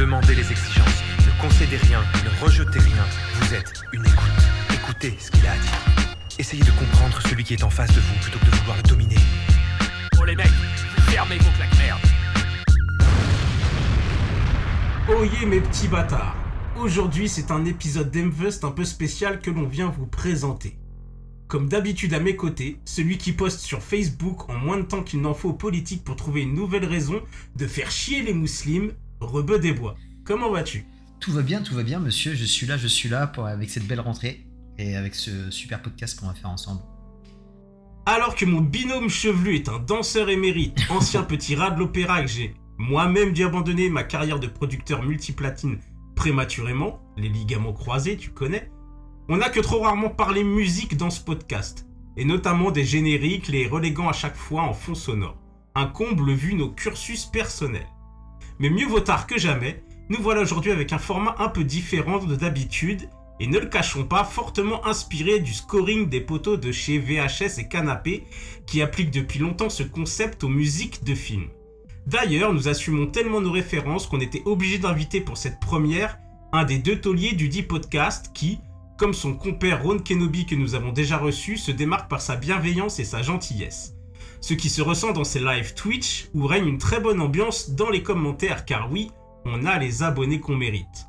Demandez les exigences. Ne concédez rien, ne rejetez rien. Vous êtes une écoute. Écoutez ce qu'il a à dire. Essayez de comprendre celui qui est en face de vous plutôt que de vouloir le dominer. Oh les mecs, fermez vos claques merde. Oyez mes petits bâtards. Aujourd'hui, c'est un épisode d'Emvest un peu spécial que l'on vient vous présenter. Comme d'habitude à mes côtés, celui qui poste sur Facebook en moins de temps qu'il n'en faut aux politiques pour trouver une nouvelle raison de faire chier les musulmans, Rebeu des Bois. Comment vas-tu? Tout va bien, tout va bien, monsieur. Je suis là, je suis là pour, avec cette belle rentrée et avec ce super podcast qu'on va faire ensemble. Alors que mon binôme chevelu est un danseur émérite, ancien petit rat de l'opéra que j'ai moi-même dû abandonner ma carrière de producteur multiplatine prématurément, les ligaments croisés, tu connais, on n'a que trop rarement parlé musique dans ce podcast, et notamment des génériques, les reléguant à chaque fois en fond sonore. Un comble vu nos cursus personnels. Mais mieux vaut tard que jamais, nous voilà aujourd'hui avec un format un peu différent de d'habitude, et ne le cachons pas, fortement inspiré du scoring des poteaux de chez VHS et Canapé, qui applique depuis longtemps ce concept aux musiques de films. D'ailleurs, nous assumons tellement nos références qu'on était obligé d'inviter pour cette première un des deux tauliers du dit podcast qui, comme son compère Ron Kenobi que nous avons déjà reçu, se démarque par sa bienveillance et sa gentillesse. Ce qui se ressent dans ses lives Twitch, où règne une très bonne ambiance dans les commentaires, car oui, on a les abonnés qu'on mérite.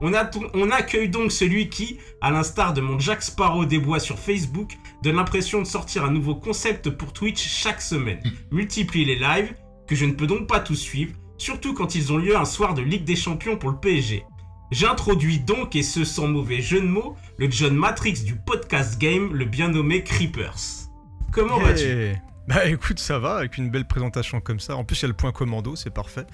On, accueille donc celui qui, à l'instar de mon Jack Sparrow des bois sur Facebook, donne l'impression de sortir un nouveau concept pour Twitch chaque semaine, multiplie les lives, que je ne peux donc pas tous suivre, surtout quand ils ont lieu un soir de Ligue des Champions pour le PSG. J'introduis donc, et ce sans mauvais jeu de mots, le John Matrix du podcast game, le bien nommé Creepers. Comment vas-tu? Bah écoute, ça va, avec une belle présentation comme ça. En plus, il y a le point commando, c'est parfait.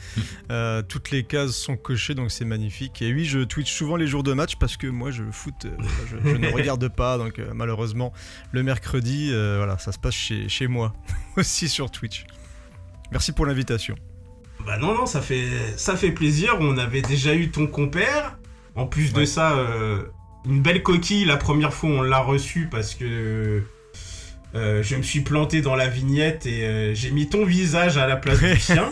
Euh, toutes les cases sont cochées, donc c'est magnifique. Et oui, je twitch souvent les jours de match parce que moi, je foot, euh, je, ne regarde pas. Donc euh, malheureusement, le mercredi, voilà, ça se passe chez, chez moi, aussi sur Twitch. Merci pour l'invitation. Bah non, non, ça fait, ça fait plaisir. On avait déjà eu ton compère. En plus de ça, une belle coquille. La première fois, on l'a reçu parce que euh, je me suis planté dans la vignette et euh, j'ai mis ton visage à la place du sien.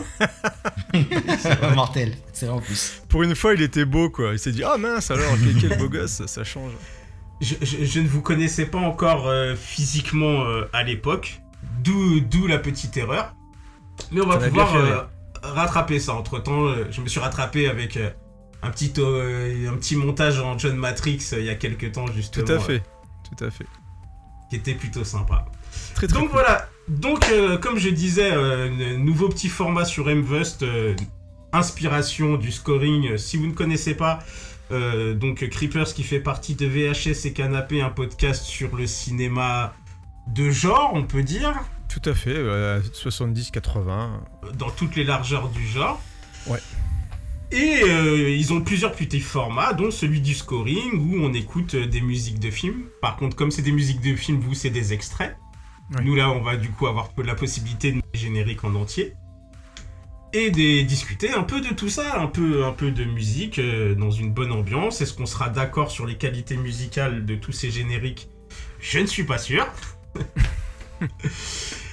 c'est mortel, c'est en plus. Pour une fois, il était beau, quoi. Il s'est dit, ah mince, alors, quel, beau gosse, ça change. Je, ne vous connaissais pas encore physiquement à l'époque, d'où la petite erreur. Mais on va pouvoir rattraper ça. Entre temps, euh, je me suis rattrapé avec euh, un petit, euh, un petit montage en John Matrix il y a quelques temps, justement. Tout à fait, tout à fait. Qui était plutôt sympa. Très, très Donc voilà. Donc, comme je disais, nouveau petit format sur Mvust, inspiration du scoring. Si vous ne connaissez pas, donc Creepers qui fait partie de VHS et Canapé, un podcast sur le cinéma de genre, on peut dire. Tout à fait, 70-80. Dans toutes les largeurs du genre. Ouais. Et euh, ils ont plusieurs petits formats, dont celui du scoring, où on écoute euh, des musiques de films. Par contre, comme c'est des musiques de films, vous, c'est des extraits. Nous, là, on va du coup avoir la possibilité de générique en entier. Et de discuter un peu de tout ça, un peu, un peu de musique, euh, dans une bonne ambiance. Est-ce qu'on sera d'accord sur les qualités musicales de tous ces génériques? Je ne suis pas sûr.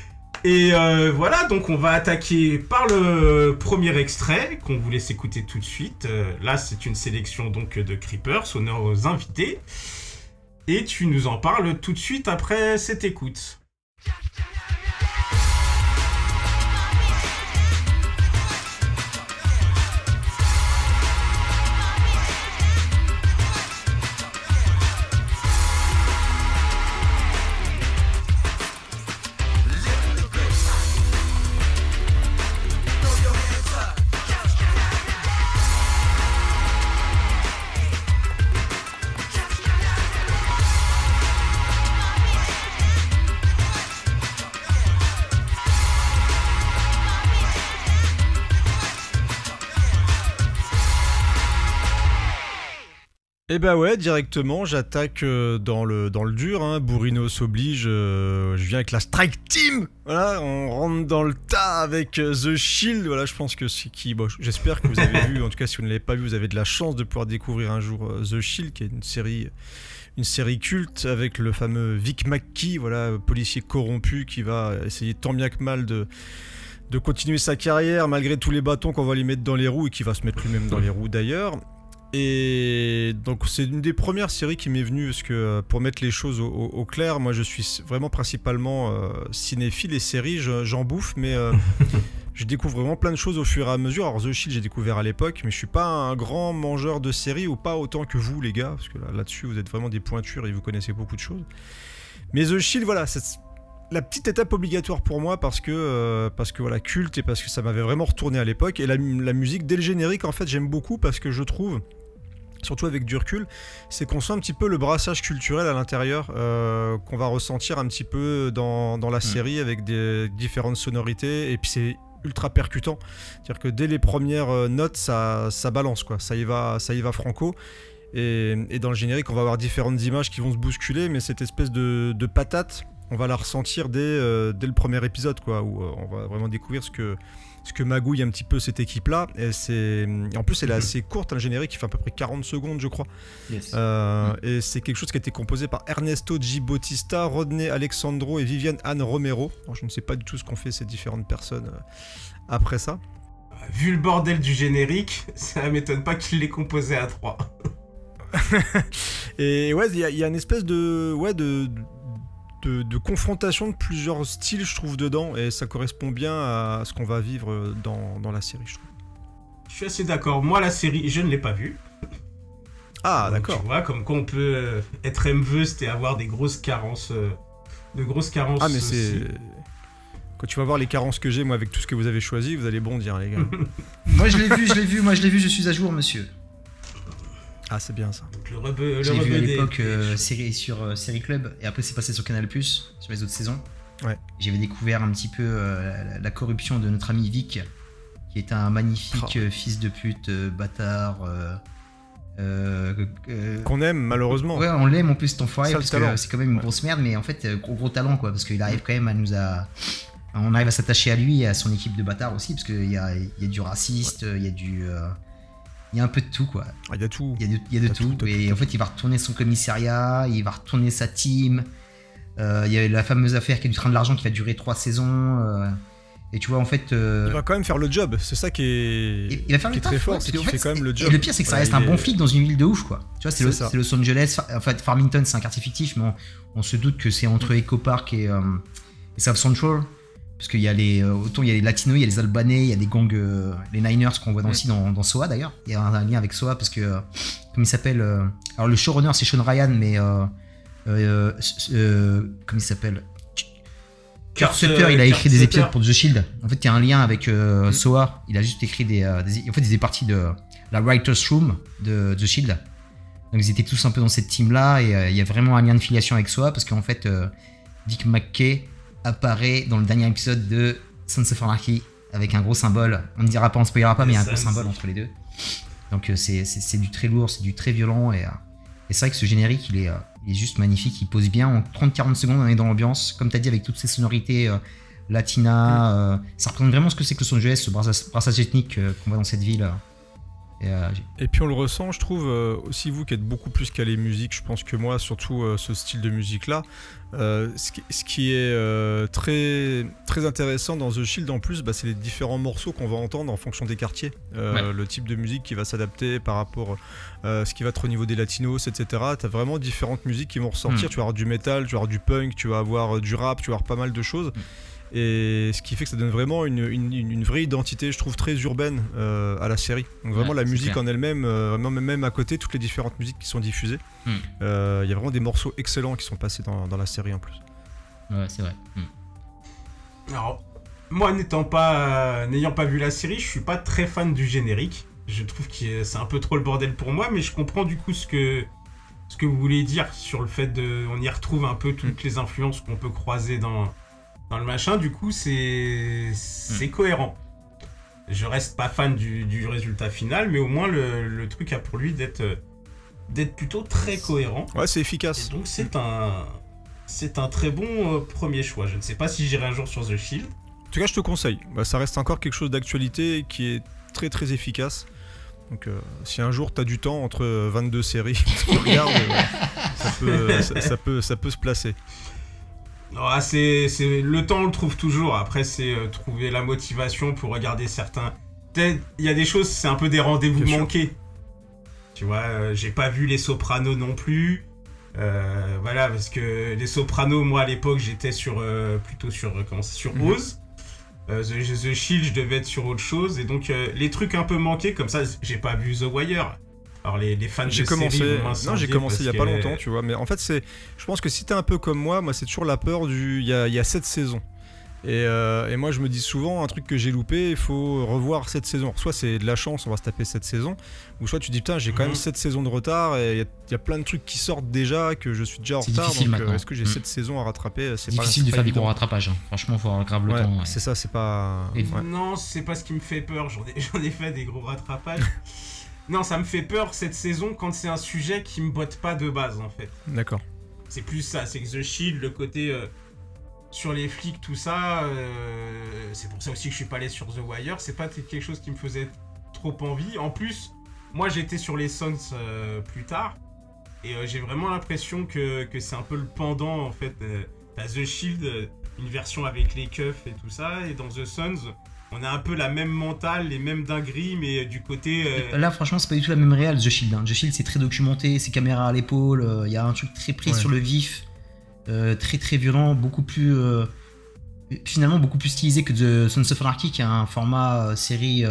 Et euh, voilà, donc on va attaquer par le premier extrait qu'on vous laisse écouter tout de suite. Euh, là, c'est une sélection donc de Creepers, honneur aux invités. Et tu nous en parles tout de suite après cette écoute. Eh bah ouais, directement, j'attaque euh, dans, le, dans le dur, hein. Bourrino s'oblige, euh, je viens avec la Strike Team Voilà, on rentre dans le tas avec euh, The Shield, voilà, je pense que c'est qui... J'espère que vous avez vu, en tout cas si vous ne l'avez pas vu, vous avez de la chance de pouvoir découvrir un jour The Shield, qui est une série, une série culte avec le fameux Vic McKee, voilà, policier corrompu qui va essayer tant bien que mal de continuer sa carrière malgré tous les bâtons qu'on va lui mettre dans les roues et qui va se mettre lui-même dans les roues d'ailleurs. Et donc c'est une des premières séries qui m'est venue parce que euh, pour mettre les choses au, au- au clair, moi je suis vraiment principalement euh, cinéphile et séries, je- j'en bouffe, mais euh, je découvre vraiment plein de choses au fur et à mesure. Alors The Shield j'ai découvert à l'époque, mais je suis pas un grand mangeur de séries ou pas autant que vous les gars, parce que là- là-dessus vous êtes vraiment des pointures et vous connaissez beaucoup de choses. Mais The Shield voilà, c'est la petite étape obligatoire pour moi parce que euh, parce que voilà culte et parce que ça m'avait vraiment retourné à l'époque et la, la musique dès le générique en fait j'aime beaucoup parce que je trouve surtout avec du recul, c'est qu'on sent un petit peu le brassage culturel à l'intérieur euh, qu'on va ressentir un petit peu dans, dans la série avec des différentes sonorités et puis c'est ultra percutant. C'est-à-dire que dès les premières euh, notes, ça, ça balance quoi, ça y va, ça y va franco. Et, et dans le générique, on va avoir différentes images qui vont se bousculer, mais cette espèce de, de patate, on va la ressentir dès, euh, dès le premier épisode, quoi, où euh, on va vraiment découvrir ce que, ce que magouille un petit peu cette équipe-là. Et c'est, en plus, elle est assez courte, un générique qui fait à peu près 40 secondes, je crois. Yes. Euh, Et c'est quelque chose qui a été composé par Ernesto G. Bautista, Rodney Alexandro et Viviane Anne Romero. Alors, je ne sais pas du tout ce qu'ont fait ces différentes personnes euh, après ça. Vu le bordel du générique, ça m'étonne pas qu'il l'ait composé à 3. Et ouais, il y, y a une espèce de, ouais, de, de, de confrontation de plusieurs styles, je trouve, dedans. Et ça correspond bien à ce qu'on va vivre dans, dans la série, je trouve. Je suis assez d'accord. Moi, la série, je ne l'ai pas vue. Ah, d'accord. Tu vois, comme quoi on peut euh, être émeveuse et avoir des grosses carences. euh, de grosses carences. Ah, mais c'est. Quand tu vas voir les carences que j'ai, moi, avec tout ce que vous avez choisi, vous allez bondir, les gars. Moi je l'ai vu, je l'ai vu, moi je l'ai vu, je suis à jour, monsieur. Ah, c'est bien ça. Donc, le l'ai vu à l'époque des euh, série sur euh, Série Club et après c'est passé sur Canal Plus sur les autres saisons. Ouais. J'avais découvert un petit peu euh, la, la corruption de notre ami Vic, qui est un magnifique Oh. fils de pute, euh, bâtard. euh, euh, euh, Qu'on aime, malheureusement. Ouais, on l'aime en plus cet enfoiré parce talent. que c'est quand même une grosse merde, mais en fait gros gros talent quoi, parce qu'il arrive quand même à nous à, on arrive à s'attacher à lui et à son équipe de bâtards aussi, parce qu'il y a, il y a du raciste, il y a du, euh, il y a un peu de tout quoi. Ah, Il y a tout. Il y a de, il y a de T'as tout. et en fait, il va retourner son commissariat, il va retourner sa team. Euh, il y a la fameuse affaire qui est du train de l'argent qui va durer trois saisons. euh, et tu vois, en fait. euh, Il va quand même faire le job. C'est ça qui est, il- il va faire qui le est très fort, c'est qu'il fait quand même le et job. le pire, c'est que ça Ouais, reste un bon flic dans une ville de ouf, quoi. Tu vois, c'est le- Los Angeles. En fait, Farmington, c'est un quartier fictif, mais on, on se doute que c'est entre Echo Park et, et South Central. Parce qu'il y a les. euh, autant il y a les Latinos, il y a les Albanais, il y a des gangs. euh, les Niners qu'on voit dans- Mm. aussi dans, dans SOA d'ailleurs. Il y a un, un lien avec SOA parce que. euh, comme il s'appelle. euh, alors le showrunner, c'est Sean Ryan, mais. comment il s'appelle Kurt Sutter, il a Kurt écrit des Sutter. épisodes pour The Shield. En fait, il y a un lien avec Mm. SOA. Il a juste écrit des, des- En fait, il faisait partie de la Writer's Room de The Shield. Donc, ils étaient tous un peu dans cette team-là. Et il y a vraiment un lien de filiation avec SOA parce qu'en fait, Dick McKay apparaît dans le dernier épisode de Sons of Anarchy avec un gros symbole. On ne dira pas, on ne spoilera pas, mais il y a un gros symbole entre les deux. Donc, euh, c'est- du très lourd, c'est du très violent. Et, euh, et c'est vrai que ce générique, il est, euh, il est juste magnifique. Il pose bien. En 30-40 secondes, on est dans l'ambiance. Comme tu as dit, avec toutes ces sonorités euh, latina. euh, ça représente vraiment ce que c'est que Los Angeles, ce brassage, brassage ethnique euh, qu'on voit dans cette ville. Euh. Et, euh, puis on le ressent, je trouve, euh, aussi vous qui êtes beaucoup plus calé musique, je pense que moi, surtout euh, ce style de musique-là. Euh, ce, qui, ce qui est euh, très, très intéressant dans The Shield en plus, bah, c'est les différents morceaux qu'on va entendre en fonction des quartiers. Euh, Le type de musique qui va s'adapter par rapport à ce qui va être au niveau des latinos, etc. Tu as vraiment différentes musiques qui vont ressortir. Mm. Tu vas avoir du metal, tu vas avoir du punk, tu vas avoir du rap, tu vas avoir pas mal de choses. Et ce qui fait que ça donne vraiment une, une- une- une vraie identité, je trouve, très urbaine euh, à la série. Donc vraiment Ouais, la musique clair. en elle-même, euh, vraiment même, à côté, toutes les différentes musiques qui sont diffusées. Mm. Euh, Il y a vraiment des morceaux excellents qui sont passés dans, dans la série en plus. Ouais, c'est vrai. Mm. Alors, moi, n'étant pas, euh, n'ayant pas vu la série, je suis pas très fan du générique. Je trouve que c'est un peu trop le bordel pour moi, mais je comprends du coup ce que, ce que vous voulez dire sur le fait de, on y retrouve un peu toutes les influences qu'on peut croiser dans, dans le machin. Du coup, c'est, c'est cohérent. Je reste pas fan du, du résultat final, mais au moins le, le truc a pour lui d'être, d'être plutôt très cohérent. Ouais, c'est Et efficace. donc c'est un c'est un très bon euh, premier choix. Je ne sais pas si j'irai un jour sur The Shield. En tout cas, je te conseille. Bah, ça reste encore quelque chose d'actualité qui est très très efficace. Donc, euh, si un jour t'as du temps entre euh, 22 séries, tu regardes, euh, ça, peut, ça, ça peut, ça peut se placer. Ah, c'est, c'est- le temps on le trouve toujours. Après c'est euh, trouver la motivation pour regarder certains. Il y a des choses c'est un peu des rendez-vous manqués. Tu vois, euh, j'ai pas vu les Sopranos non plus. Euh, voilà parce que les Sopranos moi à l'époque j'étais sur plutôt sur comment c'est, sur Mhm. Oz. The, The Shield je devais être sur autre chose et donc les trucs un peu manqués comme ça j'ai pas vu The Wire. Alors les, les fans de J'ai série commencé, vont non, j'ai commencé il y a pas longtemps, tu vois. Mais en fait, c'est, je pense que si t'es un peu comme moi, moi, c'est toujours la peur du, il y a, il y a sept saisons. Et, euh, et moi, je me dis souvent un truc que j'ai loupé, il faut revoir cette saison. Alors, soit c'est de la chance, on va se taper cette saison, ou soit tu dis putain, j'ai quand Mhm. même sept saisons de retard et il y, a- il y a plein de trucs qui sortent déjà que je suis déjà en C'est retard. difficile Donc, euh, maintenant. est-ce que j'ai Mhm. sept saisons à rattraper C'est C'est pas- difficile c'est de pas faire des évident. gros rattrapages. hein. Franchement, faut avoir grave le Ouais, temps. ouais. c'est ça, c'est pas. Ouais. Non, c'est pas ce qui me fait peur. J'en ai, j'en ai fait des gros rattrapages. Non, ça me fait peur cette saison quand c'est un sujet qui me botte pas de base en fait. D'accord. C'est plus ça, c'est que The Shield, le côté euh, sur les flics, tout ça, euh, c'est pour ça aussi que je suis pas allé sur The Wire. C'est pas quelque chose qui me faisait trop envie. En plus, moi j'étais sur les Sons euh, plus tard et j'ai vraiment l'impression que, que c'est un peu le pendant en fait. T'as The Shield, une version avec les keufs et tout ça, et dans The Sons, on a un peu la même mentale, les mêmes dingueries, mais euh, du côté. euh, Là, franchement, c'est pas du tout la même réal, The Shield. hein. The Shield, c'est très documenté, c'est caméra à l'épaule, euh, il y a un truc très pris Ouais. sur le vif, euh, très très violent, beaucoup plus. euh, finalement, beaucoup plus stylisé que The Sons of Anarchy, qui a un format euh, série.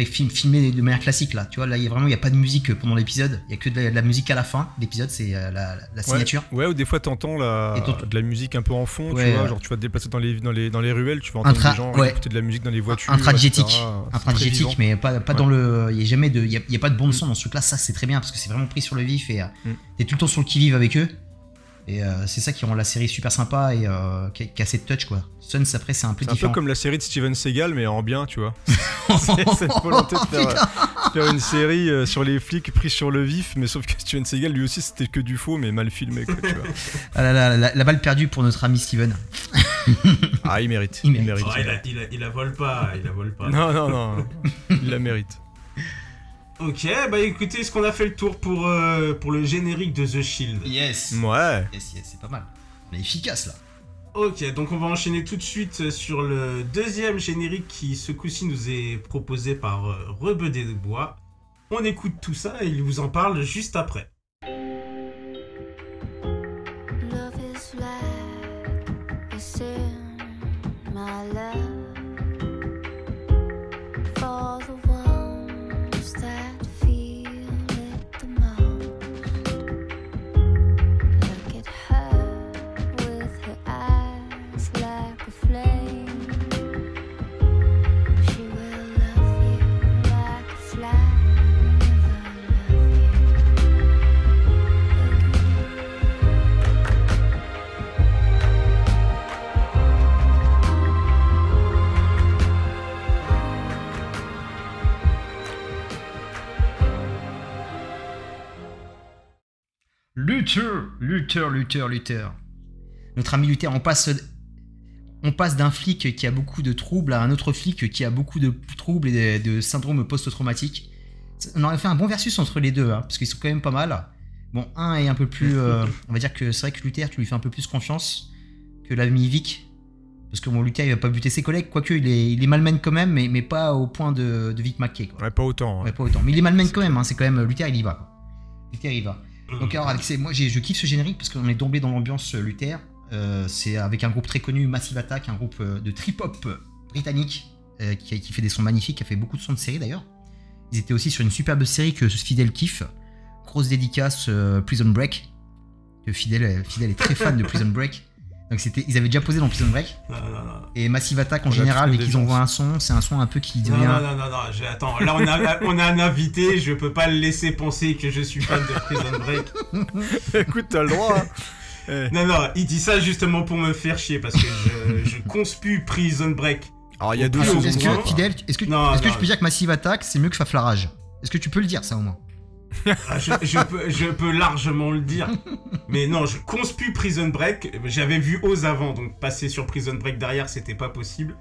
Euh, film, filmé de manière classique là, tu vois, là il y a vraiment il y a pas de musique pendant l'épisode, il y a que de la, de la musique à la fin, l'épisode c'est euh, la, la signature. Ouais, ou des fois t'entends la... De la musique un peu en fond, Ouais, tu vois, genre tu vas te déplacer dans les, dans les, dans les ruelles, tu vas entendre des gens ouais. écouter de la musique dans les voitures. intradigétique, vivant. mais pas, pas dans le. Il n'y a jamais de. Il y a, y pas de bande son dans ce truc-là. Ça, c'est très bien parce que c'est vraiment pris sur le vif et euh, Mm. t'es tout le temps sur le qui-vive avec eux. Et euh, c'est ça qui rend la série super sympa et euh, qui, a, cette touch quoi. Sons après, c'est un peu C'est un peu différent. comme la série de Steven Seagal, mais en bien, tu vois. C'est cette volonté de faire, une série euh, sur les flics pris sur le vif, mais sauf que Steven Seagal, lui aussi, c'était que du faux, mais mal filmé, quoi, tu vois. Ah là là, la, la balle perdue pour notre ami Steven. Ah, il mérite. Il mérite. oh, il, la, il, la, il la vole pas, il la vole pas. Non, non, non. il la mérite. Ok, bah écoutez, est-ce qu'on a fait le tour pour, euh, pour le générique de The Shield Yes. Ouais. Yes, yes, c'est pas mal. On est efficace là. Ok, donc on va enchaîner tout de suite sur le deuxième générique qui ce coup-ci nous est proposé par euh, Rebedé de Bois. On écoute tout ça et il vous en parle juste après. Luther, Luther, Luther. Notre ami Luther, on passe, on passe d'un flic qui a beaucoup de troubles à un autre flic qui a beaucoup de troubles et de, de syndrome post-traumatique. On aurait fait un bon versus entre les deux, hein, parce qu'ils sont quand même pas mal. Bon, un est un peu plus. euh, on va dire que c'est vrai que Luther, tu lui fais un peu plus confiance que l'ami Vic. Parce que bon, Luther, il va pas buter ses collègues, quoique il est, il est malmène quand même, mais, mais pas au point de, de Vic McKay. Quoi. Ouais, pas autant. hein. Ouais, pas autant. Mais il est malmène quand même, hein, c'est quand même. Luther, il y va. Quoi. Luther, il y va. Donc alors avec ces- moi je kiffe ce générique parce qu'on est tombé dans l'ambiance euh, Luther. Euh, c'est avec un groupe très connu, Massive Attack, un groupe euh, de trip-hop britannique euh, qui, qui fait des sons magnifiques, qui a fait beaucoup de sons de série d'ailleurs. Ils étaient aussi sur une superbe série que Fidel kiffe. Grosse dédicace euh, Prison Break. Que Fidel, Fidel est très fan de Prison Break. Donc c'était, ils avaient déjà posé dans Prison Break. Non, non, non. Et Massive Attack en général, dès qu'ils envoient un son, c'est un son un peu qui devient. non, non, non, non, je- attends, là on a, on a un invité, je peux pas le laisser penser que je suis fan de Prison Break. Écoute, t'as le droit. hein. Eh. Non, non, il dit ça justement pour me faire chier parce que je, je conspue Prison Break. Alors, il y a deux choses. Est-ce que Fidel, est-ce que, Non, est-ce que non, je peux dire que Massive Attack c'est mieux que Faflarage? Est-ce que tu peux le dire ça au moins? Ah, je, je peux, je peux largement le dire. Mais non, je conspue Prison Break. J'avais vu Oz avant, donc passer sur Prison Break derrière, c'était pas possible.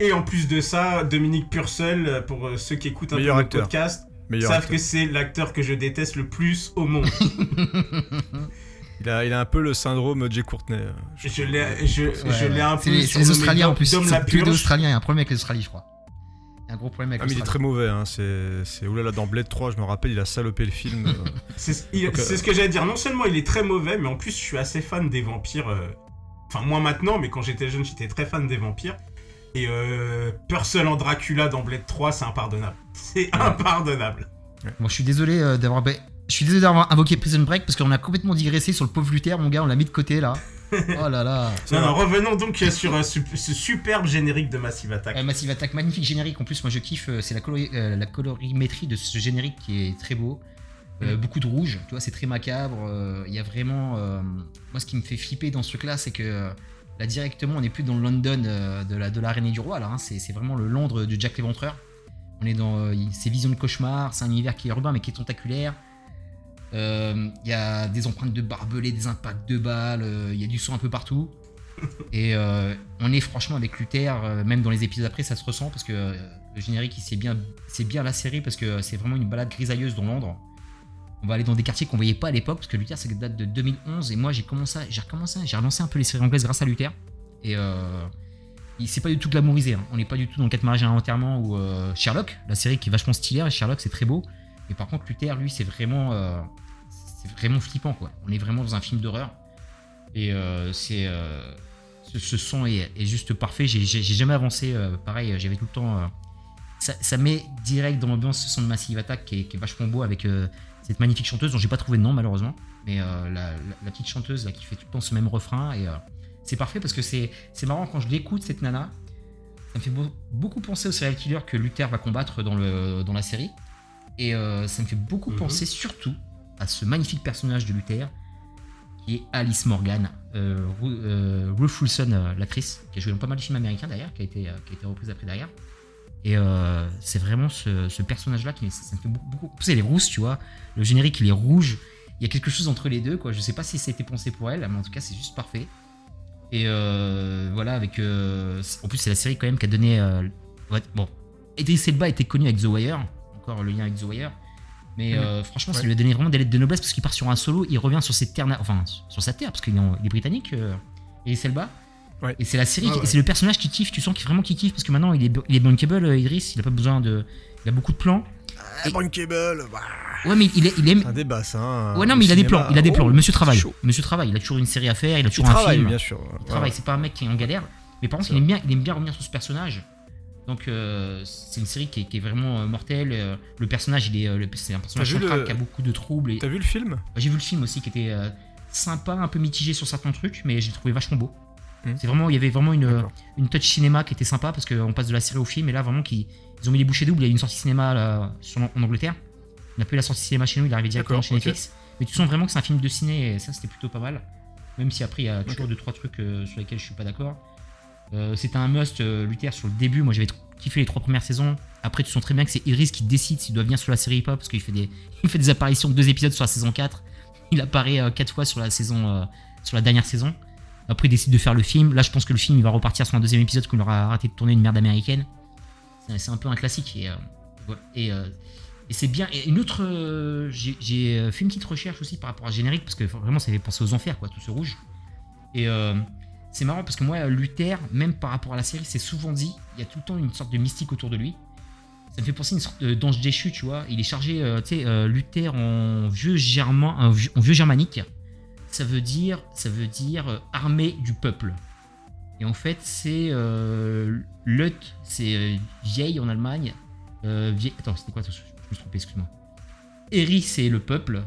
Et en plus de ça, Dominique Purcell, pour euh, ceux qui écoutent un Meilleur peu le podcast, Meilleur savent acteur. que c'est l'acteur que je déteste le plus au monde. Il a, il a un peu le syndrome Jay Courtney. euh, je l'ai je, Ouais, je l'ai ouais. un peu les, c'est les Australiens en plus. C'est Purge. Australiens. Il y a un problème avec l'Australie, je crois. Un gros problème avec Ah, mais il est très mauvais, hein. c'est, oulala dans Blade 3, je me rappelle, il a salopé le film. euh. C'est euh, c'est ce que j'allais dire. Non seulement il est très mauvais, mais en plus je suis assez fan des vampires. euh, Enfin, moi maintenant, mais quand j'étais jeune, j'étais très fan des vampires. Et euh, Purcell en Dracula dans Blade 3, c'est impardonnable. C'est impardonnable. Bon, je suis désolé euh, d'avoir. bah, Je suis désolé d'avoir invoqué Prison Break parce qu'on a complètement digressé sur le pauvre Luther, mon gars. On l'a mis de côté là. Oh là là. Non, non, revenons donc euh, sur euh, ce, ce superbe générique de Massive Attack. Euh, Massive Attack, magnifique générique. En plus, moi je kiffe. C'est la, colori- la colorimétrie de ce générique qui est très beau. Euh, Beaucoup de rouge, tu vois, c'est très macabre. Il y a vraiment. moi, ce qui me fait flipper dans ce truc-là, c'est que là directement, on n'est plus dans le London de la de l'araignée du roi. Là, hein. c'est vraiment le Londres de Jack l'Éventreur. On est dans ces visions de cauchemar. C'est un univers qui est urbain mais qui est tentaculaire. Euh, Il y a des empreintes de barbelés, des impacts de balles. euh, Il y a du sang un peu partout. Et euh, on est franchement avec Luther, euh, même dans les épisodes après, ça se ressent parce que euh, le générique, il c'est bien, c'est bien la série parce que c'est vraiment une balade grisailleuse dans Londres. On va aller dans des quartiers qu'on voyait pas à l'époque parce que Luther, ça date de 2011 et moi j'ai commencé, j'ai recommencé, j'ai relancé un peu les séries anglaises grâce à Luther. Et euh, c'est pas du tout glamourisé. hein. On n'est pas du tout dans 4 mariages et un enterrement ou euh, Sherlock, la série qui est vachement stylée. Sherlock, c'est très beau. Mais par contre, Luther, lui, c'est vraiment, euh, vraiment flippant quoi. On est vraiment dans un film d'horreur. Et euh, euh, ce, son est, juste parfait. J'ai jamais avancé. pareil, j'avais tout le temps. ça, met direct dans l'ambiance ce son de Massive Attack qui est, vachement beau avec cette magnifique chanteuse dont j'ai pas trouvé de nom malheureusement. Mais la, la- petite chanteuse là, qui fait tout le temps ce même refrain. Et c'est parfait parce que c'est c'est marrant quand je l'écoute cette nana. Ça me fait beau- beaucoup penser au serial killer que Luther va combattre dans, le, dans la série. Et euh, ça me fait beaucoup Mhm. penser surtout à ce magnifique personnage de Luther qui est Alice Morgan. Euh, Ru- euh, Ruth Wilson, l'actrice, qui a joué dans pas mal de films américains d'ailleurs, qui, a été, qui a été reprise après derrière. Et c'est vraiment ce, ce personnage-là qui ça me fait beaucoup. beaucoup... En plus, elle est rousse, tu vois. Le générique, il est rouge. Il y a quelque chose entre les deux, quoi. Je sais pas si c'était pensé pour elle, mais en tout cas, c'est juste parfait. Et voilà, avec. en plus, c'est la série quand même qui a donné. bon, Idris Elba était connu avec The Wire, encore le lien avec The Wire. Mais euh, franchement, ça lui a donné vraiment des lettres de noblesse parce qu'il part sur un solo, il revient sur ses terres, enfin sur sa terre parce qu'il est, britannique, euh, Idris Elba. Ouais. Et c'est la série, Ah qui- ouais. c'est le personnage qui kiffe. Tu sens qu'il vraiment qu'il kiffe parce que maintenant il est, il est bankable, euh, Idris. Il a pas besoin de, il a beaucoup de plans. Ah, Bankable bah, Ouais, mais il, est, il aime. C'est un débat, ça. hein, Ouais, non, mais il a des plans. Il a des plans. Oh, Le monsieur travaille. chaud. Le monsieur travaille. Il a toujours une série à faire. Il a Il toujours un travaille, film. bien sûr. Il travaille, c'est pas un mec qui est en galère. Mais par contre, C'est il aime, bien, il aime bien revenir sur ce personnage. Donc, euh, c'est une série qui est, qui est vraiment euh, mortelle. Euh, le personnage, il est, c'est un personnage central le- qui a beaucoup de troubles. Et... T'as vu le film J'ai vu le film aussi qui était sympa, un peu mitigé sur certains trucs, mais j'ai trouvé vachement beau. Hmm. C'est vraiment, il y avait vraiment une, une touch cinéma qui était sympa parce qu'on passe de la série au film et là vraiment qui, ils ont mis les bouchées doubles. Il y a une sortie cinéma là, sur- en Angleterre. On n'a pas eu la sortie cinéma chez nous, il est arrivé directement chez. Netflix. Mais tu sens vraiment que c'est un film de ciné et ça c'était plutôt pas mal. Même si après il y a toujours deux trois trucs sur lesquels je suis pas d'accord. Euh, c'était un must euh, Luther sur le début. Moi j'avais kiffé les trois premières saisons. Après tu sens très bien que c'est Iris qui décide s'il doit venir sur la série hip-hop parce qu'il fait des, il fait des apparitions de deux épisodes sur la saison 4. Il apparaît euh, quatre fois sur la saison, sur la dernière saison. Après, il décide de faire le film. Là, je pense que le film, il va repartir sur un deuxième épisode qu'on aura arrêté de tourner une merde américaine. C'est un peu un classique. Et, et, et c'est bien. Et une autre. J'ai fait une petite recherche aussi par rapport à générique, parce que vraiment, ça fait penser aux enfers, quoi, tout ce rouge. Et c'est marrant parce que moi, Luther, même par rapport à la série, c'est souvent dit, il y a tout le temps une sorte de mystique autour de lui. Ça me fait penser à une sorte d'ange déchu, tu vois. Il est chargé, euh, tu sais, euh, Luther en vieux, germain, en vieux, germanique. Ça veut dire, ça veut dire euh, armée du peuple. Et en fait, c'est Lut, c'est vieille en Allemagne. Vieille- Attends, c'était quoi je me suis trompé, excuse-moi. Eri, c'est le peuple.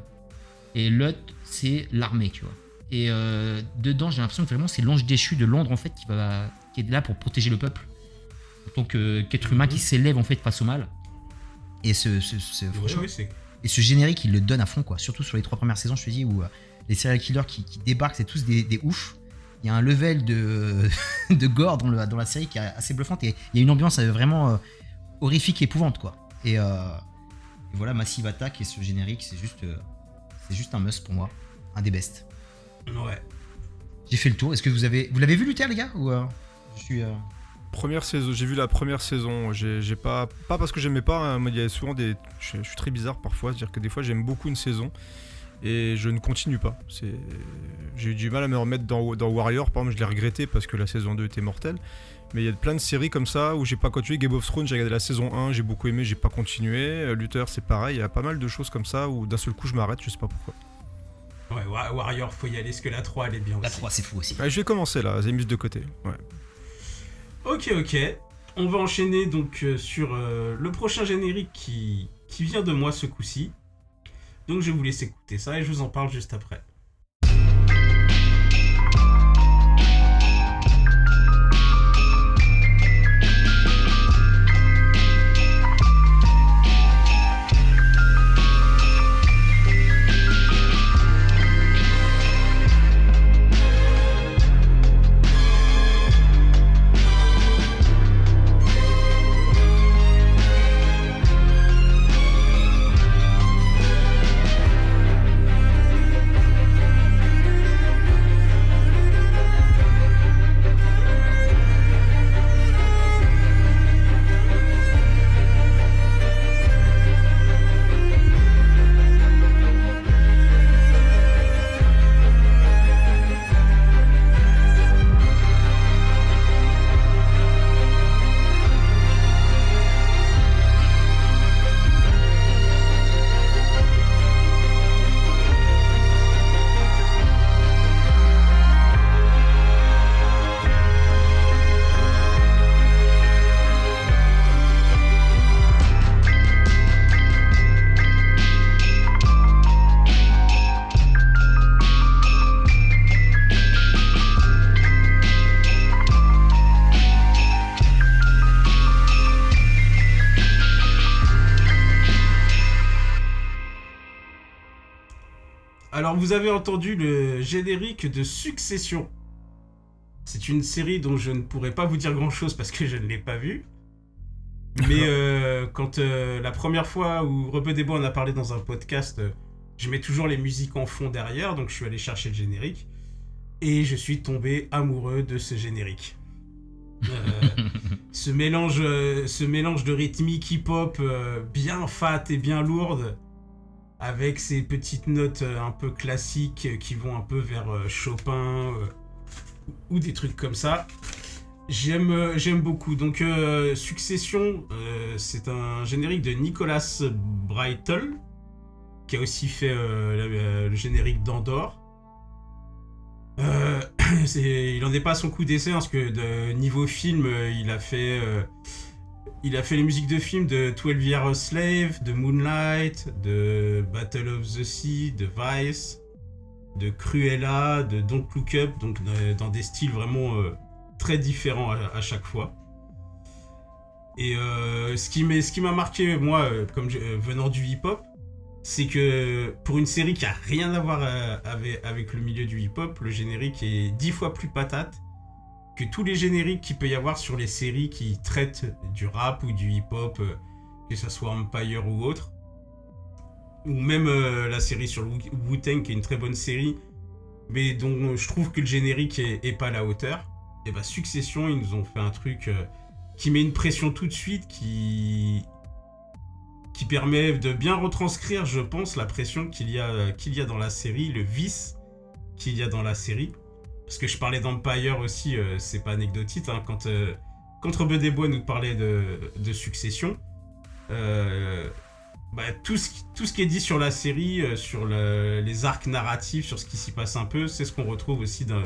Et Lut, c'est l'armée, tu vois. Et euh, dedans, j'ai l'impression que vraiment, c'est l'ange déchu de Londres, en fait, qui, va, qui est là pour protéger le peuple. En tant qu'être humain qui s'élève, en fait, face au mal. Et ce, ce- ce- Oui, franchement, oui, c'est. et ce générique, il le donne à fond, quoi. Surtout sur les trois premières saisons, je te dis, où euh, les serial killers qui, qui débarquent, c'est tous des, des oufs. Il y a un level de, de gore dans, le, dans la série qui est assez bluffante et il y a une ambiance euh, vraiment euh, horrifique et épouvante, quoi. Et, euh, Et voilà, Massive Attack et ce générique, c'est juste, euh, c'est juste un must pour moi. Un des best. Ouais. J'ai fait le tour. Est-ce que vous avez. Vous l'avez vu, Luther, les gars Ou euh, je suis. euh, Première saison, j'ai vu la première saison. J'ai pas, pas parce que j'aimais pas, hein, mais il y a souvent des. Je, je suis très bizarre parfois, c'est-à-dire que des fois j'aime beaucoup une saison et je ne continue pas. C'est, j'ai eu du mal à me remettre dans, dans Warrior, par exemple, je l'ai regretté parce que la saison 2 était mortelle. Mais il y a plein de séries comme ça où j'ai pas continué. Game of Thrones, j'ai regardé la saison 1, j'ai beaucoup aimé, j'ai pas continué. Euh, Luther, c'est pareil. Il y a pas mal de choses comme ça où d'un seul coup je m'arrête, je sais pas pourquoi. Ouais, Wa- Warrior, faut y aller, parce que la 3, elle est bien La aussi. 3, c'est fou aussi. Ouais, je vais commencer là, mis de côté. Ouais. Ok, ok. On va enchaîner donc euh, sur euh, le prochain générique qui, qui vient de moi ce coup-ci. Donc je vous laisse écouter ça et je vous en parle juste après. Alors vous avez entendu le générique de Succession. C'est une série dont je ne pourrais pas vous dire grand-chose parce que je ne l'ai pas vue. Mais euh, quand euh, la première fois où Rebeu des Bois en a parlé dans un podcast, euh, je mets toujours les musiques en fond derrière, donc je suis allé chercher le générique. Et je suis tombé amoureux de ce générique. Ce, mélange, ce mélange de rythmique hip-hop bien fat et bien lourde, avec ces petites notes euh, un peu classiques euh, qui vont un peu vers euh, Chopin ou des trucs comme ça. J'aime j'aime beaucoup. Donc Succession, c'est un générique de Nicolas Breitel qui a aussi fait le, générique d'Andorre. Il en est pas à son coup d'essai hein, parce que de niveau film, il a fait il a fait les musiques de films de 12 Years a Slave, de Moonlight, de Battle of the Sea, de Vice, de Cruella, de Don't Look Up, donc euh, dans des styles vraiment euh, très différents à, chaque fois. Et euh, ce qui m'a marqué, moi, comme venant du hip-hop, c'est que pour une série qui a rien à voir avec, avec le milieu du hip-hop, le générique est dix fois plus patate tous les génériques qu'il peut y avoir sur les séries qui traitent du rap ou du hip-hop, euh, que ce soit Empire ou autre. Ou même euh, la série sur Wu-Tang, qui est une très bonne série, mais dont je trouve que le générique est, pas à la hauteur. Et bah, Succession, ils nous ont fait un truc euh, qui met une pression tout de suite, qui qui permet de bien retranscrire, je pense, la pression qu'il y qu'il y a dans la série, le vice qu'il y a dans la série. Parce que je parlais d'Empire aussi, euh, c'est pas anecdotique, hein, quand euh, quand Rebeu des Bois nous parlait de, de Succession, euh, bah, tout, ce, qui- tout ce qui est dit sur la série, euh, sur le- les arcs narratifs, sur ce qui s'y passe un peu, c'est ce qu'on retrouve aussi dans,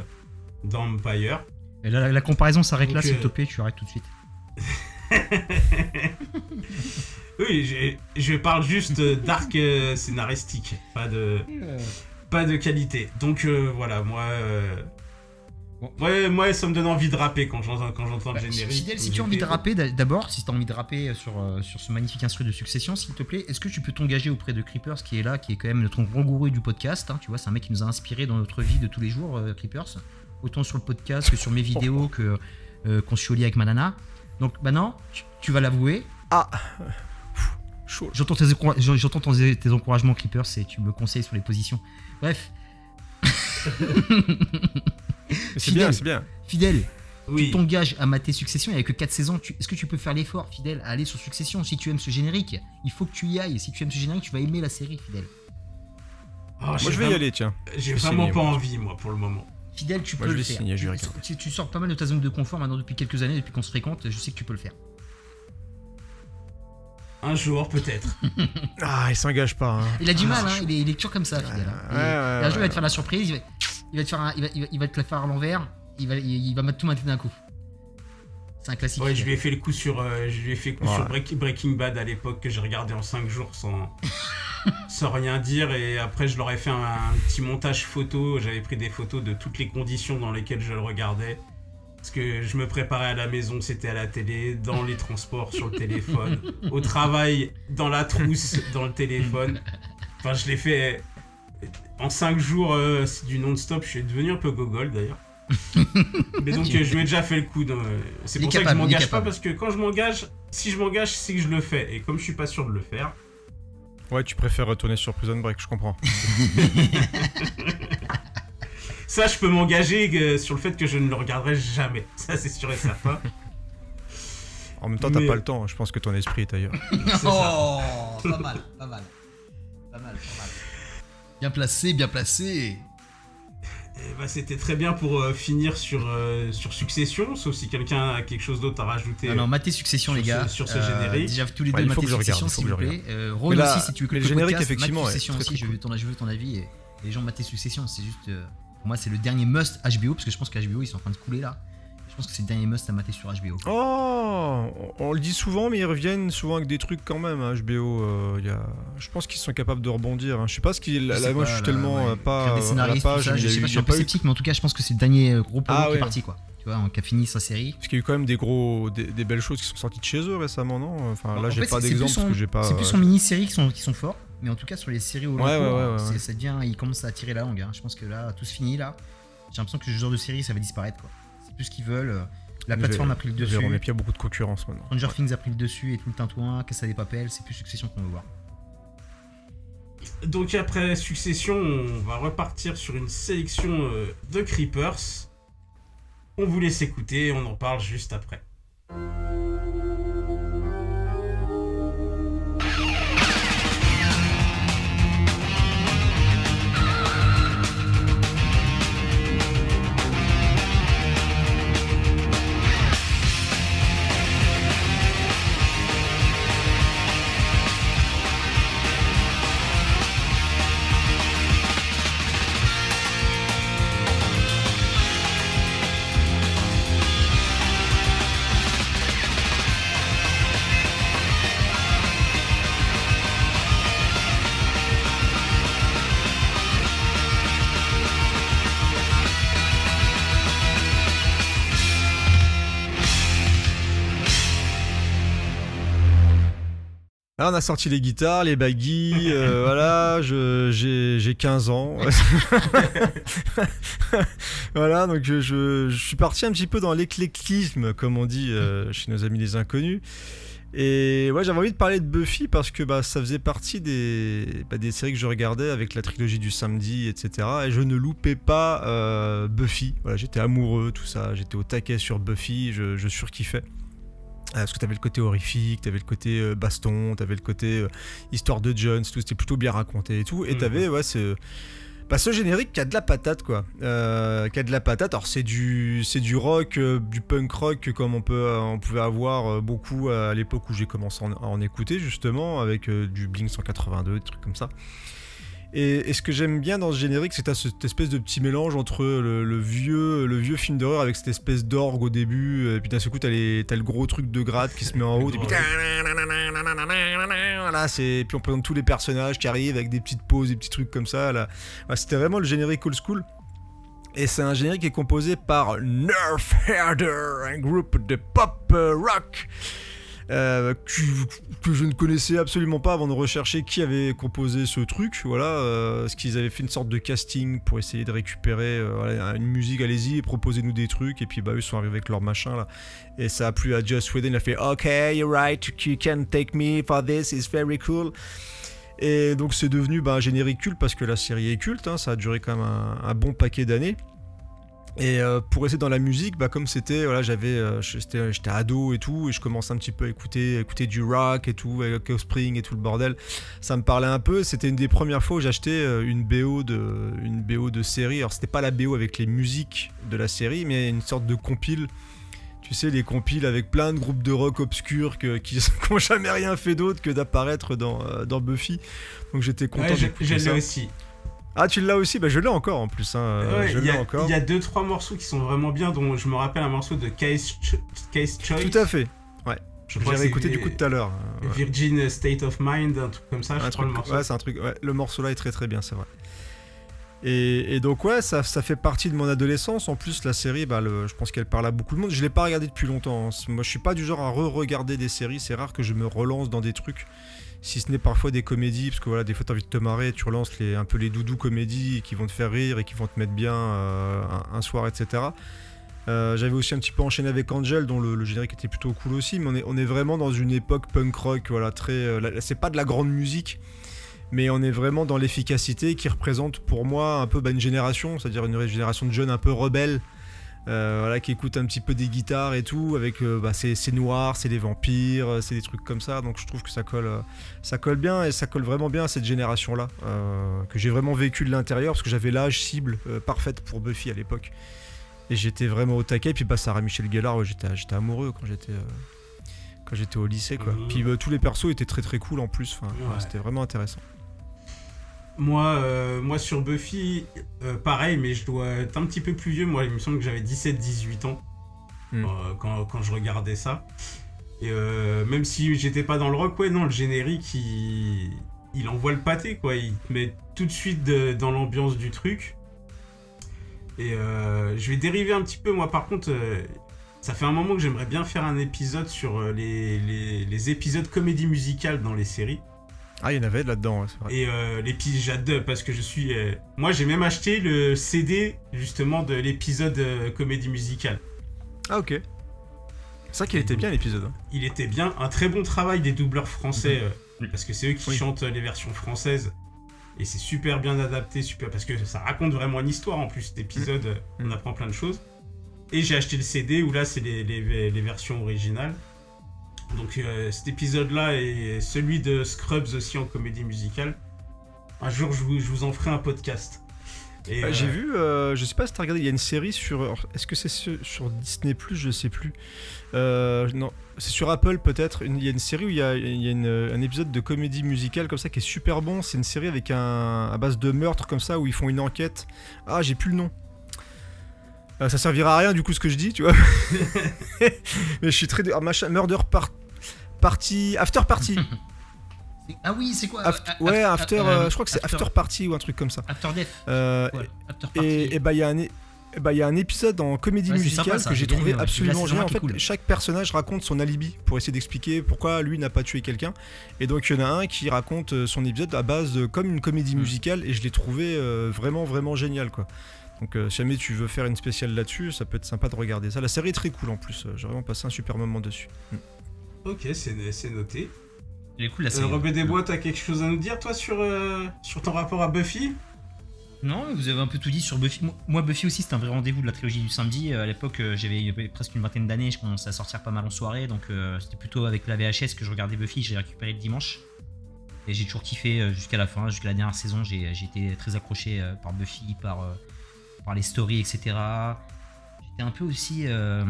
dans Empire. Et là, la, la comparaison s'arrête là, euh, te plaît, tu arrêtes tout de suite. Oui, je parle juste d'arc euh, scénaristique, pas de, pas de qualité. Donc euh, voilà, moi, euh. Ouais, moi, ça me donne envie de rapper quand j'entends quand j'entends Bah, le si, générique. Fidèle, si tu as envie de rapper d'a- d'abord, si tu as envie de rapper sur, euh, sur ce magnifique instru de succession, s'il te plaît, est-ce que tu peux t'engager auprès de Creepers qui est là, qui est quand même notre grand gourou du podcast hein, Tu vois, c'est un mec qui nous a inspiré dans notre vie de tous les jours, euh, Creepers. Autant sur le podcast que sur mes vidéos, que euh, qu'on se avec Manana. Donc maintenant, tu, tu vas l'avouer. Ah. J'entends tes, j'entends tes encouragements, Creepers, et tu me conseilles sur les positions. Bref, c'est Fidèle. bien, c'est bien. fidèle, Oui. tu t'engages à mater Succession, il n'y a que 4 saisons. Tu- Est-ce que tu peux faire l'effort, fidèle, à aller sur Succession Si tu aimes ce générique, il faut que tu y ailles. Si tu aimes ce générique, tu vas aimer la série, fidèle. Oh, Moi, j'ai je vais y vraiment- aller, tiens. J'ai vraiment signer, pas moi. envie, moi, pour le moment. Fidèle, tu Moi, peux je le faire. signer, je vais Tu- sors pas mal de ta zone de confort maintenant depuis quelques années, depuis qu'on se fréquente. Je sais que tu peux le faire. Un jour, peut-être. Ah, il s'engage pas. Hein. Il a du Ah, mal, hein, il, est, il est toujours comme ça, fidèle. hein. ouais, Et- ouais, et un jour, il va te faire la surprise, il va, il va te faire un- il va, il va- il va te la faire à l'envers, il va, il, il va mettre tout mater d'un coup. C'est un classique. Ouais, je lui ai fait le coup sur, euh, je lui ai fait le coup sur Break- Breaking Bad à l'époque que j'ai regardé en 5 jours sans, sans rien dire et après je leur ai fait un, un petit montage photo. J'avais pris des photos de toutes les conditions dans lesquelles je le regardais. Parce que je me préparais à la maison, c'était à la télé, dans les transports, sur le téléphone, au travail, dans la trousse, dans le téléphone. Enfin, je l'ai fait en 5 jours, euh, c'est du non-stop. Je suis devenu un peu gogol d'ailleurs. Mais donc, euh, je lui ai déjà fait le coup. euh, C'est pour ça que je m'engage pas parce que quand je m'engage, si je m'engage, c'est que je le fais. Et comme je suis pas sûr de le faire, Ouais, tu préfères retourner sur Prison Break, je comprends. ça, je peux m'engager euh, sur le fait que je ne le regarderai jamais. Ça, c'est sûr et certain. En même temps, t'as Mais- pas le temps. Je pense que ton esprit est ailleurs. Ça. Oh, pas mal, pas mal. Pas mal, pas mal. Bien placé, bien placé. Ben, C'était très bien pour euh, finir sur, euh, sur Succession, sauf si quelqu'un a quelque chose d'autre à rajouter. Non, non, matez Succession, sur les ce- gars. sur ce Euh, générique. Déjà, tous les Ouais, deux, matez Succession, s'il vous plaît. Euh, Ron là, aussi, si tu veux que mais le générique, podcast, effectivement, Succession aussi, je veux ton, je veux ton avis. Et les gens mater Succession, c'est juste. euh, pour moi, c'est le dernier must HBO, parce que je pense qu'HBO, ils sont en train de couler là. Je pense que c'est le dernier must à mater sur HBO. Oh on, on le dit souvent, mais ils reviennent souvent avec des trucs quand même. hein, HBO, euh, il y a... je pense qu'ils sont capables de rebondir. hein. Je sais pas ce qu'il. Je Là, moi, pas, je suis là, tellement ouais, euh, pas des euh, à la page. ça, je sais pas, je y suis a un peu pas eu- sceptique, mais en tout cas, je pense que c'est le dernier euh, gros polo Ah qui ouais. est parti, quoi. Tu vois, qui a fini sa série. Parce qu'il y a eu quand même des gros, des, des belles choses qui sont sorties de chez eux récemment, non? Enfin, En là, j'ai fait, pas d'exemple parce que j'ai pas. C'est plus son mini-série qui sont, qui sont forts, mais en tout cas, sur les séries au long Ouais, ouais, cours, ça devient, il commence à tirer la langue. hein. Je pense que là, tout se finit là. J'ai l'impression que ce genre de série, ça va disparaître, quoi. C'est plus ce qu'ils veulent. La plateforme a pris le dessus. il y a beaucoup de concurrence maintenant. Stranger Things a pris le dessus et tout le tintouin, Casa des Papel, c'est plus Succession qu'on veut voir. Donc après Succession, on va repartir sur une sélection euh, de Creepers. On vous laisse écouter, on en parle juste après. Là, on a sorti les guitares, les baggy, euh, voilà, j'ai j'ai 15 ans. voilà, donc je, je- je suis parti un petit peu dans l'éclectisme, comme on dit euh, chez nos amis les inconnus. Et ouais, j'avais envie de parler de Buffy parce que bah, ça faisait partie des, bah, des séries que je regardais avec la trilogie du samedi, etc. Et je ne loupais pas euh, Buffy. Voilà, j'étais amoureux, tout ça. J'étais au taquet sur Buffy, je, je surkiffais. Euh, Parce que t'avais le côté horrifique, t'avais le côté euh, baston, t'avais le côté euh, histoire de Jones, tout c'était plutôt bien raconté et tout. Et Mhm. t'avais ouais ce, bah, ce générique qui a de la patate quoi, euh, qui a de la patate. Alors c'est du c'est du rock, euh, du punk rock comme on peut on pouvait avoir beaucoup à l'époque où j'ai commencé à en, à en écouter justement avec euh, du Blink 182, des trucs comme ça. Et, ce que j'aime bien dans ce générique, c'est que t'as cette espèce de petit mélange entre le, vieux, le vieux film d'horreur avec cette espèce d'orgue au début, et puis d'un seul coup, t'as, les- t'as le gros truc de gratte qui se met en haut, et puis on présente tous les personnages qui arrivent avec des petites pauses, des petits trucs comme ça. C'était vraiment le générique old school. Et c'est un générique qui est composé par Nerf Herder, un groupe de pop euh, rock. Euh, que, je ne connaissais absolument pas avant de rechercher qui avait composé ce truc. Voilà, euh, ce qu'ils avaient fait une sorte de casting pour essayer de récupérer euh, une musique. Allez-y, proposez-nous des trucs. Et puis bah eux sont arrivés avec leur machin là. Et ça a plu à Joss Whedon. Il a fait OK, you're right, you can take me for this. It's very cool. Et donc c'est devenu bah, un générique culte parce que la série est culte. hein, ça a duré quand même un bon paquet d'années. Et euh, pour rester dans la musique, bah, comme c'était, voilà, j'avais, euh, j'étais, ado et tout, et je commençais un petit peu à écouter, écouter du rock et tout, avec Offspring et tout le bordel. Ça me parlait un peu. C'était une des premières fois où j'achetais euh, une BO de, une BO de série. Alors c'était pas la BO avec les musiques de la série, mais une sorte de compile. Tu sais, les compiles avec plein de groupes de rock obscurs que- qui n'ont jamais rien fait d'autre que d'apparaître dans, dans Buffy. Donc j'étais content Ouais, ça. aussi. Ah, tu l'as aussi? Bah je l'ai encore en plus. Hein. euh, Ouais, je il y, l'ai a- encore. il y a deux trois morceaux qui sont vraiment bien, dont je me rappelle un morceau de Case, Ch- Case Choice. Tout à fait. Je crois que J'avais écouté du coup tout à l'heure. ouais. Virgin State of Mind, un truc comme ça, je Un crois truc- le morceau. ouais, c'est un truc. ouais, le morceau là est très très bien, c'est vrai. Et, et donc ouais, ça, ça fait partie de mon adolescence. En plus, la série, bah, le- je pense qu'elle parle à beaucoup de monde. Je l'ai pas regardée depuis longtemps. hein. Moi, je suis pas du genre à re-regarder des séries. C'est rare que je me relance dans des trucs. Si ce n'est parfois des comédies, parce que voilà, des fois t'as envie de te marrer, tu relances un peu les doudous comédies qui vont te faire rire et qui vont te mettre bien euh, un, soir, etc. Euh, J'avais aussi un petit peu enchaîné avec Angel, dont le, générique était plutôt cool aussi, mais on est, vraiment dans une époque punk rock, voilà, très. euh, c'est pas de la grande musique, mais on est vraiment dans l'efficacité qui représente pour moi un peu bah, une génération, c'est-à-dire une génération de jeunes un peu rebelles, voilà, qui écoutent un petit peu des guitares et tout, avec euh, bah, c'est noir, c'est des vampires, euh, c'est des trucs comme ça, donc je trouve que ça colle, euh, ça colle bien et ça colle vraiment bien à cette génération-là, euh, que j'ai vraiment vécu de l'intérieur, parce que j'avais l'âge cible euh, parfaite pour Buffy à l'époque. Et j'étais vraiment au taquet, puis bah Sarah Michel Gellar, ouais, j'étais j'étais amoureux quand j'étais euh, quand j'étais au lycée quoi. Mhm. Puis euh, tous les persos étaient très très cool en plus, enfin Ouais. c'était vraiment intéressant. Moi, euh, moi sur Buffy, euh, pareil, mais je dois être un petit peu plus vieux. Moi, il me semble que j'avais 17-18 ans Hmm. euh, quand, quand je regardais ça. Et euh, même si j'étais pas dans le rock, ouais, non, le générique, il, il envoie le pâté, quoi. Il te met tout de suite de- dans l'ambiance du truc. Et euh, je vais dériver un petit peu, moi, par contre. ça fait un moment que j'aimerais bien faire un épisode sur les, les- les épisodes comédie musicale dans les séries. Ah il y en avait là-dedans, ouais, c'est vrai. Et euh, l'épisode, j'adore parce que je suis. euh, Moi, j'ai même acheté le CD justement de l'épisode euh, comédie musicale. Ah ok. C'est vrai qu'il était bien l'épisode. hein. Il était bien, un très bon travail des doubleurs français euh, parce que c'est eux qui Oui. chantent les versions françaises et c'est super bien adapté, super parce que ça raconte vraiment une histoire en plus. Cet épisode, euh, on apprend plein de choses. Et j'ai acheté le CD où là, c'est les, les- les versions originales. Donc euh, cet épisode-là et celui de Scrubs aussi en comédie musicale. Un jour, je vous, je vous en ferai un podcast. Bah, euh, J'ai vu, euh, je sais pas si t'as regardé, il y a une série sur. Est-ce que c'est sur, Disney Plus? Je sais plus. Euh, non, c'est sur Apple peut-être. Il y a une série où il y a, il y a une- un épisode de comédie musicale comme ça qui est super bon. C'est une série avec un à base de meurtre comme ça où ils font une enquête. Ah, j'ai plus le nom. Euh, ça servira à rien du coup ce que je dis, tu vois. Mais je suis très. ah, machin, Murder par- Party. After Party. Ah oui, c'est quoi euh, ouais, af- After. euh, je crois que c'est After Party ou un truc comme ça. After Death. Euh, Ouais, After Party. et, et bah il y a un é- et bah, il y a un épisode en comédie Ouais, musicale sympa, ça, que j'ai bien trouvé ouais. absolument génial. En fait, cool. chaque personnage raconte son alibi pour essayer d'expliquer pourquoi lui n'a pas tué quelqu'un. Et donc il y en a un qui raconte son épisode à base de comme une comédie Mm. musicale et je l'ai trouvé vraiment vraiment génial quoi. Donc euh, si jamais tu veux faire une spéciale là-dessus, ça peut être sympa de regarder ça. La série est très cool en plus. euh, J'ai vraiment passé un super moment dessus. Ok, c'est c'est noté. Elle est cool la Euh, série. Robin Desbois, t'as quelque chose à nous dire toi sur, euh, sur ton rapport à Buffy? Non, vous avez un peu tout dit sur Buffy. Moi- Buffy aussi, c'était un vrai rendez-vous de la trilogie du samedi. Euh, À l'époque, euh, j'avais presque une vingtaine d'années, je commençais à sortir pas mal en soirée, donc euh, c'était plutôt avec la VHS que je regardais Buffy. J'ai récupéré le dimanche. Et j'ai toujours kiffé euh, jusqu'à la fin, jusqu'à la dernière saison. J'ai été très accroché euh, par Buffy, par, euh, par les stories, etc. J'étais un peu aussi euh,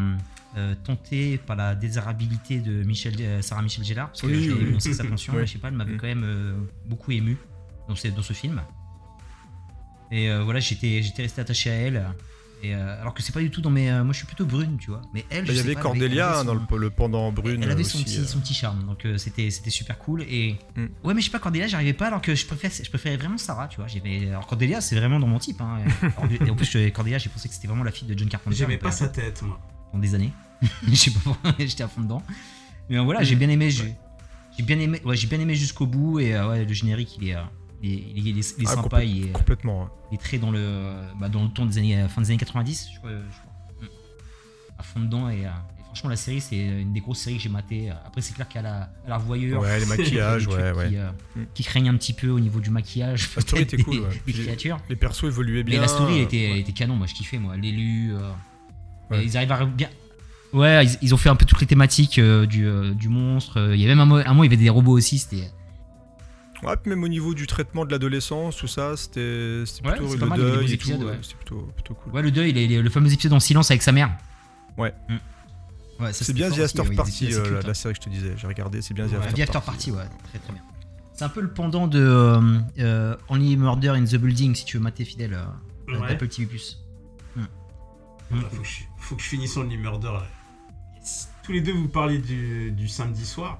euh, tenté par la désirabilité de Michel, euh, Sarah Michel Gellar, parce que Oui, je l'ai oui. Oui. et je sais pas, elle m'avait quand même beaucoup ému dans ce, dans ce film. Et euh, voilà, j'étais j'étais resté attaché à elle. Et euh, alors que c'est pas du tout dans mes. euh, moi, je suis plutôt brune, tu vois. Mais elle, Bah, je Il y sais avait pas, Cordelia avait dans son- le, le pendant brune Elle avait son, aussi. petit, euh. son petit charme, donc euh, c'était c'était super cool. Et Mm. ouais, mais je sais pas Cordelia, j'arrivais pas alors que je préférais, je préférais vraiment Sarah, tu vois. Alors Cordelia, c'est vraiment dans mon type. Hein. Alors, et en plus, je- Cordelia, j'ai pensé que c'était vraiment la fille de John Carpenter. J'aimais pas sa tête, moi. pendant des années. je sais pas pourquoi, j'étais à fond dedans. Mais euh, voilà, j'ai bien aimé. J'ai j'ai bien aimé, ouais, j'ai bien aimé jusqu'au bout et euh, ouais, le générique il est, euh, il il est- il est- il est Ah, sympa, il est, Complètement. ouais. il est très dans le, bah, dans le ton des années, fin des années 90, je crois. je crois. Mm. À fond dedans et, euh, et franchement la série c'est une des grosses séries que j'ai matées. Après c'est clair qu'elle a, elle a revoyeur. Ouais, les maquillages, ouais, ouais. Qui, euh, Mm. qui craignent un petit peu au niveau du maquillage. La story était cool, ouais. des créatures. Les persos évoluaient bien. Mais la story, était, euh, ouais. était canon, moi je kiffais, moi. L'élu. euh, Ouais. Ils arrivent à bien. Ouais, ils, ils ont fait un peu toutes les thématiques euh, du, euh, du monstre. Il y avait même un, un moment, il y avait des robots aussi. C'était. Ouais, puis même au niveau du traitement de l'adolescence, tout ça, c'était Ouais, plutôt le pas mal, deuil beaux et tout. épisodes, ouais. C'était plutôt, plutôt cool. Ouais, le deuil, les- les- le fameux épisode en silence avec sa mère. Ouais. Mm. Ouais, C'est bien The After Party, euh, la, la série que je te disais. J'ai regardé, c'est bien The After The After Party. Party, ouais, très très bien. C'est un peu le pendant de euh, euh, Only Murder in the Building, si tu veux mater fidèle euh, Ouais. d'Apple TV+. Voilà, faut, que je, faut que je finisse Only Murder. Tous les deux, vous parliez du, du samedi soir.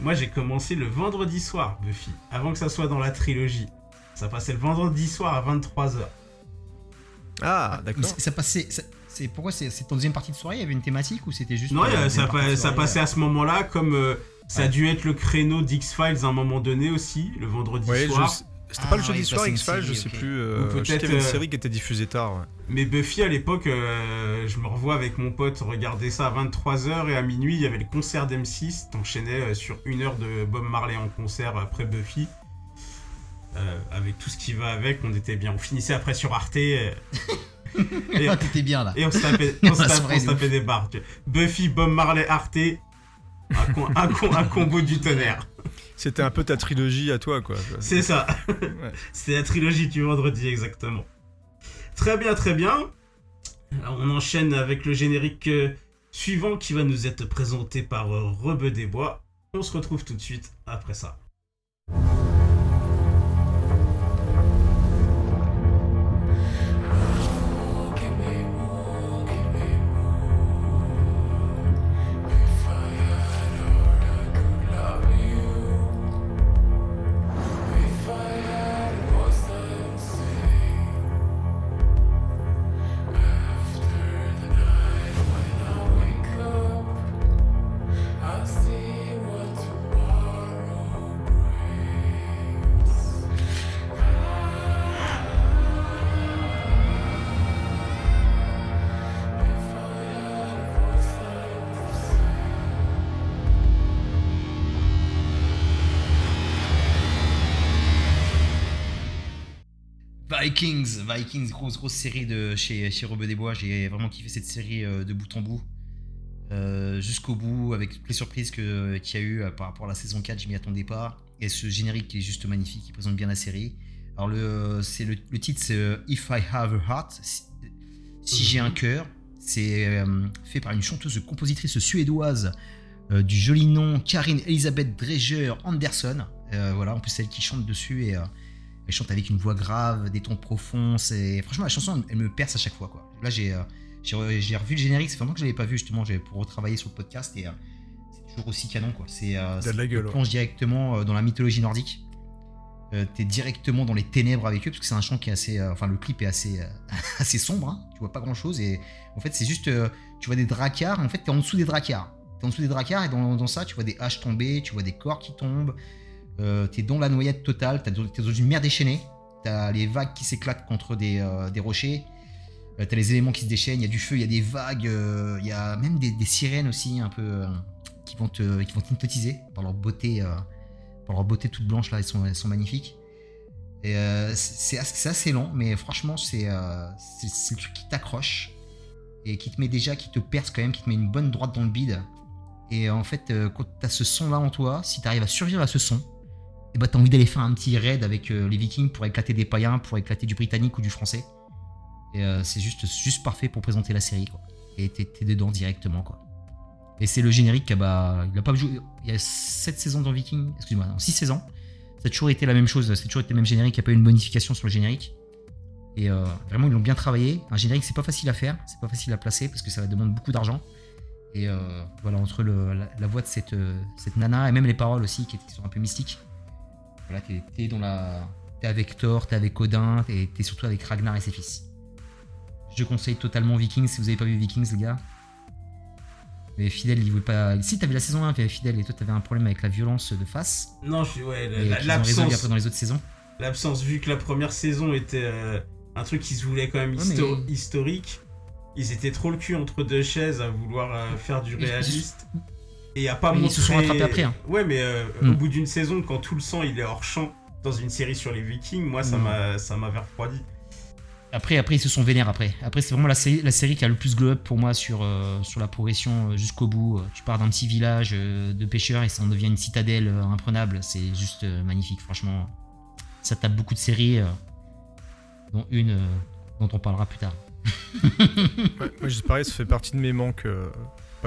Moi, j'ai commencé le vendredi soir, Buffy, avant que ça soit dans la trilogie. Ça passait le vendredi soir à 23h. Ah, d'accord. c'est- Ça passait. ça- c'est pourquoi c'est en deuxième partie de soirée? Il y avait une thématique ou c'était juste Non, euh, a- ça, pa- passait à ce moment-là, comme euh, ça a dû être le créneau d'X-Files à un moment donné aussi, le vendredi Ouais, soir. C'était Ah, pas le ouais, jeudi soir, X-Files, je sais plus. Ou euh, peut-être, avait une euh, série qui était diffusée tard. ouais. Mais Buffy, à l'époque, euh, je me revois avec mon pote regarder ça à 23h et à minuit, il y avait le concert d'M6. T'enchaînais euh, sur une heure de Bob Marley en concert après Buffy. Euh, avec tout ce qui va avec, on était bien. On finissait après sur Arte euh, et, Ah, t'étais bien là. et on se tapait, on se La tapait- soirée on se de tapait des barres. Buffy, Bob Marley, Arte. Un, con- un con- un combo du tonnerre. C'était un peu ta trilogie à toi, quoi. C'est ça. C'est la trilogie du vendredi, exactement. Très bien, très bien. Alors, on enchaîne avec le générique euh, suivant qui va nous être présenté par euh, Rebeu des Bois. On se retrouve tout de suite après ça. Vikings, Vikings, grosse grosse série de chez chez Rebeu des Bois. J'ai vraiment kiffé cette série euh, de bout en bout. Euh, jusqu'au bout, avec toutes les surprises que- qu'il y a eu euh, par rapport à la saison 4, je m'y attendais pas. Et ce générique qui est juste magnifique, qui présente bien la série. Alors le, le, titre c'est euh, If I Have a Heart, si, j'ai un cœur. C'est euh, fait par une chanteuse compositrice suédoise euh, du joli nom Karin Elisabeth Dreger Anderson. Euh, voilà, en plus c'est elle qui chante dessus et euh, elle chante avec une voix grave, des tons profonds. C'est franchement la chanson, elle me perce à chaque fois quoi. Là j'ai euh, j'ai re- j'ai revu le générique, c'est vraiment que je l'avais pas vu justement, pour retravailler sur le podcast et euh, c'est toujours aussi canon quoi. C'est euh, plonge directement dans la mythologie nordique. Euh, T'es directement dans les ténèbres avec eux parce que c'est un chant qui est assez, euh, enfin le clip est assez euh, assez sombre. hein. Tu vois pas grand chose et en fait c'est juste, tu vois des dracars. En fait t'es en dessous des dracars. T'es en dessous des dracars et dans, dans ça tu vois des haches tomber, tu vois des corps qui tombent. Euh, t'es dans la noyade totale. T'es dans une mer déchaînée. T'as les vagues qui s'éclatent contre des, euh, des rochers. Euh, T'as les éléments qui se déchaînent, il y a du feu, il y a des vagues, il y a même des, sirènes aussi un peu qui vont te qui vont t'hypnotiser par leur beauté, par leur beauté toute blanche là, elles sont, elles sont magnifiques. C'est assez, assez lent, mais franchement c'est c'est le truc qui t'accroche et qui te met déjà, qui te perce quand même, qui te met une bonne droite dans le bide. Et en fait, quand t'as ce son là en toi, si t'arrives à survivre à ce son, et bah t'as envie d'aller faire un petit raid avec euh, les Vikings pour éclater des païens, pour éclater du britannique ou du français. Et euh, c'est juste, juste parfait pour présenter la série, quoi. Et t'es dedans directement, quoi. Et c'est le générique bah, il a pas joué. Il y a 7 saisons dans Viking, excuse-moi, non, 6 saisons. Ça a toujours été la même chose, c'est toujours été le même générique, il n'y a pas eu une bonification sur le générique. Et euh, vraiment, ils l'ont bien travaillé. Un générique, c'est pas facile à faire, c'est pas facile à placer parce que ça demande beaucoup d'argent. Et voilà, entre la, la voix de cette, cette nana et même les paroles aussi qui sont un peu mystiques. Voilà, t'es t'es dans la. T'es avec Thor, t'es avec Odin, t'es t'es surtout avec Ragnar et ses fils. Je conseille totalement Vikings si vous avez pas vu Vikings, les gars. Mais Fidel, il voulait pas. Si, t'avais la saison 1, t'avais Fidel, et toi, t'avais un problème avec la violence de face. Non, je suis ouais, Et la- l'absence, après dans les autres saisons. l'absence vu que la première saison était euh, un truc qui se voulait quand même Ouais, histo- mais- historique. Ils étaient trop le cul entre deux chaises à vouloir euh, faire du réaliste. Et à pas Mais ils se sont rattrapés après, hein. Ouais, mais euh, Hmm. au bout d'une saison, quand tout le sang il est hors champ dans une série sur les Vikings, moi ça Hmm. m'a ça m'avait refroidi. Après, après, ils se sont vénères après. Après, c'est vraiment la série, la série qui a le plus glow up pour moi sur, euh, sur la progression euh, jusqu'au bout. Tu pars d'un petit village euh, de pêcheurs et ça en devient une citadelle euh, imprenable. C'est juste euh, magnifique, franchement. Ça tape beaucoup de séries, euh, dont une euh, dont on parlera plus tard. Ouais, moi, je pareil, ça fait partie de mes manques.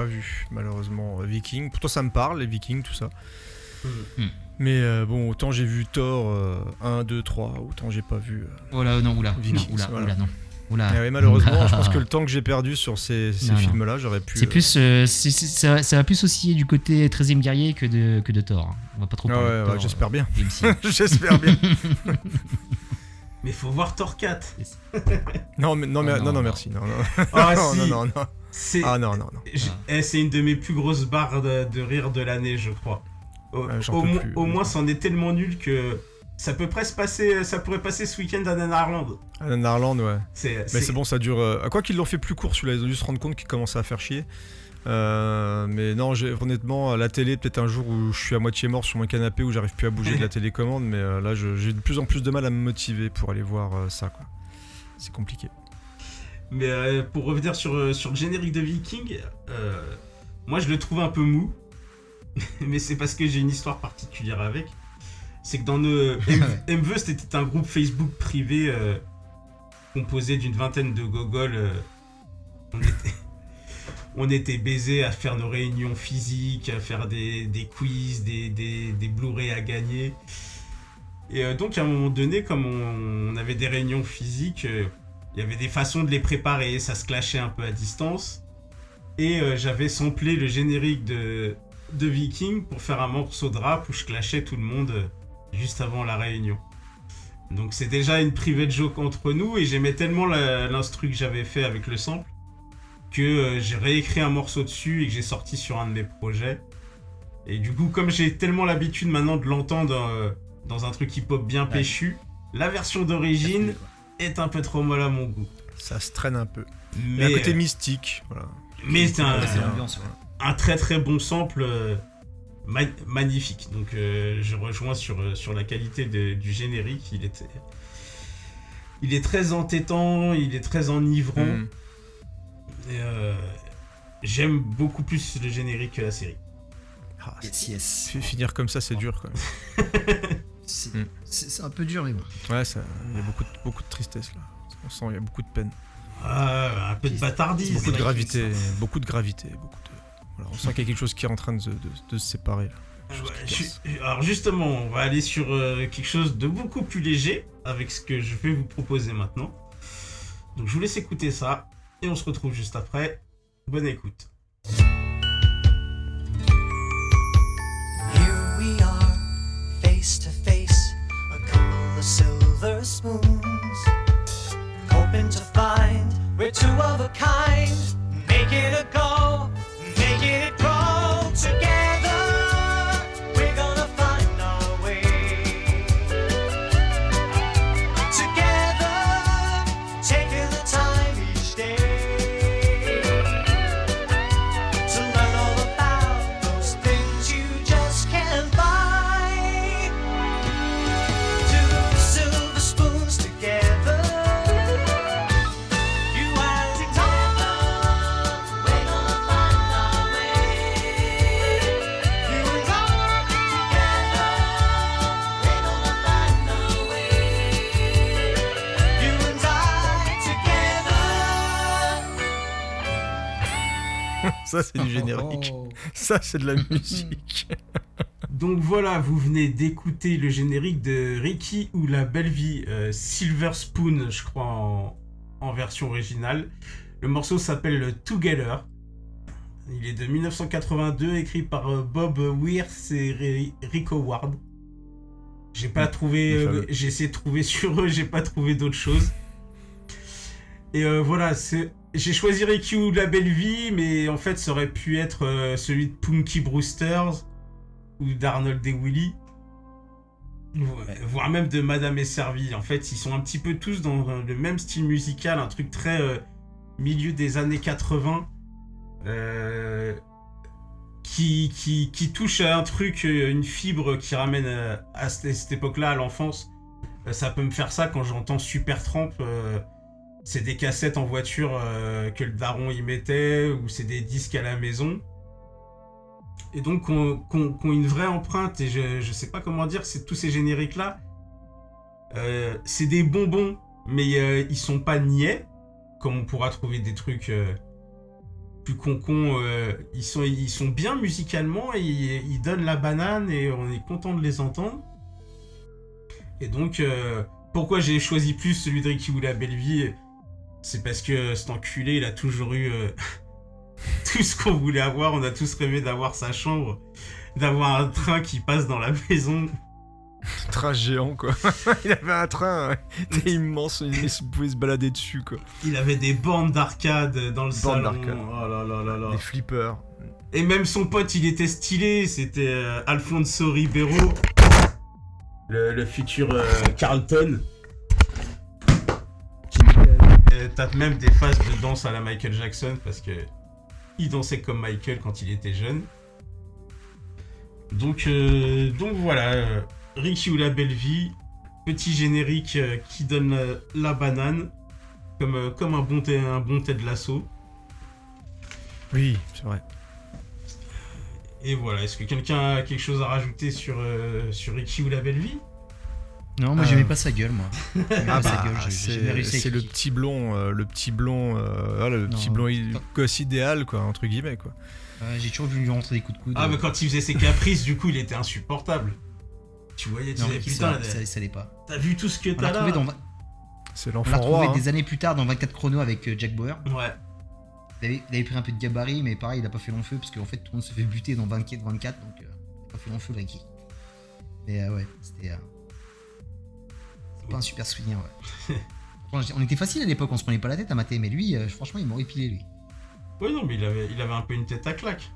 Euh, pas vu, malheureusement. euh, Viking. Pourtant, ça me parle, les Vikings, tout ça. Hmm. Mais euh, bon, autant j'ai vu Thor euh, 1, 2, 3, autant j'ai pas vu. euh, Oh là, non, oula, Vikings, non, oula, voilà. oula, non. Oula. Eh oui, malheureusement, je pense que le temps que j'ai perdu sur ces, ces films-là, j'aurais pu. C'est euh, plus, euh, c'est- c'est- ça, ça va plus osciller du côté 13ème guerrier que de, que de Thor. hein. On va pas trop Ah ouais, ouais, j'espère bien. euh, j'espère bien. Mais faut voir Thor 4. Non, mais, non, mais, Oh non, non. non, merci. Non, non. Ah non, si, non, non, non. C'est Ah non, non, Ah. eh, c'est une de mes plus grosses barres de, de rire de l'année, je crois. Au, Ouais, j'en au peux mo- plus, au moins, c'en est tellement nul que ça peut presque passer, ça pourrait passer ce week-end à Nanarland. Alan Arland, ouais. C'est, Mais c'est bon, ça dure. euh, À quoi qu'ils l'ont fait plus court, celui-là, ils ont dû se rendre compte qu'ils commençaient à faire chier. Euh, mais non, j'ai- honnêtement, à la télé, peut-être un jour où je suis à moitié mort sur mon canapé, où j'arrive plus à bouger de la télécommande, mais euh, là, je- j'ai de plus en plus de mal à me motiver pour aller voir euh, ça, quoi. C'est compliqué. Mais euh, pour revenir sur, euh, sur le générique de Viking, euh, moi je le trouve un peu mou. mais c'est parce que j'ai une histoire particulière avec. C'est que dans nos. M- MVE, c'était un groupe Facebook privé euh, composé d'une vingtaine de gogoles. on était. On était baisés à faire nos réunions physiques, à faire des, des quiz, des, des, des Blu-ray à gagner. Et donc à un moment donné, comme on, on avait des réunions physiques, il y avait des façons de les préparer, ça se clashait un peu à distance. Et euh, j'avais samplé le générique de, de Viking pour faire un morceau de rap où je clashais tout le monde euh, juste avant la réunion. Donc c'est déjà une private joke entre nous et j'aimais tellement l'instru que j'avais fait avec le sample que euh, j'ai réécrit un morceau dessus et que j'ai sorti sur un de mes projets. Et du coup, comme j'ai tellement l'habitude maintenant de l'entendre euh, dans un truc hip-hop bien Ouais. péchu, la version d'origine est un peu trop molle à mon goût. Ça se traîne un peu. Mais, un côté euh, mystique, voilà. mais c'est un, très très bon sample euh, ma- magnifique. Donc euh, je rejoins sur, sur la qualité de- du générique. Il est, il est très entêtant, il est très enivrant. Mm. Euh, J'aime beaucoup plus le générique que la série. Ah, Yes, yes. fi- Finir comme ça, c'est dur, quand même. C'est Mm. c'est- c'est un peu dur, mais bon. Ouais, ça- il y a beaucoup de, beaucoup de tristesse, là. On sent, il y a beaucoup de peine. Ah, un peu de bâtardise. Beaucoup de gravité, beaucoup de gravité, beaucoup de... Voilà, on sent qu'il y a quelque chose qui est en train de, se- de- de se séparer, là. Ah ouais, je- alors justement, on va aller sur euh, quelque chose de beaucoup plus léger avec ce que je vais vous proposer maintenant. Donc je vous laisse écouter ça et on se retrouve juste après. Bonne écoute. Here we are, face to face, a of silver spoons. Hoping to find we're two of a kind. Make it a go, make it grow together. Ça, c'est du générique. Oh. Ça, c'est de la musique. Donc voilà, vous venez d'écouter le générique de Ricky ou la belle vie euh, Silver Spoon, je crois en, en version originale. Le morceau s'appelle Together. Il est de 1982, écrit par euh, Bob Weir et Ri- Rick Howard. J'ai pas trouvé, les euh, j'ai essayé de trouver sur eux, j'ai pas trouvé d'autre chose. Et euh, voilà, c'est j'ai choisi ou la belle vie, mais en fait, ça aurait pu être euh, celui de Punky Brewsters ou d'Arnold et Willy. Vo- Voire même de Madame est servie. En fait, ils sont un petit peu tous dans le même style musical, un truc très euh, milieu des années 80. euh, qui, qui, touche à un truc, une fibre qui ramène à cette, époque-là, à l'enfance. Ça peut me faire ça quand j'entends Super Tramp. C'est des cassettes en voiture euh, que le daron y mettait, ou c'est des disques à la maison. Et donc, qu'on qu'on une vraie empreinte, et je, je sais pas comment dire, c'est tous ces génériques-là. euh, c'est des bonbons, mais euh, ils sont pas niais, comme on pourra trouver des trucs euh, plus concons. ils, sont, ils sont bien musicalement, et ils, donnent la banane, et on est content de les entendre. Et donc, pourquoi j'ai choisi plus celui de Ricky ou la belle vie C'est parce que cet enculé, il a toujours eu euh, tout ce qu'on voulait avoir. On a tous rêvé d'avoir sa chambre, d'avoir un train qui passe dans la maison. Train géant, quoi. il avait un train euh, immense, il pouvait se balader dessus, quoi. Il avait des bornes d'arcade dans le Bornes salon. d'arcade. Oh là là là là. Des flippers. Et même son pote, il était stylé. C'était euh, Alfonso Ribeiro, le, le futur euh, Carlton. Tape même des phases de danse à la Michael Jackson parce que il dansait comme Michael quand il était jeune. Donc, euh, donc voilà, euh, Ricky ou la belle vie, petit générique euh, qui donne la, la banane comme, comme un bon thé, un bon thé de l'assaut. Oui, c'est vrai. Et voilà, est-ce que quelqu'un a quelque chose à rajouter sur, euh, sur Ricky ou la belle vie? Non, moi Euh. j'aimais pas sa gueule, moi. J'aimais Ah pas sa bah, c'est c'est le petit blond, euh, le petit blond, euh, voilà, le Non. petit blond gosse idéal, quoi, entre guillemets, quoi. J'ai toujours voulu lui rentrer des coups de coude. Ah, mais quand il faisait ses caprices, du coup, il était insupportable. Tu voyais, tu Non, disais, Ricky, putain, ça, ça, ça l'est pas. t'as vu tout ce que t'as là C'est on l'a l'enfant retrouvé hein. des années plus tard dans 24 chrono avec euh, Jack Bauer. Ouais. Il avait, il avait pris un peu de gabarit, mais pareil, il a pas fait long feu parce qu'en fait tout le monde se fait buter dans 24, 24 donc euh, il a pas fait long feu le Ricky. Mais euh, ouais, c'était. euh, pas un super souvenir, ouais. On était facile à l'époque, on se prenait pas la tête à mater, mais lui, euh, franchement, il m'aurait pilé lui. Ouais, non, mais il avait, il avait un peu une tête à claque.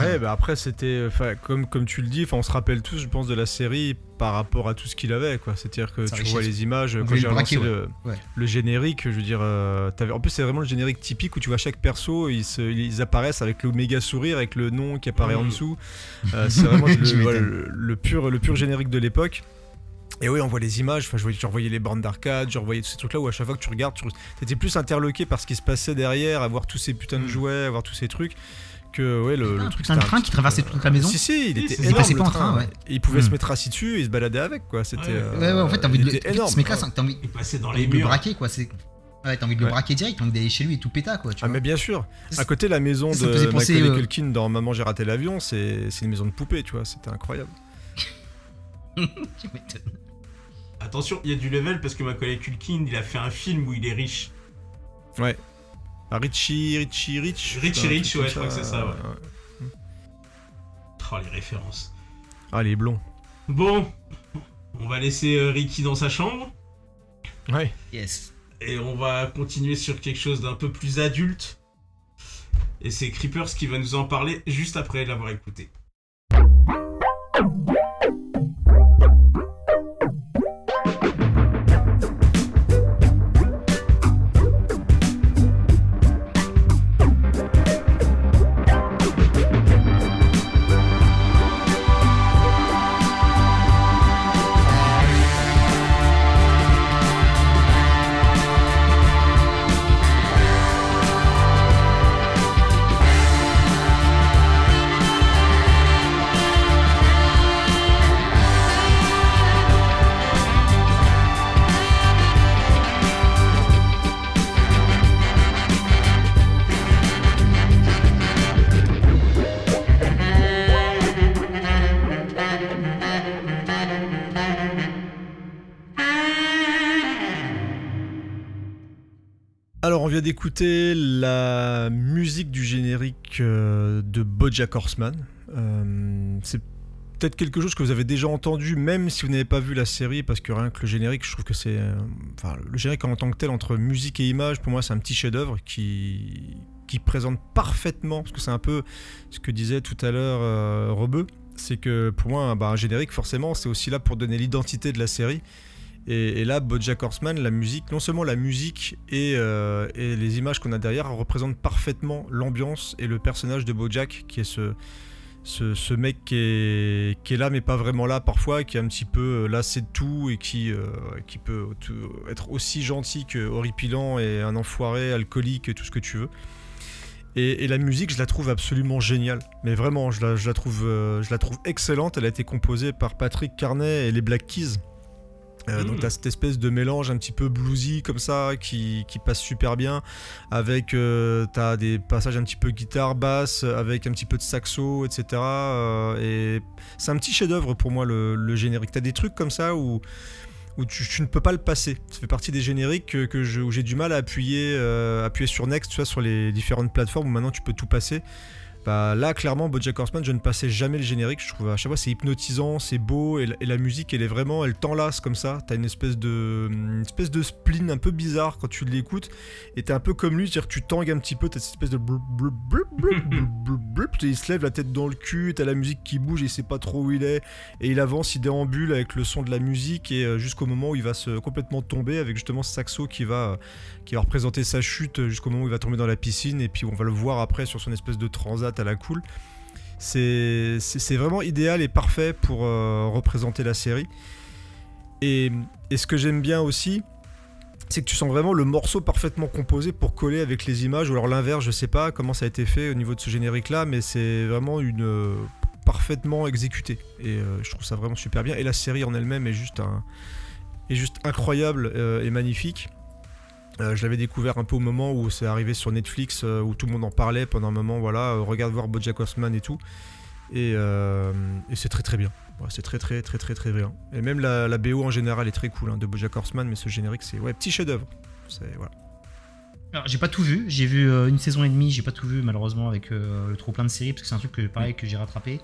Ouais, bah après c'était, enfin, comme comme tu le dis, enfin on se rappelle tous, je pense, de la série par rapport à tout ce qu'il avait, quoi. C'est-à-dire que tu vois les images On quand j'ai relancé le, Ouais. le générique, je veux dire, euh, en plus c'est vraiment le générique typique où tu vois chaque perso, ils, se- ils apparaissent avec le méga sourire, avec le nom qui apparaît en dessous. Euh, c'est vraiment voilà, le, le pur, le pur générique de l'époque. Et oui, on voit les images, enfin, je voyais, je revoyais les bornes d'arcade, je revoyais tous ces trucs-là où à chaque fois que tu regardes, tu étais plus interloqué par ce qui se passait derrière, à voir tous ces putains de Mhm. jouets, à voir tous ces trucs, que ouais, le, le un truc train qui traversait toute la maison. Si, si, il était énorme. passait pas en train, train, ouais. Et il pouvait se Hmm. mettre assis dessus et il se baladait avec, quoi. C'était. Ouais. euh, Ouais, ouais, en fait, t'as envie de le. énorme. ce mec-là, t'as envie, Il passait dans t'as les envie de le braquer, quoi. C'est. Ouais, t'as envie de le Ouais. braquer direct, t'as envie d'aller chez lui et tout péta, quoi. Tu Ah, vois. mais bien sûr. À côté, la maison de Michael euh, Culkin dans Maman, j'ai raté l'avion, c'est c'est une maison de poupée, tu vois. C'était incroyable. Tu m'étonnes. Attention, il y a du level parce que ma collègue Culkin, il a fait un film où il est riche. Ouais. Ah, Richie, Richie, Rich. Richie Rich, ouais, je crois que c'est ça, ouais. Oh, les références. Ah, les blonds. Bon, on va laisser euh, Ricky dans sa chambre. Ouais. Yes. Et on va continuer sur quelque chose d'un peu plus adulte. Et c'est Creepers qui va nous en parler juste après l'avoir écouté. Vient d'écouter la musique du générique euh, de Bojack Horseman. Euh, c'est peut-être quelque chose que vous avez déjà entendu, même si vous n'avez pas vu la série, parce que rien que le générique, je trouve que c'est. euh, Enfin, le générique en tant que tel, entre musique et image, pour moi, c'est un petit chef-d'œuvre qui, présente parfaitement, parce que c'est un peu ce que disait tout à l'heure euh, Rebeu, c'est que pour moi, bah, un générique, forcément, c'est aussi là pour donner l'identité de la série. Et, là, Bojack Horseman, la musique, non seulement la musique et, euh, et les images qu'on a derrière représentent parfaitement l'ambiance et le personnage de Bojack, qui est ce, ce, mec qui est, là mais pas vraiment là parfois, qui est un petit peu euh, lassé de tout et qui, euh, qui peut être aussi gentil que horripilant et un enfoiré, alcoolique, tout ce que tu veux. Et, la musique, je la trouve absolument géniale. Mais vraiment, je la, trouve, je la trouve excellente. Elle a été composée par Patrick Carnet et les Black Keys. Euh. Donc t'as cette espèce de mélange un petit peu bluesy comme ça qui, qui passe super bien. Avec euh, t'as des passages un petit peu guitare basse avec un petit peu de saxo etc euh, et c'est un petit chef d'œuvre pour moi le, le générique. T'as des trucs comme ça où où tu, tu ne peux pas le passer. Ça fait partie des génériques que, que je- où j'ai du mal à appuyer appuyer sur next tu vois sur les différentes plateformes où maintenant tu peux tout passer bah, là, clairement, Bojack Horseman, je ne passais jamais le générique. Je trouve à chaque fois c'est hypnotisant, c'est beau, et la, et la musique, elle est vraiment, elle t'enlace comme ça. T'as une espèce de, une espèce de spleen un peu bizarre quand tu l'écoutes, et t'es un peu comme lui, c'est-à-dire que tu tangues un petit peu, t'as cette espèce de il se lève la tête dans le cul, t'as la musique qui bouge, et il sait pas trop où il est, et il avance, il déambule avec le son de la musique, et euh, jusqu'au moment où il va se complètement tomber avec justement ce saxo qui va, qui va représenter sa chute jusqu'au moment où il va tomber dans la piscine, et puis on va le voir après sur son espèce de transat à la cool. C'est vraiment idéal et parfait pour euh, représenter la série. Et, ce que j'aime bien aussi, c'est que tu sens vraiment le morceau parfaitement composé pour coller avec les images, ou alors l'inverse, je sais pas comment ça a été fait au niveau de ce générique là, mais c'est vraiment une euh, parfaitement exécuté. Et euh, je trouve ça vraiment super bien. Et la série en elle-même est est juste incroyable et magnifique. Euh, je l'avais découvert un peu au moment où c'est arrivé sur Netflix, euh, où tout le monde en parlait pendant un moment. Voilà, euh, regarde voir BoJack Horseman et tout. Et, et c'est très très bien. Ouais, c'est très très très très très bien. Et même la, la BO en général est très cool hein, de BoJack Horseman, mais ce générique c'est ouais petit chef-d'œuvre. Voilà. Alors, j'ai pas tout vu, j'ai vu une saison et demie, j'ai pas tout vu malheureusement avec le trop plein de séries parce que c'est un truc que pareil que j'ai rattrapé.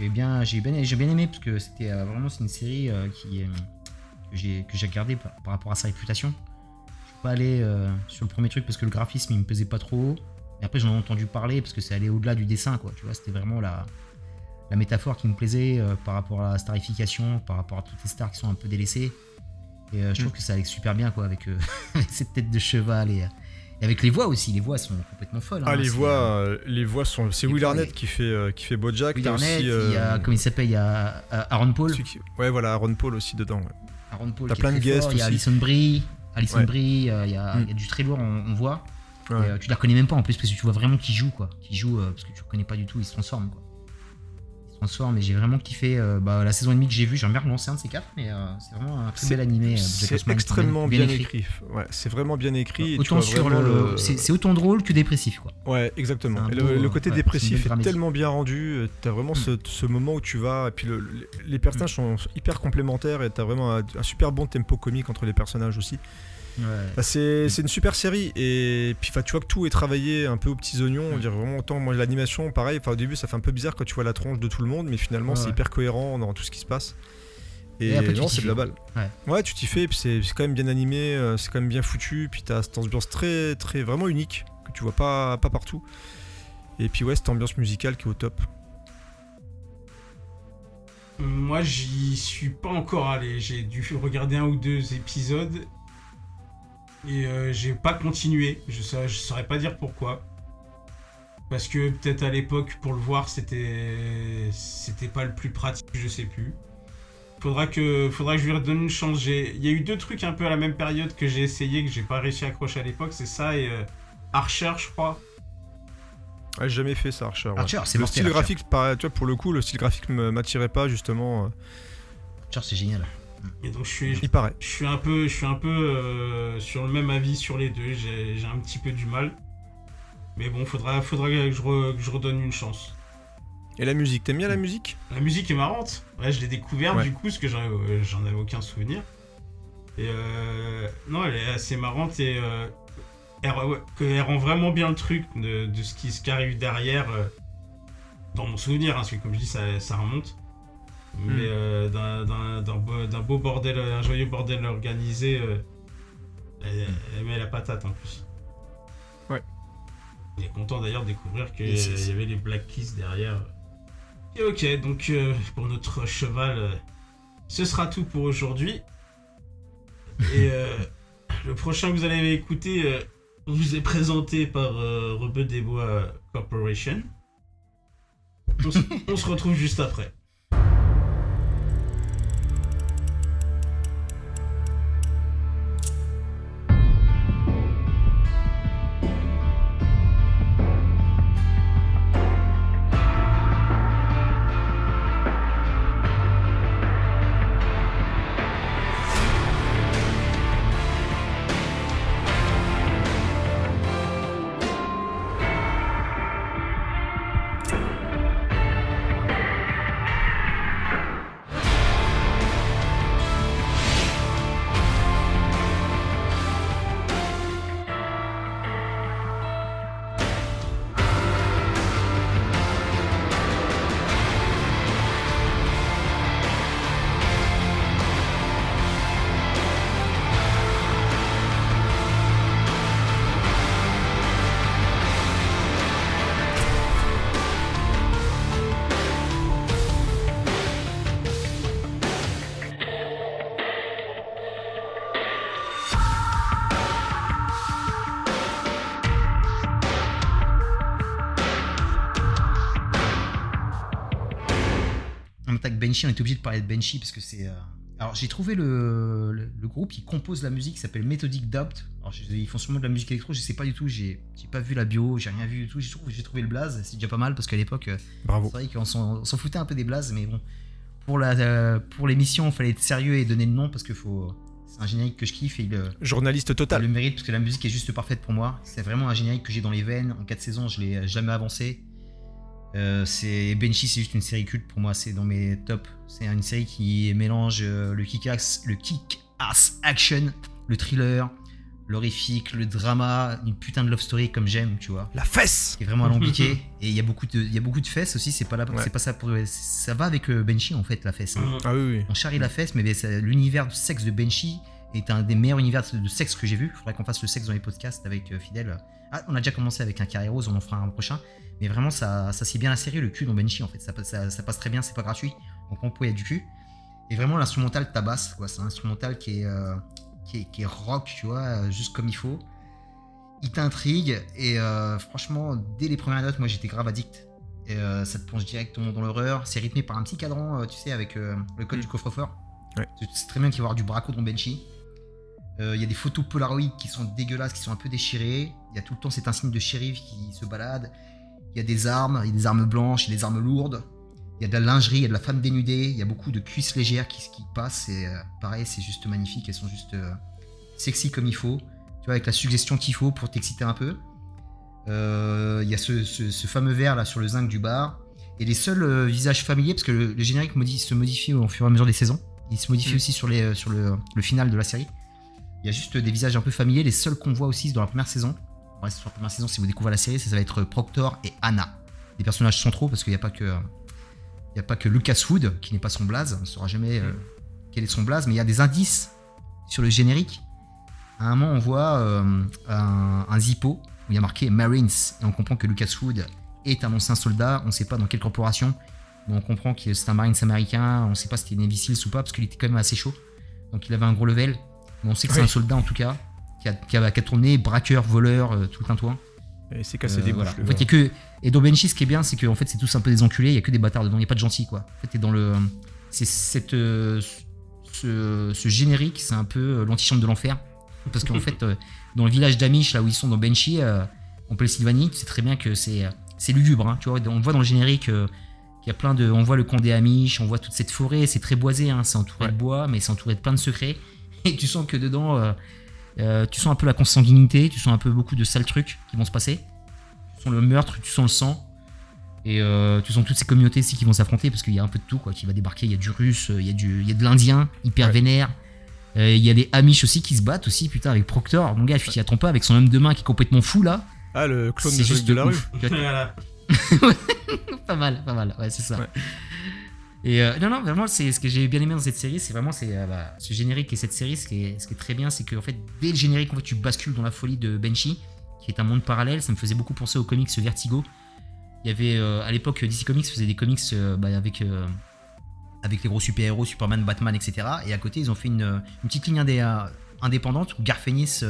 J'ai bien, j'ai bien, j'ai bien aimé parce que c'était vraiment c'est une série qui que j'ai que j'ai regardé par, par rapport à sa réputation. Pas allé euh, sur le premier truc parce que le graphisme il me pesait pas trop. Et après j'en ai entendu parler parce que c'est allé au-delà du dessin quoi. Tu vois, c'était vraiment la la métaphore qui me plaisait euh, par rapport à la starification, par rapport à toutes les stars qui sont un peu délaissées. Et euh, je trouve que ça allait super bien quoi avec, avec cette tête de cheval et, et avec les voix aussi. Les voix sont complètement folles. Ah hein. les C'est, voix, les voix sont. C'est les Will Arnett les- qui fait qui fait BoJack. Will Arnett, il y a, comment il s'appelle, il y a Aaron Paul. qui- Ouais voilà, Aaron Paul aussi dedans. ouais. Aaron Paul T'as plein de guests Il y a. Alison Brie. Alison Ouais. Brie, euh, il y, a, Mm. il y a du très lourd, on, on voit. Ouais. Et, euh, tu la reconnais même pas en plus parce que tu vois vraiment qu'il joue quoi. Qu'il joue euh, parce que tu reconnais pas du tout, il se transforme quoi. Il se transforme et j'ai vraiment kiffé bah, la saison et demie que j'ai vue. J'aimerais relancer un de ces quatre, mais c'est vraiment un très bel animé. C'est extrêmement bien, écrit. Ouais, c'est vraiment bien écrit. et tu Autant vois sur vraiment le. C'est autant drôle que dépressif quoi. Ouais, exactement. Et le, beau, le côté dépressif est tellement bien rendu. T'as vraiment ce, ce moment où tu vas. Et puis le- le- les personnages sont hyper complémentaires et t'as vraiment un, un super bon tempo comique entre les personnages aussi. Bah, c'est c'est une super série. Et puis tu vois que tout est travaillé un peu aux petits oignons. On dirait vraiment autant. Moi, l'animation, pareil. Au début, ça fait un peu bizarre quand tu vois la tronche de tout le monde. Mais finalement, Ouais, c'est hyper cohérent dans tout ce qui se passe. Et, Et après, non, c'est de la balle. Ouais. Ouais, tu t'y fais, et puis c'est c'est quand même bien animé, euh, c'est quand même bien foutu, puis t'as cette ambiance très, très, vraiment unique, que tu vois pas, pas partout. Et puis ouais, cette ambiance musicale qui est au top. Moi, j'y suis pas encore allé. J'ai dû regarder un ou deux épisodes. Et euh, j'ai pas continué. Je saurais, je saurais pas dire pourquoi. Parce que peut-être à l'époque, pour le voir, c'était c'était pas le plus pratique, je sais plus. Faudra que, faudra que je lui redonne une chance. Il y a eu deux trucs un peu à la même période que j'ai essayé, que j'ai pas réussi à accrocher à l'époque. C'est ça et euh, Archer, je crois. Ouais, j'ai jamais fait ça, Archer. ouais. Archer, c'est le mortel, style Archer. graphique, pareil, tu vois, pour le coup, le style graphique me- m'attirait pas, justement. euh, Tiens, c'est génial. Et donc je suis, il paraît. Je suis un peu, je suis un peu euh, sur le même avis sur les deux. J'ai j'ai un petit peu du mal. Mais bon, faudra, faudra que, je re- que je redonne une chance. Et la musique, t'aimes bien la musique? La musique est marrante. Ouais, je l'ai découvert Ouais. du coup, parce que j'en euh, j'en avais aucun souvenir. Et euh, non, elle est assez marrante et euh, elle, ouais, que- elle rend vraiment bien le truc de, de ce, qui, ce qui arrive derrière. euh, dans mon souvenir, hein, parce que comme je dis, ça, ça remonte. Mais euh, d'un- d'un d'un beau, d'un beau bordel, un joyeux bordel organisé, euh, elle, elle met la patate en plus. Ouais. Il est content d'ailleurs de découvrir qu'il Yes, yes. y avait les Black Keys derrière. Et ok, donc euh, pour notre cheval, euh, ce sera tout pour aujourd'hui. Et euh, le prochain que vous allez écouter euh, vous est présenté par euh, Rebeu des Bois Corporation. On se- on se retrouve juste après. Banshee, on est obligé de parler de Banshee parce que c'est. euh, Alors j'ai trouvé le, le, le groupe qui compose la musique qui s'appelle Methodic Doubt. Alors je- ils font sûrement de la musique électro, je sais pas du tout, j'ai j'ai pas vu la bio, j'ai rien vu du tout. J'ai trouvé, le blaze, c'est déjà pas mal parce qu'à l'époque, euh, Bravo. c'est vrai qu'on s'en on s'en foutait un peu des blazes, mais bon. Pour la euh, pour l'émission, il fallait être sérieux et donner le nom parce que faut. C'est un générique que je kiffe et il, Journaliste il total. le mérite parce que la musique est juste parfaite pour moi. C'est vraiment un générique que j'ai dans les veines. En 4 saisons, je l'ai jamais avancé. Euh, c'est Benchy, c'est juste une série culte pour moi. C'est dans mes tops. C'est une série qui mélange euh, le kick-ass, le kick-ass action, le thriller, l'horrifique, le drama, une putain de love story comme j'aime, tu vois. La fesse Qui est vraiment alambiqué. et il y a beaucoup de, il y a beaucoup de fesses aussi. C'est pas là, Ouais. c'est pas ça pour. Ça va avec euh, Benchy en fait la fesse. hein. Ah oui, oui. On charrie la fesse, mais l'univers du sexe de Benchy est un des meilleurs univers de de sexe que j'ai vu. Il faudrait qu'on fasse le sexe dans les podcasts avec euh, Fidèle. Ah, on a déjà commencé avec un carré rose, on en fera un prochain. Mais vraiment, ça, ça c'est bien la série, le cul dans Benchy en fait. Ça, passe- ça, ça passe très bien, c'est pas gratuit. Donc on peut y a du cul. Et vraiment, l'instrumental tabasse, quoi. C'est un instrumental qui est, euh, qui est, qui est rock, tu vois, euh, juste comme il faut. Il t'intrigue et euh, franchement, dès les premières notes, moi j'étais grave addict. Et, euh, ça te plonge directement dans l'horreur. C'est rythmé par un petit cadran, tu sais, avec le code Mm. du coffre-fort. Ouais. Sais très bien qu'il va y avoir du braco dans Benchy. Euh, Il y a des photos Polaroid qui sont dégueulasses, qui sont un peu déchirées. Il y a tout le temps cet insigne de shérif qui se balade. Il y a des armes, il y a des armes blanches, il y a des armes lourdes. Il y a de la lingerie, il y a de la femme dénudée. Il y a beaucoup de cuisses légères qui, qui passent. Et euh, pareil, c'est juste magnifique. Elles sont juste euh, sexy comme il faut. Tu vois, avec la suggestion qu'il faut pour t'exciter un peu. Euh, Il y a ce, ce- ce fameux verre là sur le zinc du bar. Et les seuls visages familiers, parce que le, le générique modi- se modifie au fur et à mesure des saisons. Il se modifie Mm. aussi sur, les, sur le, le final de la série. Il y a juste des visages un peu familiers. Les seuls qu'on voit aussi dans la première saison. Ouais, sur la première saison, si vous découvrez la série, ça, ça va être Proctor et Anna. Des personnages centraux, parce qu'il n'y a pas que. Il n'y a pas que Lucas Wood qui n'est pas son blaze, on ne saura jamais euh, quel est son blaze, mais il y a des indices sur le générique. À un moment, on voit euh, un, un zippo où il y a marqué Marines, et on comprend que Lucas Wood est un ancien soldat, on ne sait pas dans quelle corporation, mais on comprend que c'est un Marines américain, on ne sait pas si c'était Navy Seals ou pas, parce qu'il était quand même assez chaud, donc il avait un gros level, mais on sait que c'est un soldat en tout cas, qui a, qui a- qui a tourné braqueur, voleur, euh, tout le tintouin. Et c'est cassé Euh, des voilà. bouches. En fait, il y a que et dans Benchy, ce qui est bien, c'est que en fait, c'est tous un peu des enculés. Il y a que des bâtards dedans. Il y a pas de gentils, quoi. En fait, t'es dans le, c'est cette, euh, ce, ce générique, c'est un peu l'antichambre de l'enfer, parce qu'en fait, dans le village d'Amish, là où ils sont dans Benchy, euh, en Pennsylvanie, tu sais très bien que c'est, c'est lugubre. hein. tu vois, on voit dans le générique. qu'il y a plein de, on voit le camp des Amish, on voit toute cette forêt, c'est très boisé, hein, c'est entouré Ouais. de bois, mais c'est entouré de plein de secrets. Et tu sens que dedans, euh, euh, tu sens un peu la consanguinité, tu sens un peu beaucoup de sales trucs qui vont se passer. Tu sens le meurtre, tu sens le sang. Et euh, tu sens toutes ces communautés ici qui vont s'affronter parce qu'il y a un peu de tout quoi qui va débarquer. Il y a du russe, euh, il y a, du, il y a de l'indien hyper Ouais. vénère. Euh, Il y a les Amish aussi qui se battent aussi, putain, avec Proctor. Mon gars, tu t'y attends pas avec son homme de main qui est complètement fou là. Ah, le clone C'est de, juste de la rue. ouf. Pas mal, pas mal, ouais, c'est ça. Ouais. Euh, non, non, vraiment, c'est ce que j'ai bien aimé dans cette série, c'est vraiment c'est, euh, bah, ce générique et cette série. Ce qui est, très bien, c'est qu'en fait, dès le générique, en fait, tu bascules dans la folie de Banshee, qui est un monde parallèle. Ça me faisait beaucoup penser aux comics Vertigo. Il y avait euh, à l'époque DC Comics faisait des comics bah, avec les gros super-héros, Superman, Batman, etc. Et à côté, ils ont fait une, petite ligne indé- indépendante où Garfenis,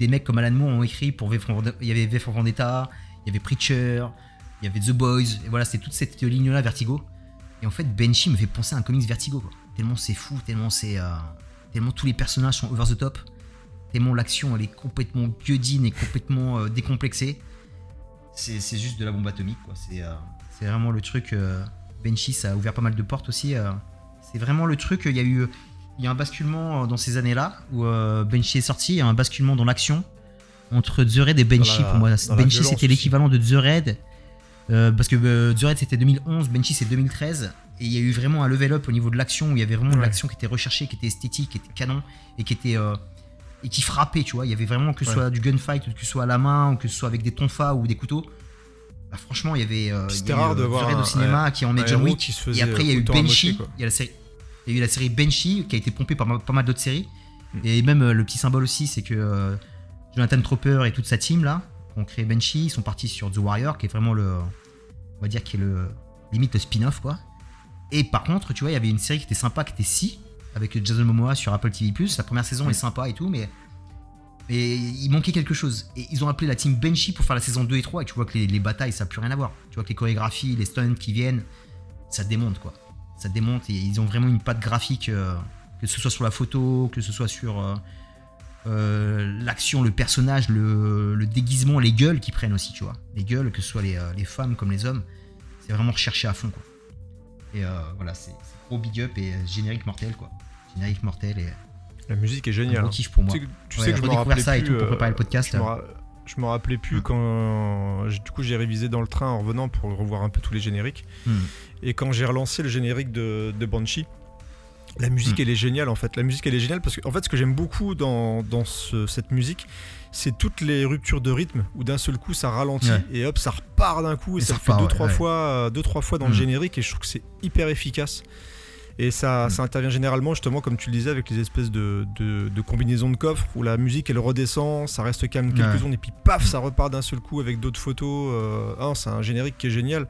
des mecs comme Alan Moore ont écrit pour V Il y avait Vendetta, il y avait Preacher, il y avait The Boys. Et voilà, c'était toute cette ligne-là, Vertigo. Et en fait, Banshee me fait penser à un comics Vertigo. Quoi. Tellement c'est fou, tellement c'est. euh, tellement tous les personnages sont over the top. Tellement l'action, elle est complètement gueudine et complètement euh, décomplexée. C'est c'est juste de la bombe atomique, quoi. C'est euh, c'est vraiment le truc. Banshee, ça a ouvert pas mal de portes aussi. c'est vraiment le truc. Il y a eu. Il y a un basculement dans ces années-là où Banshee est sorti. Il y a un basculement dans l'action entre The Raid et la- pour moi. c'était l'équivalent de The Raid. Euh, parce que euh, The Raid c'était 2011, Banshee c'est 2013. Et il y a eu vraiment un level up au niveau de l'action où il y avait vraiment de l'action qui était recherchée, qui était esthétique, qui était canon et qui était. euh, et qui frappait, tu vois. Il y avait vraiment que ce Ouais. soit du gunfight, que ce soit à la main, ou que ce soit avec des tonfas ou des couteaux. Bah, franchement, il y avait. euh, c'était rare de euh, voir The Raid un- au cinéma qui en un John Wick. qui se Et après, il y a eu quoi. Il y a la série. Il y a eu la série Banshee qui a été pompée par ma- pas mal d'autres séries. Mm. Et même euh, le petit symbole aussi, c'est que euh, Jonathan Tropper et toute sa team là ont créé Banshee. Ils sont partis sur The Warrior, qui est vraiment le. On va dire qui est le. Limite le spin-off quoi. Et par contre, tu vois, il y avait une série qui était sympa, qui était Si, avec Jason Momoa sur Apple TV. La première saison est sympa et tout, mais. Mais il manquait quelque chose. Et ils ont appelé la team Banshee pour faire la saison 2 et 3. Et tu vois que les, les batailles, ça n'a plus rien à voir. Tu vois que les chorégraphies, les stunts qui viennent, ça démonte quoi. Ça démonte et ils ont vraiment une patte graphique, euh, que ce soit sur la photo, que ce soit sur euh, euh, l'action, le personnage, le, le déguisement, les gueules qu'ils prennent aussi, tu vois. Les gueules, que ce soit les, euh, les femmes comme les hommes, c'est vraiment recherché à fond quoi. Et euh, voilà, c'est gros big up et générique mortel quoi. Générique mortel et La musique est un géniale. gros hein. kiff pour moi. Tu sais que, tu Ouais, sais que je me rappelais ça et plus, tout pour préparer le podcast. Je me, rappelais plus Mm. quand. Du coup, j'ai révisé dans le train en revenant pour revoir un peu tous les génériques. Hmm. Et quand j'ai relancé le générique de, de Banshee, la musique Mm. elle est géniale en fait. La musique elle est géniale parce que en fait ce que j'aime beaucoup dans, dans ce- cette musique, c'est toutes les ruptures de rythme où d'un seul coup ça ralentit Ouais. et hop ça repart d'un coup et, Et ça ça le fait repart, deux ouais, trois ouais. fois, euh, deux trois fois dans le Mm. générique et je trouve que c'est hyper efficace. Et ça, Mm. ça intervient généralement justement comme tu le disais avec les espèces de, de, de combinaisons de coffres où la musique elle redescend, ça reste calme quelques secondes et puis paf ça repart d'un seul coup avec d'autres photos. euh, ah, c'est un générique qui est génial.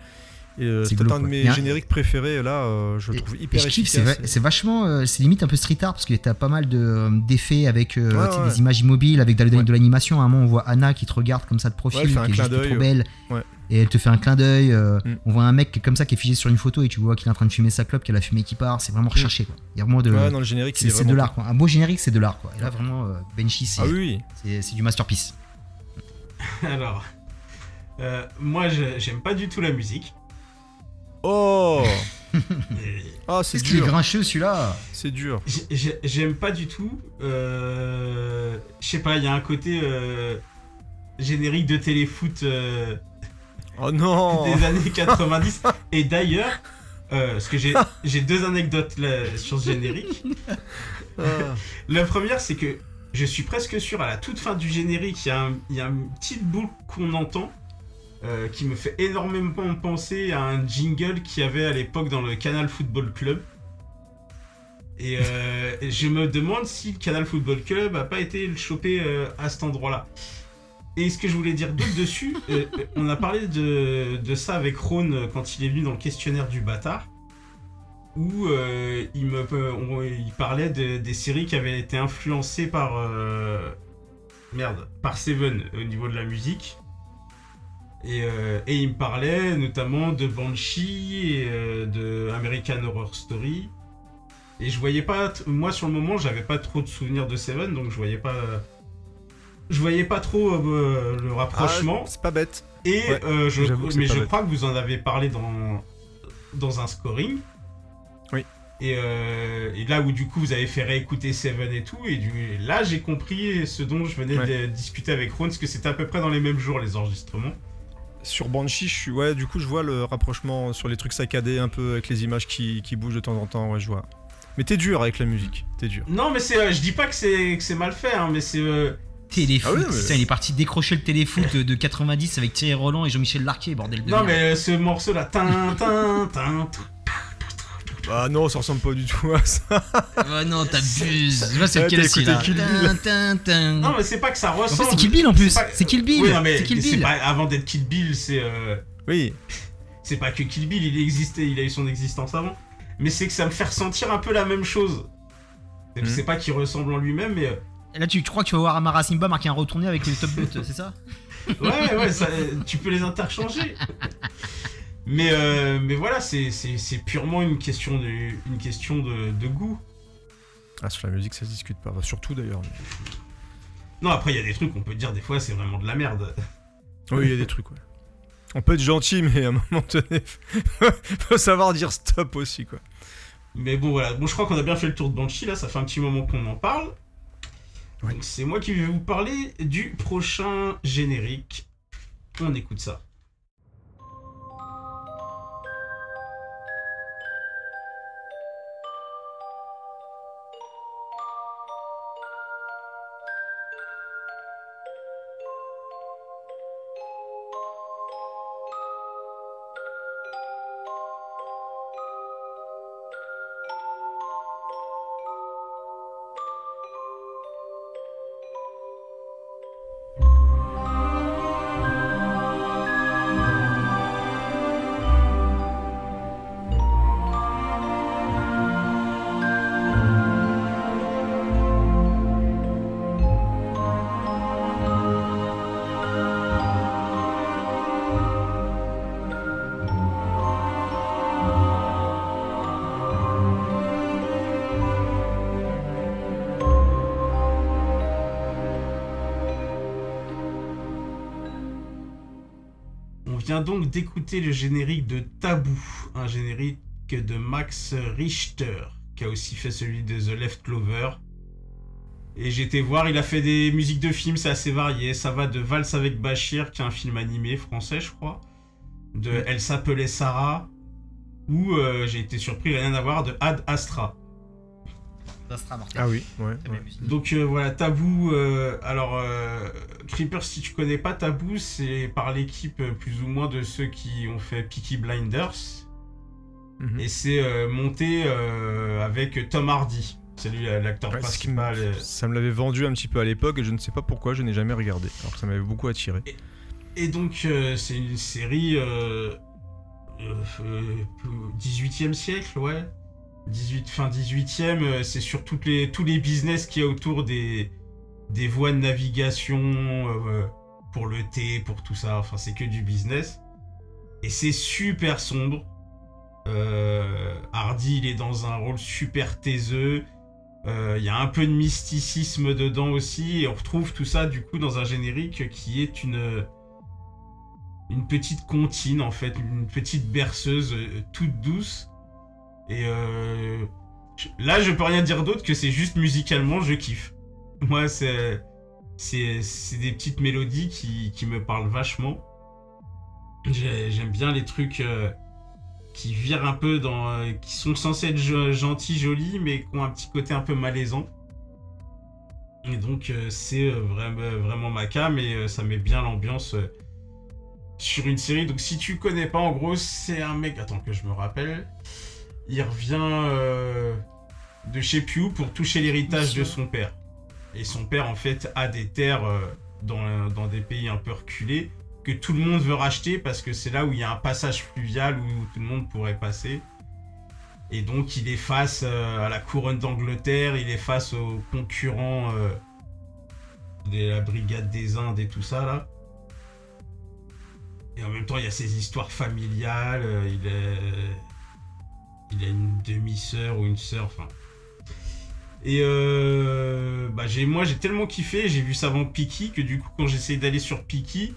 Euh, C'est un de mes a génériques préférés là, euh, je le trouve Et hyper je kiffe, c'est, efficace. c'est vachement, euh, c'est limite un peu street art parce que t'as pas mal de, euh, d'effets avec euh, Ouais, ouais. des images immobiles, avec de, la- Ouais. de l'animation. À un moment, on voit Anna qui te regarde comme ça de profil, Ouais, elle fait un qui est clin juste d'œil, trop belle. Ouais. Et elle te fait un clin d'œil. euh, Mm. On voit un mec qui est comme ça qui est figé sur une photo et tu vois qu'il est en train de fumer sa clope, qu'il a la fumée qui part. C'est vraiment recherché. Quoi. Il y a vraiment de. Ouais, dans le générique, c'est, de l'art. Quoi. Un beau générique, c'est de l'art. Quoi. Et là, vraiment, euh, c'est, Ah oui, c'est, du masterpiece. Alors, euh, moi, j'aime pas du tout la musique. Oh Ah, c'est dur. grincheux celui-là C'est dur. j'ai- j'ai- J'aime pas du tout. euh, Je sais pas, il y a un côté euh, générique de téléfoot euh, Oh non des années 90. Et d'ailleurs, euh, parce que j'ai j'ai deux anecdotes là, sur ce générique. Ah. La première, c'est que je suis presque sûr, à la toute fin du générique, il y, a un- il y a une petite boucle qu'on entend euh, qui me fait énormément penser à un jingle qu'il y avait à l'époque dans le Canal Football Club. Et euh, je me demande si le Canal Football Club a pas été le choper euh, à cet endroit-là. Et ce que je voulais dire d'autre dessus, on a parlé de, ça avec Ron quand il est venu dans le questionnaire du bâtard, où il, parlait de- des séries qui avaient été influencées par merde, par Seven au niveau de la musique. Et, euh, et il me parlait notamment de Banshee et euh, de American Horror Story. Et je voyais pas, moi sur le moment, j'avais pas trop de souvenirs de Seven, donc je voyais pas, je voyais pas trop euh, le rapprochement. Ah, c'est pas bête. Et Ouais, je, mais je bête. crois que vous en avez parlé dans, dans un scoring. Oui. Et, et là où du coup vous avez fait réécouter Seven et tout, et du, et là j'ai compris ce dont je venais Ouais. de discuter avec Ron, parce que c'était à peu près dans les mêmes jours les enregistrements. Sur Banshee, je suis... ouais, du coup, je vois le rapprochement sur les trucs saccadés, un peu avec les images qui, qui bougent de temps en temps. Ouais, je vois. Mais t'es dur avec la musique. T'es dur. Non mais c'est, euh, je dis pas que c'est, que c'est mal fait, hein, mais c'est... euh, Téléfoot, Ah oui, mais- putain, il est parti décrocher le téléfoot de, de 90 avec Thierry Roland et Jean-Michel Larquet, bordel de Non merde. mais ce morceau là, tin, tin, tin, tin, Bah non, ça ressemble pas du tout à ça. Oh non, t'abuses. C'est lequel écouté là. Non, mais c'est pas que ça En fait, ressemble. c'est Kill Bill en plus. pas- C'est Kill Bill. Oui, non, mais C'est Kill c'est Bill. pas avant d'être Kill Bill, c'est euh, Oui. c'est pas que Kill Bill, il existait, il a eu son existence avant. Mais c'est que ça me fait ressentir un peu la même chose. Mhm. sais pas qu'il ressemble en lui-même, mais euh, Là, tu, tu crois que tu vas voir Amara Simba marquer un retourné avec les top buts, c'est ça? Ouais, ouais, ça- tu peux les interchanger. Mais, euh, mais voilà, c'est purement une question de, une question de, de goût. Ah, sur la musique, ça se discute pas. Surtout d'ailleurs. Non, après, il y a des trucs, on peut dire des fois, c'est vraiment de la merde. Oui, il y a des trucs, ouais. On peut être gentil, mais à un moment donné, faut savoir dire stop aussi, quoi. Mais bon, voilà. Bon, je crois qu'on a bien fait le tour de Banshee, là, ça fait un petit moment qu'on en parle. Donc, c'est moi qui vais vous parler du prochain générique. On écoute ça. On vient donc d'écouter le générique de Tabou, un générique de Max Richter, qui a aussi fait celui de The Left Clover. Et j'ai été voir, il a fait des musiques de films, c'est assez varié. Ça va de Valse avec Bachir, qui est un film animé français, je crois. De Elle s'appelait Sarah. Ou euh, j'ai été surpris, rien à voir, de Ad Astra. Ça sera mortel. Ah oui, ouais. Donc euh, voilà, Tabou. euh, alors, euh, Creeper, si tu connais pas Tabou, c'est par l'équipe plus ou moins de ceux qui ont fait Peaky Blinders. Mhm. Et c'est euh, monté euh, avec Tom Hardy. C'est lui l'acteur Ouais, me- principal. Ça me l'avait vendu un petit peu à l'époque et je ne sais pas pourquoi je n'ai jamais regardé. Alors que ça m'avait beaucoup attiré. Et donc, euh, c'est une série euh, euh, euh, 18e siècle, ouais. 18, fin 18e, euh, c'est sur toutes les, tous les business qu'il y a autour des, des voies de navigation, euh, pour le thé, pour tout ça. Enfin, c'est que du business. Et c'est super sombre. Euh, Hardy, il est dans un rôle super taiseux. Il y a un peu de mysticisme dedans aussi. Et on retrouve tout ça, du coup, dans un générique qui est une une petite comptine en fait, une petite berceuse toute douce. Et euh, là, je peux rien dire d'autre que c'est juste musicalement, je kiffe. Moi, c'est c'est des petites mélodies qui, qui me parlent vachement. J'ai- J'aime bien les trucs euh, qui virent un peu dans, euh, qui sont censés être gentils, jolis, mais qui ont un petit côté un peu malaisant. Et donc c'est vraiment vraiment ma cam et ça met bien l'ambiance. sur une série. Donc si tu connais pas, en gros, c'est un mec. Attends que je me rappelle. Il revient euh, de chez Pew pour toucher l'héritage de son père. Et son père, en fait, a des terres euh, dans, dans des pays un peu reculés que tout le monde veut racheter parce que c'est là où il y a un passage fluvial où tout le monde pourrait passer. Et donc il est face euh, à la couronne d'Angleterre, il est face aux concurrents de la brigade des Indes et tout ça là. Et en même temps, il y a ses histoires familiales. il, est... il a une demi-sœur ou une sœur, enfin. Et euh, bah j'ai, moi, j'ai tellement kiffé. J'ai vu ça avant Piki que du coup, quand j'essayais d'aller sur Piki,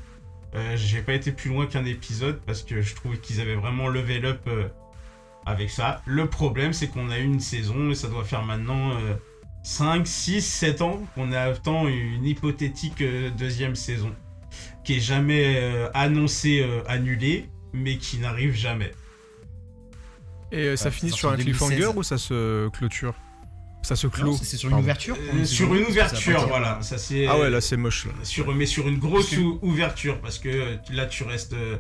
euh, j'ai pas été plus loin qu'un épisode parce que je trouvais qu'ils avaient vraiment level up euh, avec ça. Le problème, c'est qu'on a eu une saison et ça doit faire maintenant euh, 5, 6, 7 ans qu'on attend une hypothétique deuxième saison qui est jamais euh, annoncé euh, annulé, mais qui n'arrive jamais. Et euh, ça Ouais, finit sur un cliffhanger 2016. ou ça se clôture? Ça se clôt c'est sur une Pardon. ouverture Euh, sur une ça ouverture, voilà. Ça. Ah ouais, là c'est moche. Là. Sur, mais sur une grosse ouverture, parce que euh, là tu restes, euh,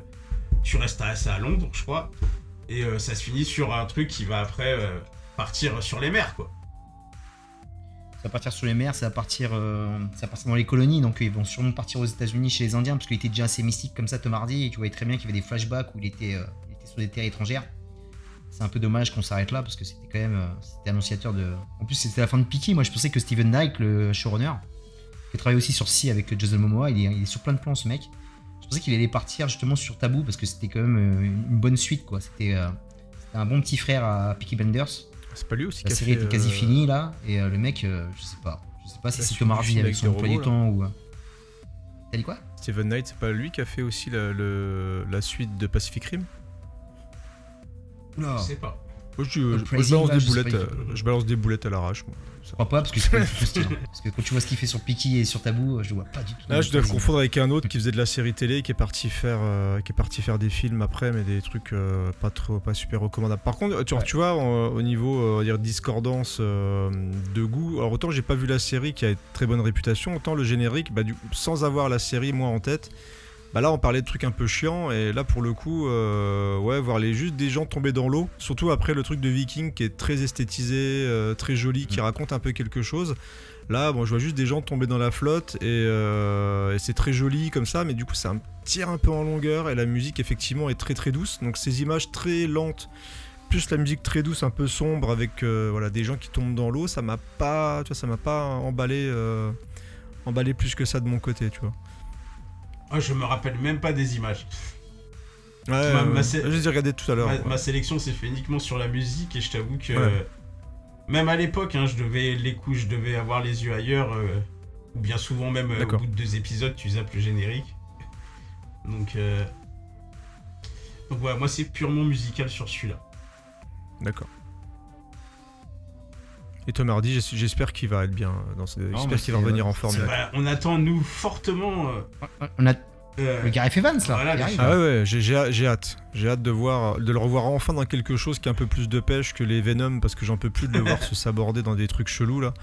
tu restes à, Londres, je crois. Et euh, ça se finit sur un truc qui va après euh, partir sur les mers, quoi. Ça va partir sur les mers, ça va partir, euh, ça va partir dans les colonies, donc ils vont sûrement partir aux États-Unis chez les Indiens, parce qu'il était déjà assez mystique comme ça, Tom Hardy, et tu voyais très bien qu'il y avait des flashbacks où il était, euh, il était sur des terres étrangères. C'est un peu dommage qu'on s'arrête là, parce que c'était quand même, euh, c'était annonciateur de. En plus, c'était la fin de Peaky. Moi, je pensais que Steven Knight, le showrunner, qui a travaillé aussi sur Si avec Jason Momoa, il est, il est sur plein de plans, ce mec. Je pensais qu'il allait partir justement sur Tabou, parce que c'était quand même euh, une bonne suite, quoi. C'était euh, c'était un bon petit frère à Peaky Blinders. C'est pas lui aussi La qui a série fait, était quasi euh, finie là, et euh, le mec, euh, je sais pas. Je sais pas si c'est du Hardy avec son emploi du temps ou. euh. T'as dit quoi? Steven Knight, c'est pas lui qui a fait aussi la, le- la suite de Pacific Rim? Oula Je sais pas. Moi, je, je- je balance des je boulettes, euh, je balance des boulettes à l'arrache. moi. Je crois pas parce que c'est pas du tout style. hein. Parce que quand tu vois ce qu'il fait sur Peaky et sur Tabou, je le vois pas du tout. Là, je dois confondre avec un autre qui faisait de la série télé, qui est parti faire, euh, qui est parti faire des films après, mais des trucs euh, pas trop, pas super recommandables. Par contre, tu, Ouais. tu vois, en- au niveau, euh, dire discordance euh, de goût. Alors autant j'ai pas vu la série qui a une très bonne réputation, autant le générique, bah, du, sans avoir la série moi en tête. Bah là, on parlait de trucs un peu chiants, et là, pour le coup, euh, ouais, voir les juste des gens tomber dans l'eau, surtout après le truc de Viking qui est très esthétisé, euh, très joli, qui raconte un peu quelque chose. Là, bon, je vois juste des gens tomber dans la flotte, et, euh, et c'est très joli comme ça, mais du coup, ça tire un peu en longueur, et la musique, effectivement, est très très douce. Donc, ces images très lentes, plus la musique très douce, un peu sombre, avec euh, voilà, des gens qui tombent dans l'eau, ça m'a pas, tu vois, ça m'a pas emballé, euh, emballé plus que ça de mon côté, tu vois. Ah, je me rappelle même pas des images. Ouais, Ma- ma sé- tout à l'heure. Ma, ouais. ma sélection s'est fait uniquement sur la musique et je t'avoue que Ouais. même à l'époque, hein, je devais les coups, je devais avoir les yeux ailleurs. euh, ou bien souvent même euh, au bout de deux épisodes, tu zappes le générique. Donc, euh... donc voilà, moi c'est purement musical sur celui-là. D'accord. Et Tom Hardy, j'es- j'espère qu'il va être bien. Dans ce... moi, J'espère qu'il va revenir en forme. Bah, on attend nous fortement. euh, On a euh, le Evans là. Voilà. Ah ouais, ouais, j'ai hâte. J'ai hâte de voir, de le revoir enfin dans quelque chose qui a un peu plus de pêche que les Venom parce que j'en peux plus de le voir se saborder dans des trucs chelous là.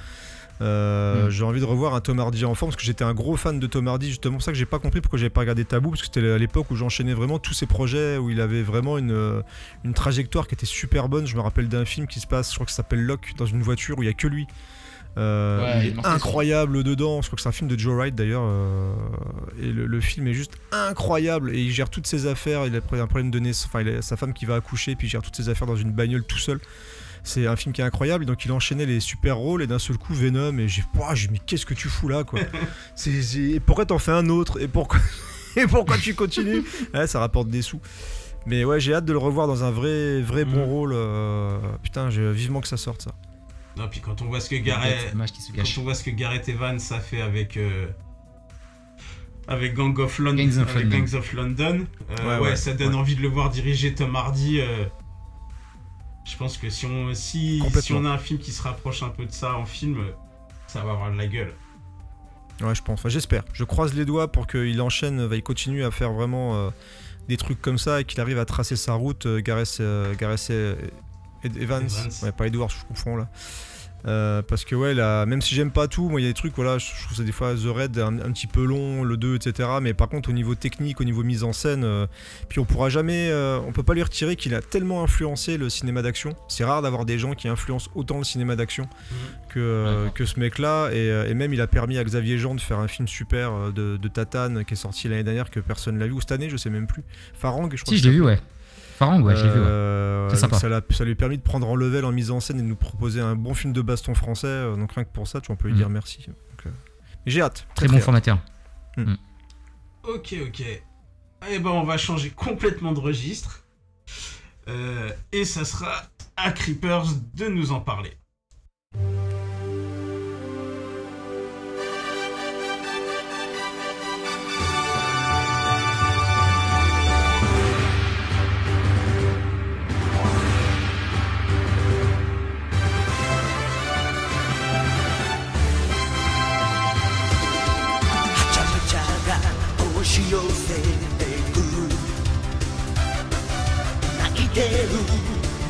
Euh, Mm. J'ai envie de revoir un Tom Hardy en forme parce que j'étais un gros fan de Tom Hardy justement pour ça que j'ai pas compris pourquoi j'avais pas regardé Tabou parce que c'était à l'époque où j'enchaînais vraiment tous ces projets où il avait vraiment une, euh, une trajectoire qui était super bonne. Je me rappelle d'un film qui se passe, je crois que ça s'appelle Locke dans une voiture où il y a que lui. Euh, Ouais, il est incroyable dedans. Je crois que c'est un film de Joe Wright d'ailleurs. euh, et le, le film est juste incroyable. Et il gère toutes ses affaires. Il a un problème de naissance. Enfin, il a sa femme qui va accoucher. Puis il gère toutes ses affaires dans une bagnole tout seul. C'est un film qui est incroyable. Donc il enchaînait les super rôles. Et d'un seul coup, Venom. Et j'ai dit, mais qu'est-ce que tu fous là quoi C'est- c'est- Et pourquoi t'en fais un autre? Et pourquoi, et pourquoi tu continues? Ouais, Ça rapporte des sous. Mais ouais, j'ai hâte de le revoir dans un vrai, vrai bon Mm. rôle. euh, Putain, j'ai vivement que ça sorte ça. Non, puis quand on voit ce que Gareth, quand on voit ce que Gareth Evans a fait avec euh, avec Gang of London, Gangs of avec London. Gangs of London, euh, Ouais, ouais, ouais, ça donne ouais. envie de le voir diriger Tom Hardy. Je pense que si on si, Complètement. si on a un film qui se rapproche un peu de ça en film, ça va avoir de la gueule. Ouais, je pense. Enfin, j'espère. Je croise les doigts pour qu'il enchaîne, il continue à faire vraiment euh, des trucs comme ça et qu'il arrive à tracer sa route. euh, Gareth, euh, Gareth euh, Evans. Evans. Ouais, pas Edwards, je confonds là. Euh, parce que ouais, là, même si j'aime pas tout, moi il y a des trucs, voilà, je je trouve ça des fois The Red un, un petit peu long, le 2, etc. Mais par contre, au niveau technique, au niveau mise en scène, euh, puis on pourra jamais, euh, on peut pas lui retirer qu'il a tellement influencé le cinéma d'action. C'est rare d'avoir des gens qui influencent autant le cinéma d'action que, euh, D'accord. que ce mec-là. Et, et même, il a permis à Xavier Jean de faire un film super de, de Tatane qui est sorti l'année dernière que personne l'a vu, ou cette année, je sais même plus. Farang, je crois. Si, que je l'ai vu, ouais. Farang, ouais, je l'ai vu. ouais. euh, C'est donc sympa. ça, l'a- ça lui a permis de prendre en level en mise en scène et de nous proposer un bon film de baston français. euh, Donc rien que pour ça, tu vois, on peut lui Mm. dire merci. Donc, euh, mais j'ai hâte. Très bon hâte. formateur. Ok, ok. Eh ben, on va changer complètement de registre. Euh, et ça sera à Creepers de nous en parler. き寄せてく泣いてる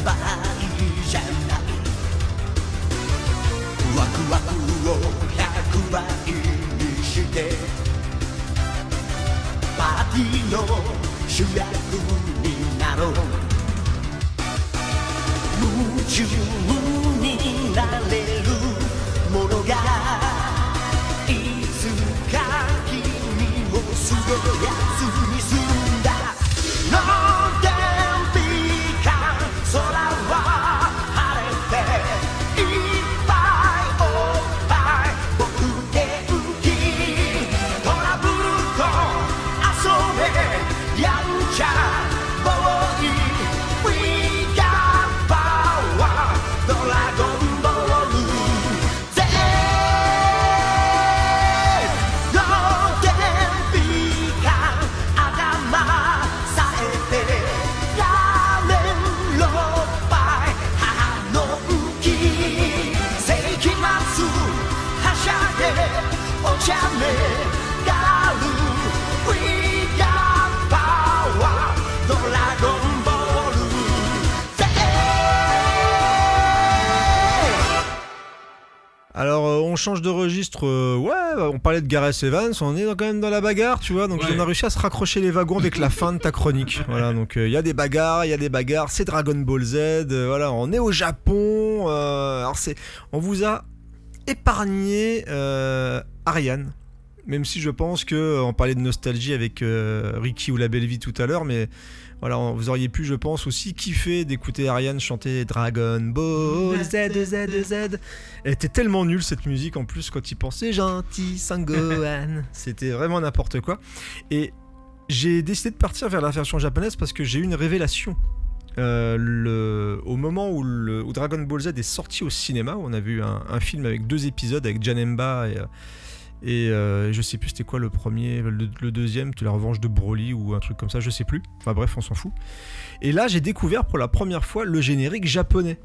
場合じゃないワクワクを100倍にしてパーティーの主役になろう夢中になれるものが全てが好にするんだ、no! Change de registre. euh, ouais, on parlait de Gareth Evans, on est quand même dans la bagarre, tu vois. Donc, Ouais. on a réussi à se raccrocher les wagons avec la fin de ta chronique. Voilà, donc il y a des bagarres, il y a des bagarres. C'est Dragon Ball Z. euh, voilà, on est au Japon. euh, alors, c'est, on vous a épargné euh, Ariane. Même si je pense que euh, on parlait de nostalgie avec euh, Ricky ou La Belle Vie tout à l'heure, mais voilà, vous auriez pu, je pense, aussi kiffer d'écouter Ariane chanter Dragon Ball Z, Z, Z. Elle était tellement nulle cette musique en plus quand il pensait gentil Sangohan. C'était vraiment n'importe quoi. Et j'ai décidé de partir vers la version japonaise parce que j'ai eu une révélation. Euh, le- au moment où, le- où Dragon Ball Z est sorti au cinéma, où on a vu un, un film avec deux épisodes avec Janemba et, euh, et euh, je sais plus c'était quoi le premier, le, le deuxième, c'était la revanche de Broly ou un truc comme ça, je sais plus. Enfin bref, on s'en fout. Et là, j'ai découvert pour la première fois le générique japonais.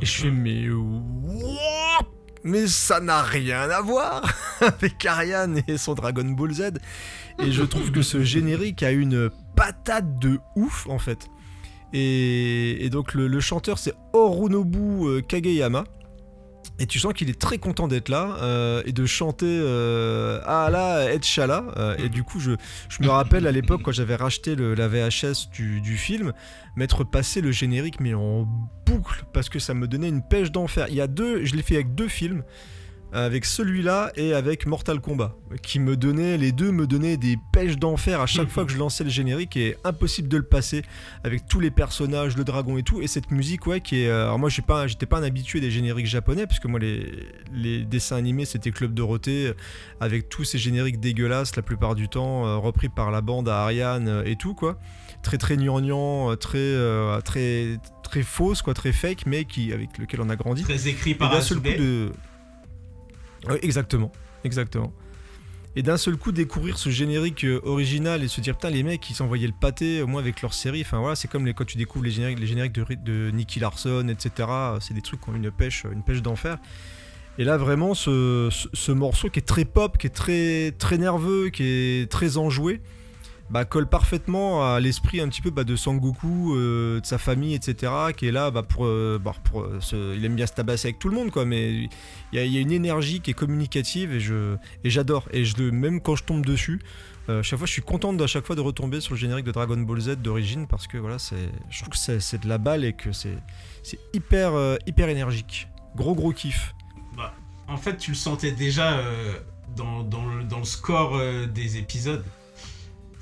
Et je fais, mais what? Mais ça n'a rien à voir avec Ariane et son Dragon Ball Z. Et je trouve que ce générique a une patate de ouf en fait. Et, et donc le, le chanteur c'est Orunobu euh, Kageyama. Et tu sens qu'il est très content d'être là euh, et de chanter euh, Ah là, Etchala. Euh, et du coup, je, je me rappelle à l'époque quand j'avais racheté le- la VHS du, du film, m'être passé le générique mais en boucle parce que ça me donnait une pêche d'enfer. Il y a deux, je l'ai fait avec deux films, avec celui-là et avec Mortal Kombat, qui me donnaient, les deux me donnaient des pêches d'enfer à chaque fois que je lançais le générique et impossible de le passer avec tous les personnages, le dragon et tout. Et cette musique, ouais, qui est. euh, Alors moi, je suis pas, j'étais pas un habitué des génériques japonais parce que moi, les, les dessins animés, c'était Club Dorothée euh, avec tous ces génériques dégueulasses la plupart du temps, euh, repris par la bande à Ariane et tout quoi très très gnangnan, très euh, très très fausse quoi, très fake, mais qui avec lequel on a grandi. Très écrit Et par d'un seul coup de, Exactement, exactement. Et d'un seul coup découvrir ce générique euh, original et se dire putain les mecs ils s'envoyaient le pâté au moins avec leur série. Enfin voilà c'est comme les, quand tu découvres les génériques, de, Nicky Larson etc. C'est des trucs qui ont une pêche, une pêche d'enfer. Et là vraiment ce, ce- ce morceau qui est très pop, qui est très très nerveux, qui est très enjoué, bah, colle parfaitement à l'esprit un petit peu bah, de Sangoku, euh, de sa famille, etc. Qui est là bah, pour, euh, bah, euh, il aime bien se tabasser avec tout le monde, quoi. Mais il y, a- une énergie qui est communicative et j'adore. Et même quand je tombe dessus, euh, chaque fois je suis content à chaque fois de retomber sur le générique de Dragon Ball Z d'origine parce que voilà, je trouve que c'est, de la balle et que c'est hyper hyper énergique. Gros gros kiff. En fait, tu le sentais déjà dans, le, score des épisodes.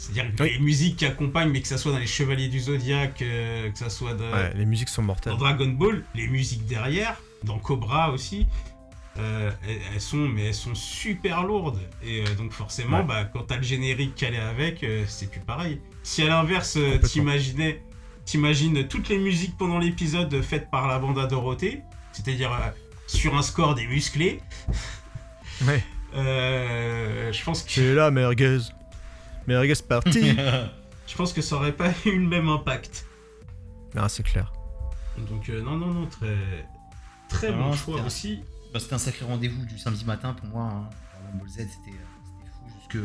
C'est-à-dire que Oui. les musiques qui accompagnent, mais que ça soit dans les Chevaliers du Zodiaque, euh, que ça soit dans, Ouais, les musiques sont mortelles. dans Dragon Ball, les musiques derrière, dans Cobra aussi, euh, elles, elles sont, mais elles sont super lourdes. Et euh, donc forcément, Ouais. bah, quand t'as le générique qui allait avec, c'est plus pareil. Si à l'inverse, t'imaginais, t'imagines toutes les musiques pendant l'épisode faites par la bande à Dorothée, c'est-à-dire sur un score des musclés, Ouais. je pense que C'est là merguez. Merguez parti. je pense que ça aurait pas eu le même impact. ah c'est clair. Donc euh, non, non, non, très, très Ah, bon choix un- aussi. Bah, c'était un sacré rendez-vous du samedi matin pour moi. Hein. Dragon Ball Z, c'était c'était fou jusque,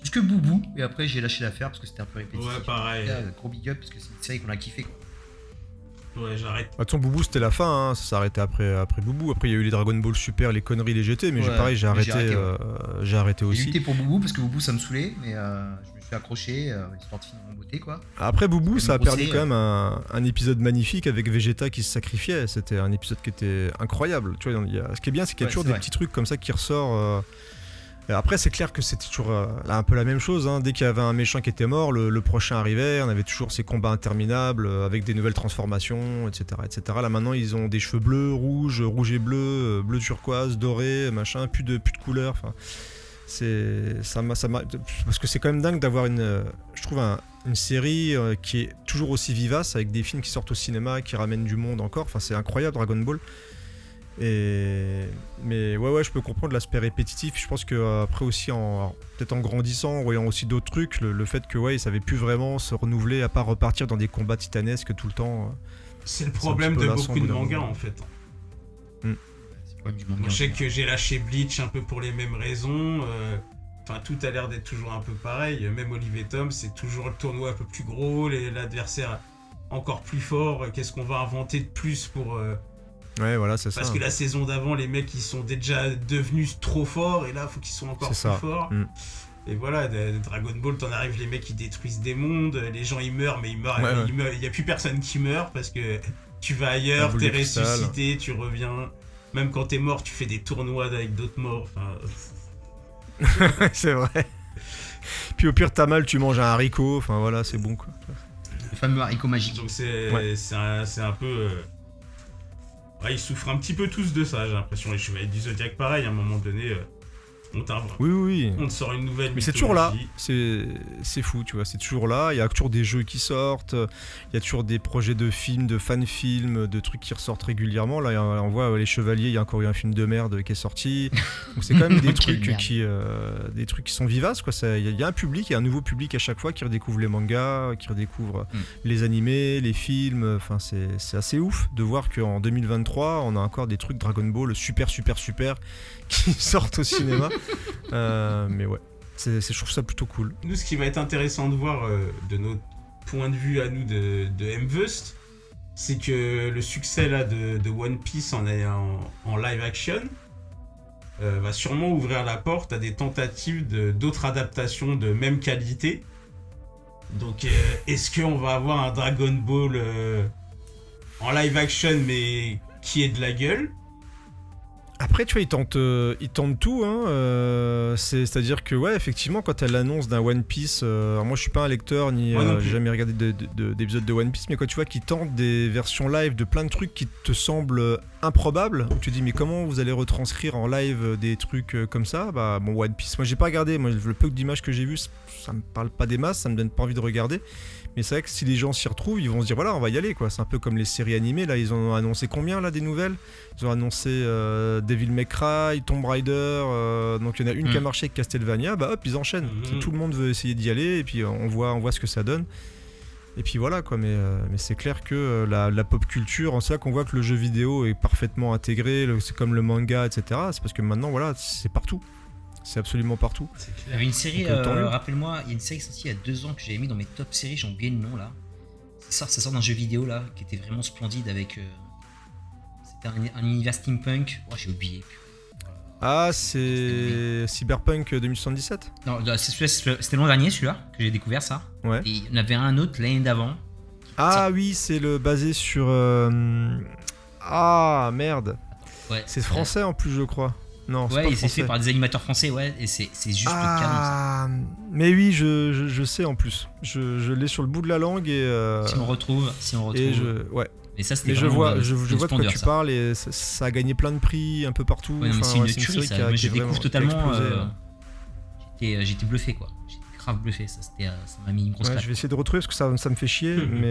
jusque Boubou. Et après, j'ai lâché l'affaire parce que c'était un peu répétitif. Ouais, pareil. Là, gros big up parce que c'est une série qu'on a kiffé. Quoi. Ouais, j'arrête. Bah, ton Boubou c'était la fin, hein, ça s'est arrêté après, après Boubou. Après il y a eu les Dragon Ball Super, les conneries, les GT, mais j'ai Ouais, pareil j'ai arrêté, j'ai arrêté, ouais. euh, j'ai arrêté J'ai aussi. lutté pour Boubou parce que Boubou ça me saoulait, mais euh, je me suis accroché, euh, histoire de finir en beauté, quoi. Après Boubou, ça a perdu quand euh. même un, un épisode magnifique avec Vegeta qui se sacrifiait. C'était un épisode qui était incroyable. Tu vois, il y a- ce qui est bien, c'est qu'il y a Ouais, toujours des vrai. petits trucs comme ça qui ressortent. Euh. Après, c'est clair que c'était toujours euh, un peu la même chose. hein. Dès qu'il y avait un méchant qui était mort, le, prochain arrivait. On avait toujours ces combats interminables euh, avec des nouvelles transformations, etc., etc. Là maintenant, ils ont des cheveux bleus, rouges, rouge et bleu, bleu turquoise, doré, machin, plus de plus de couleurs. Enfin, c'est ça ça parce que c'est quand même dingue d'avoir une je trouve un- une série qui est toujours aussi vivace avec des films qui sortent au cinéma qui ramènent du monde encore enfin c'est incroyable Dragon Ball et mais ouais ouais je peux comprendre l'aspect répétitif je pense que euh, après aussi en peut-être en grandissant en voyant aussi d'autres trucs le, le fait que ouais ils savaient plus vraiment se renouveler à part repartir dans des combats titanesques tout le temps euh. C'est le problème de beaucoup au de mangas en fait. Moi, je sais que j'ai lâché Bleach un peu pour les mêmes raisons. euh, Enfin, tout a l'air d'être toujours un peu pareil. Même Olivier Tom, c'est toujours le tournoi un peu plus gros, l'adversaire encore plus fort. Qu'est-ce qu'on va inventer de plus pour. euh, ouais voilà c'est ça Parce que la saison d'avant, les mecs, ils sont déjà devenus trop forts, et là, faut qu'ils soient encore plus ça. forts. Mm. Et voilà, de- Dragon Ball, t'en arrives, les mecs, ils détruisent des mondes, les gens, ils meurent, mais ils meurent, Ouais, ouais. ils meurent- il y a plus personne qui meurt parce que tu vas ailleurs, t'es ressuscité, tu reviens. Même quand t'es mort, tu fais des tournois avec d'autres morts. Enfin, c'est vrai puis au pire t'as mal tu manges un haricot enfin voilà c'est bon quoi Le fameux haricot magique. donc c'est Ouais. c'est un, c'est un peu. euh, ils souffrent un petit peu tous de ça, j'ai l'impression. Les chevaliers du Zodiac, pareil, à un moment donné, euh, on t'invente. oui oui oui On te sort une nouvelle. Mais c'est toujours là, c'est c'est fou, tu vois, c'est toujours là. Il y a toujours des jeux qui sortent, il y a toujours des projets de films, de fan-films, de trucs qui ressortent régulièrement. Là, on voit Les Chevaliers, il y a encore eu un film de merde qui est sorti. Donc c'est quand même des trucs qui, euh, des trucs qui sont vivaces, quoi. Il y, a- il y a un public, il y a un nouveau public à chaque fois qui redécouvre les mangas, qui redécouvre Mm. les animés, les films. Enfin, c'est c'est assez ouf de voir qu'en 2023, on a encore des trucs Dragon Ball super, super, super qui sortent au cinéma. Euh, mais ouais. Je trouve ça plutôt cool. Nous, ce qui va être intéressant de voir euh, de notre point de vue à nous de, de Mvust, c'est que le succès de, One Piece en, live action euh, va sûrement ouvrir la porte à des tentatives d'autres adaptations de même qualité. Donc, est-ce qu'on va avoir un Dragon Ball en live action mais qui est de la gueule? Après, tu vois, ils tentent, euh, ils tentent tout. Hein, euh, c'est, c'est-à-dire que, ouais, effectivement, quand elle l'annonce d'un One Piece, euh, alors moi je suis pas un lecteur ni plus. j'ai jamais regardé de- de- de- d'épisodes de One Piece, mais quand tu vois qu'ils tentent des versions live de plein de trucs qui te semblent improbables, où tu te dis, mais comment vous allez retranscrire en live des trucs comme ça Bah, bon, One Piece, moi j'ai pas regardé, moi le peu d'images que j'ai vu, ça me parle pas des masses, ça me donne pas envie de regarder. Mais c'est vrai que si les gens s'y retrouvent, ils vont se dire voilà, on va y aller quoi. C'est un peu comme les séries animées. Là, ils ont annoncé combien là des nouvelles? Ils ont annoncé euh, Devil May Cry, Tomb Raider. euh, donc il y en a une qui a Mm. marché avec Castlevania. Bah hop, ils enchaînent. Mhm. Tout le monde veut essayer d'y aller et puis euh, on voit, on voit ce que ça donne. Et puis voilà quoi. Mais, euh, mais c'est clair que euh, la, la pop culture, c'est là qu'on voit que le jeu vidéo est parfaitement intégré. C'est comme le manga, etc. C'est parce que maintenant voilà, c'est partout. C'est absolument partout. Il y avait une série, euh, euh, rappelle-moi, il y a une série sortie il y a deux ans que j'avais mis dans mes top séries, j'ai oublié le nom là. Ça sort, ça sort d'un jeu vidéo là, qui était vraiment splendide avec. euh, C'était un, un univers steampunk. Oh, j'ai oublié. Ah, c'est Cyberpunk 2077 Non, non, c'est- c'était l'an dernier celui-là que j'ai découvert ça. Ouais. Et il y en avait un autre l'année d'avant. Ah oui, c'est le basé sur. euh, Ah merde. Ouais. C'est français en plus, je crois. Non, c'est Ouais, s'est français. fait par des animateurs français, ouais, et c'est c'est juste canon ça. ah, mais oui, je, je, je sais en plus. Je, je l'ai sur le bout de la langue et. euh, Si on retrouve, si on retrouve. et je, ouais. Mais ça, c'était je vois, euh, je, une vois de quoi tu ça. parles et ça, ça a gagné plein de prix un peu partout. Ouais, Enfin, c'est une ouais, tuerie série ça. qui a- Moi, qui je découvre totalement. euh. J'étais euh, j'étais bluffé quoi. J'étais grave bluffé. Ça, c'était, euh, ça m'a mis une grosse Ouais, je vais essayer de retrouver parce que ça, ça me fait chier, Mhm. mais.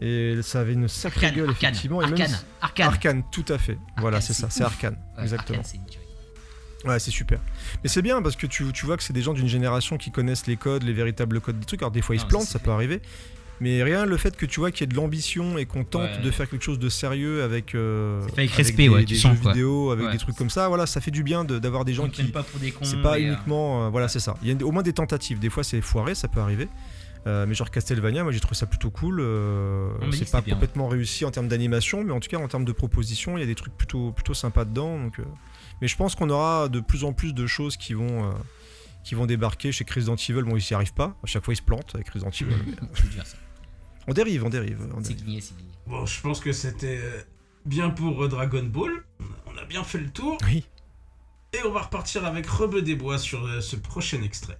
Et ça avait une sacrée Arcane, gueule, Arcane, effectivement. et même Arcane, Arcane. Arcane, tout à fait. voilà, Arcane, c'est ça, c'est. Arcane. Ouais, exactement. Arcane. Ouais, c'est super. Mais c'est bien parce que tu, tu vois que c'est des gens d'une génération qui connaissent les codes, les véritables codes des trucs. Alors des fois ils se plantent, ça peut arriver. Mais rien, le fait que tu vois qu'il y ait de l'ambition et qu'on tente Ouais. de faire quelque chose de sérieux avec, euh, avec respect, des, ouais, des tu jeux vidéo, avec Ouais. des trucs comme ça, voilà, ça fait du bien de- d'avoir des gens On qui. pas pour des cons. C'est pas euh, uniquement. euh, voilà, c'est ça. Il y a au moins des tentatives. Des fois c'est foiré, ça peut arriver. Euh, mais genre Castlevania, moi j'ai trouvé ça plutôt cool. euh, dit c'est pas bien. complètement réussi en termes d'animation, mais en tout cas en termes de proposition, il y a des trucs plutôt, plutôt sympas dedans. Donc, euh, Mais je pense qu'on aura de plus en plus de choses qui vont, euh, qui vont débarquer chez Resident Evil. Bon, ils s'y arrivent pas. À chaque fois, ils se plantent avec Resident Evil. on dérive, on dérive. on C'est dérive. Bon, je pense que c'était bien pour Dragon Ball. On a bien fait le tour. Oui. Et on va repartir avec Rebeu des Bois sur ce prochain extrait.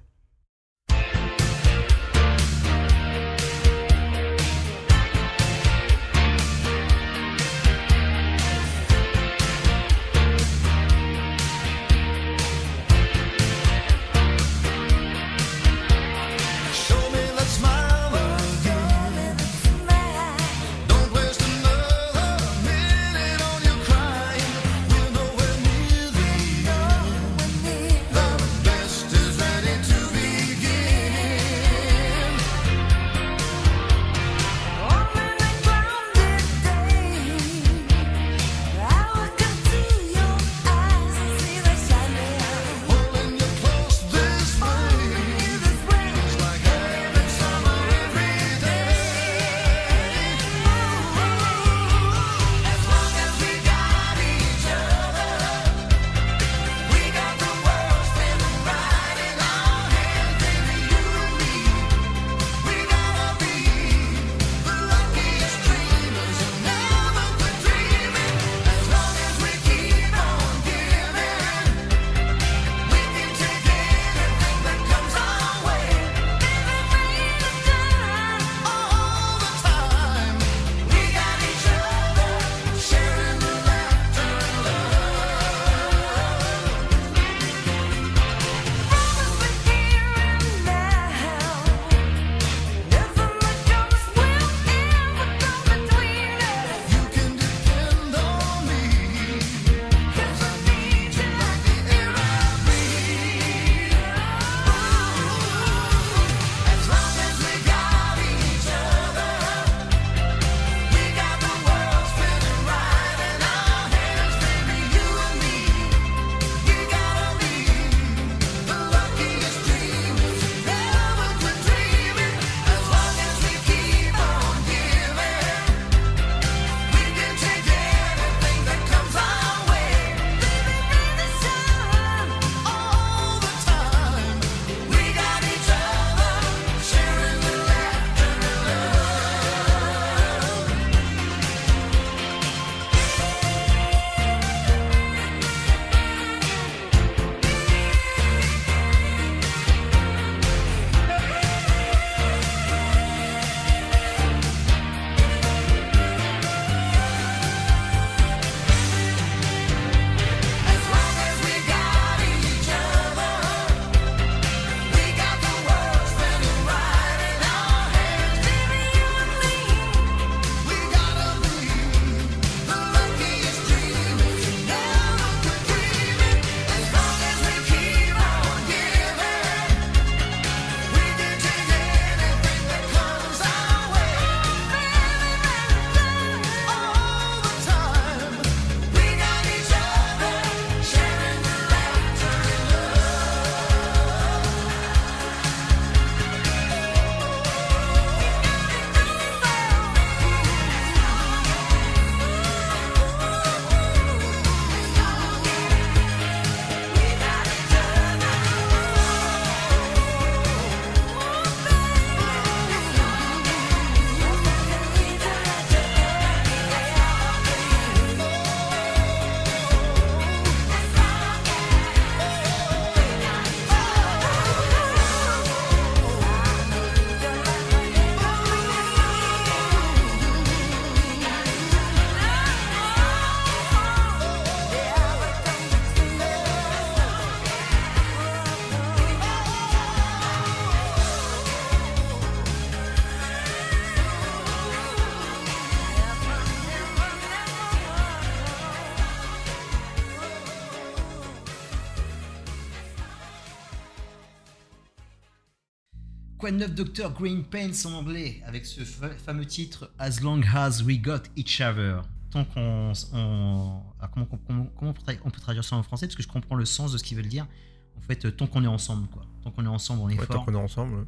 Quoi de neuf Dr Green Pants en anglais avec ce fa- fameux titre As Long As We Got Each Other. Tant qu'on. on- ah, comment, comment- comment on peut traduire ça en français? Parce que je comprends le sens de ce qu'ils veulent dire. En fait, euh, tant qu'on est ensemble, quoi. Tant qu'on est ensemble, on est Ouais, tant fort. qu'on est ensemble. ouais.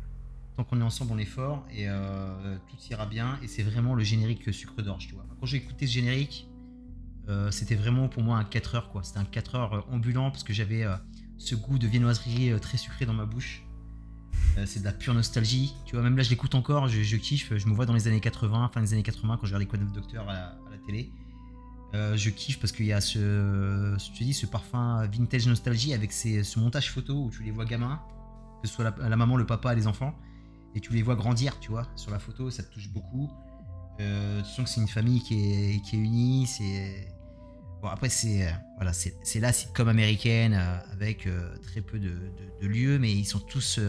Tant qu'on est ensemble, on est fort. Et euh, tout ira bien. Et c'est vraiment le générique sucre d'orge, tu vois. Quand j'ai écouté ce générique, euh, c'était vraiment pour moi un 4 heures, quoi. C'était un 4 heures euh, ambulant parce que j'avais euh, ce goût de viennoiserie euh, très sucré dans ma bouche. Euh, c'est de la pure nostalgie. Tu vois, même là, je l'écoute encore, je, kiffe. Je me vois dans les années 80, fin des années 80, quand je regardais Quad of Doctor à la, télé. Euh, je kiffe parce qu'il y a ce, parfum vintage nostalgie avec ce montage photo où tu les vois gamins, que ce soit la, maman, le papa les enfants, et tu les vois grandir, tu vois, sur la photo, ça te touche beaucoup. Euh, tu sens c'est une famille qui est, qui est unie, c'est... Bon, après, c'est euh, voilà, c'est la sitcom américaine avec très peu de lieux, mais ils sont tous...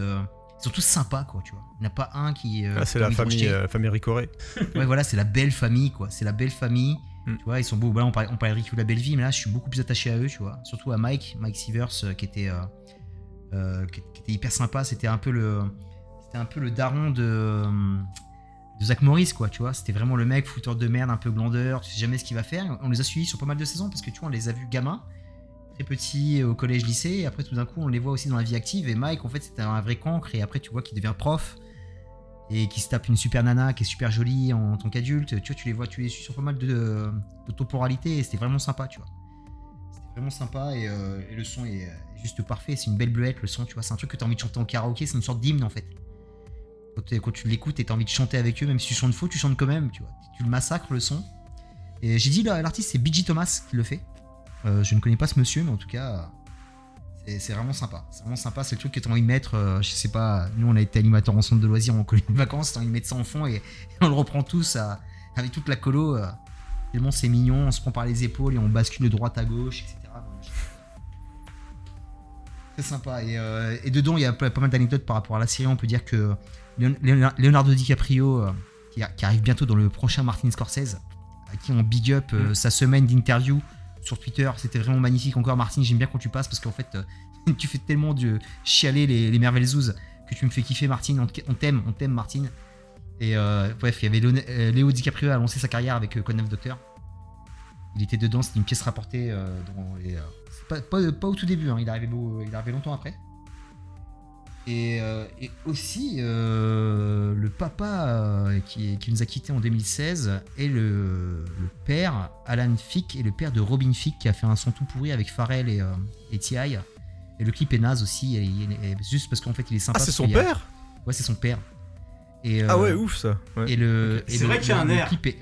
ils sont tous sympas, quoi, tu vois. Il n'y en a pas un qui... euh, Ah, c'est la famille, euh, famille Ricoré. Ouais, voilà, c'est la belle famille, quoi. C'est la belle famille. Mm. Tu vois, ils sont beaux. Voilà, on parlait, on parlait de Ricky ou la belle vie, mais là, je suis beaucoup plus attaché à eux, tu vois. Surtout à Mike, Mike Sievers, euh, qui était, euh, euh, qui, qui était hyper sympa. C'était un peu le, c'était un peu le daron de, de Zach Morris, quoi, tu vois. C'était vraiment le mec fouteur de merde, un peu glandeur. Tu sais jamais ce qu'il va faire. On les a suivis sur pas mal de saisons parce que tu vois, on les a vus gamins, très petits au collège, lycée. Et après, tout d'un coup, on les voit aussi dans la vie active. Et Mike, en fait, c'était un vrai cancre. Et après, tu vois qu'il devient prof et qui se tape une super nana qui est super jolie en tant qu'adulte. Tu vois, tu les vois, tu les suis sur pas mal de, de temporalité c'était vraiment sympa, tu vois. C'était vraiment sympa et, euh, et le son est euh, juste parfait. C'est une belle bleuette, le son, tu vois. C'est un truc que tu as envie de chanter en karaoké, c'est une sorte d'hymne en fait. Quand, tu l'écoutes et tu as envie de chanter avec eux, même si tu chantes faux, tu chantes quand même, tu vois. Tu le massacres le son. Et j'ai dit, l'artiste c'est BG Thomas qui le fait. Euh, je ne connais pas ce monsieur, mais en tout cas, c'est- c'est vraiment sympa. C'est vraiment sympa. C'est le truc que tu as envie de mettre. euh, je sais pas, nous on a été animateurs en centre de loisirs en colonie de vacances. Tu as envie de mettre ça en fond et, et on le reprend tous à- avec toute la colo. euh, tellement c'est mignon. On se prend par les épaules et on bascule de droite à gauche, etc. Très sympa. Et, euh, et dedans, il y a pas, mal d'anecdotes par rapport à la série. On peut dire que Leon- Leonardo DiCaprio, euh, qui, a- qui arrive bientôt dans le prochain Martin Scorsese, à qui on big up euh, sa semaine d'interview sur Twitter. C'était vraiment magnifique. Encore, Martin, j'aime bien quand tu passes parce qu'en fait, euh, tu fais tellement de chialer les, les merveilles que tu me fais kiffer, Martin. On, t'aime, on t'aime, Martin. Et euh, bref, il y avait Léon- euh, Léo DiCaprio a lancé sa carrière avec euh, Code 9 Docteur. Il était dedans, c'était une pièce rapportée dans les, pas, au tout début, hein, il, arrivé longtemps après. Et, euh, et aussi, euh, le papa euh, qui, qui nous a quittés en 2016 est le, le père, Alan Fick, et le père de Robin Fick qui a fait un son tout pourri avec Pharrell et, euh, et T.I. Et le clip est naze aussi, et, et- et juste parce qu'en fait il est sympa. Ah, c'est parce son a- père? Ouais, c'est son père. Et, Ah ouais, ouf ça. Ouais. et le, C'est et le- vrai qu'il y a un le air. clip est-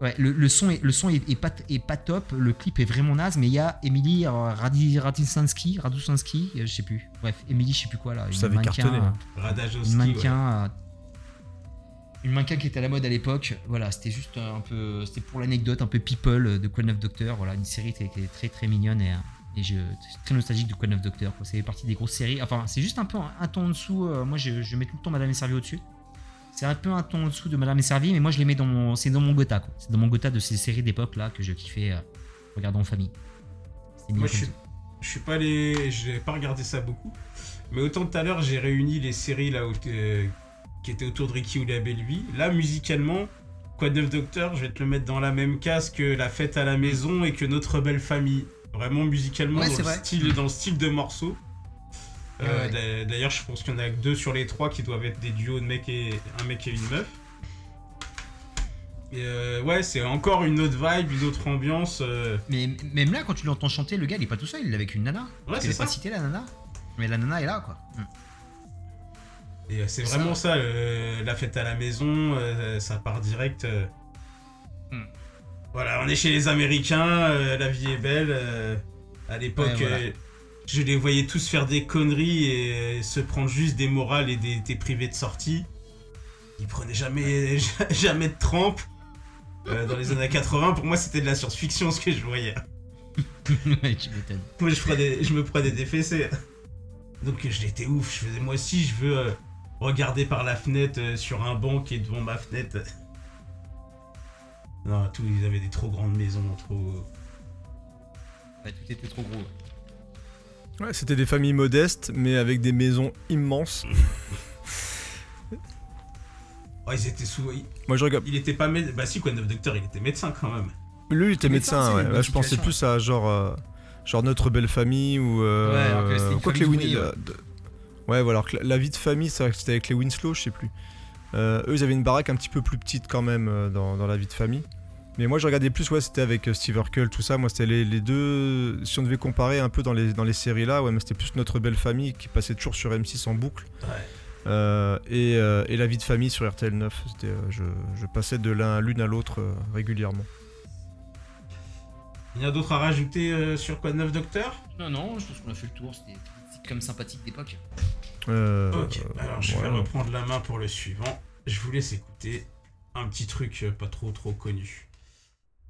Ouais, le, le son, est, le son est, est pas, est pas top, le clip est vraiment naze, mais il y a Emily Radzinski, euh, je sais plus. Bref, Emily, je sais plus quoi là. Une mannequin, euh, une ouais. mannequin, euh, une mannequin qui était à la mode à l'époque. Voilà, c'était juste un peu, c'était pour l'anecdote, un peu people de Quad 9 Doctor. Voilà, une série qui était très très mignonne et, et je, très nostalgique de Quad 9 Doctor. quoi. C'est partie des grosses séries. Enfin, c'est juste un peu un, un ton en dessous. euh, moi, je, je mets tout le temps Madame est servie au-dessus. C'est un peu un ton en dessous de Madame est servie, mais moi je les mets dans mon, c'est dans mon Gotha. quoi. C'est dans mon Gotha de ces séries d'époque là que je kiffais euh, regarder en famille. Moi, je suis, je suis pas allé, j'ai pas regardé ça beaucoup. Mais autant tout à l'heure, j'ai réuni les séries là où t'es- qui étaient autour de Ricky ou la Belle Vie. Là, musicalement, Quoi de neuf Docteur, je vais te le mettre dans la même case que La Fête à la Maison et que Notre Belle Famille. Vraiment musicalement, Ouais, dans, le vrai. style, dans le style de morceaux. Euh, D'ailleurs, je pense qu'il y en a que deux sur les trois qui doivent être des duos de mecs et un mec et une meuf. Et euh, ouais, c'est encore une autre vibe, une autre ambiance. euh, Mais même là, quand tu l'entends chanter, le gars il est pas tout seul, il est avec une nana. Ouais, c'est ça. pas cité la nana. Mais la nana est là quoi. Mm. Et euh, c'est C'est vraiment ça, euh, la fête à la maison, euh, ça part direct. euh. Hmm. Voilà, on est chez les Américains, euh, la vie est belle. euh, à l'époque, Ouais, voilà. euh, je les voyais tous faire des conneries et se prendre juste des morales et des, des privés de sortie. Ils prenaient jamais, jamais de trempe. Euh, dans les années 80, pour moi, c'était de la science-fiction ce que je voyais. Ouais, tu m'étonnes. Moi, je, prenais- je me prenais des fessées. Donc, je l'étais ouf. Je faisais, moi aussi, je veux euh, regarder par la fenêtre euh, sur un banc qui est devant ma fenêtre. Non, tout, ils avaient des trop grandes maisons, trop. Ouais, tout était trop gros. Ouais, c'était des familles modestes, mais avec des maisons immenses. Oh, ils étaient sous. Il, Moi, je regarde. il était pas médecin. Bah, si, quoi, neuf docteur, il était médecin quand même. Lui, il était Médecin, ouais. Là, je pensais plus à genre, euh, genre notre belle famille ou. euh, Ouais, alors que quoi que les famille Win- ouvrière. euh, Ouais, voilà. alors que la, la vie de famille, c'est vrai que c'était avec les Winslow, je sais plus. Euh, eux, ils avaient une baraque un petit peu plus petite quand même euh, dans, dans la vie de famille. Mais moi, je regardais plus, ouais, c'était avec euh, Steve Urkel, tout ça. Moi, c'était les, les deux. Si on devait comparer un peu dans les, dans les séries là, ouais, mais c'était plus Notre Belle Famille qui passait toujours sur M6 en boucle. Ouais. Euh, et, euh, et La Vie de Famille sur RTL 9. C'était, euh, je, je passais de l'un l'une à l'autre euh, régulièrement. Il y a d'autres à rajouter euh, sur Quoi de neuf Docteur Non, non, je pense qu'on a fait le tour. C'était des sitcoms sympathiques d'époque. Euh, Ok, alors je vais reprendre la main pour le suivant. Je vous laisse écouter un petit truc pas trop trop connu.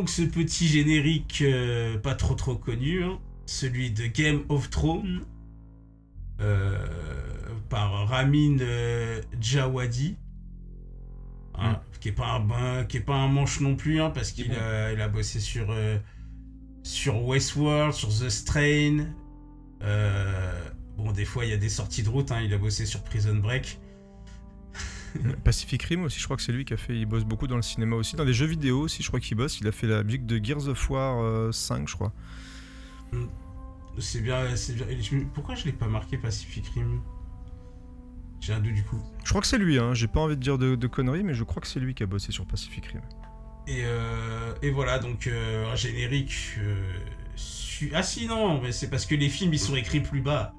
Donc ce petit générique euh, pas trop trop connu, hein, celui de Game of Thrones, euh, par Ramin euh, Djawadi, hein, qui est pas un ben- qui est pas un manche non plus, hein, parce qu'il a, il a bossé sur sur Westworld, sur The Strain. bon, des fois il y a des sorties de route, hein, il a bossé sur Prison Break. Pacific Rim aussi, je crois que c'est lui qui a fait. Il bosse beaucoup dans le cinéma aussi. Dans les jeux vidéo aussi, je crois qu'il bosse. Il a fait la musique de Gears of War euh, 5, je crois. C'est bien, c'est bien. Pourquoi je l'ai pas marqué Pacific Rim? J'ai un doute du coup. Je crois que c'est lui, hein. J'ai pas envie de dire de, de conneries, mais je crois que c'est lui qui a bossé sur Pacific Rim. Et, euh, et voilà, donc euh, un générique. euh, su- Ah si, non, mais c'est parce que les films ils sont écrits plus bas.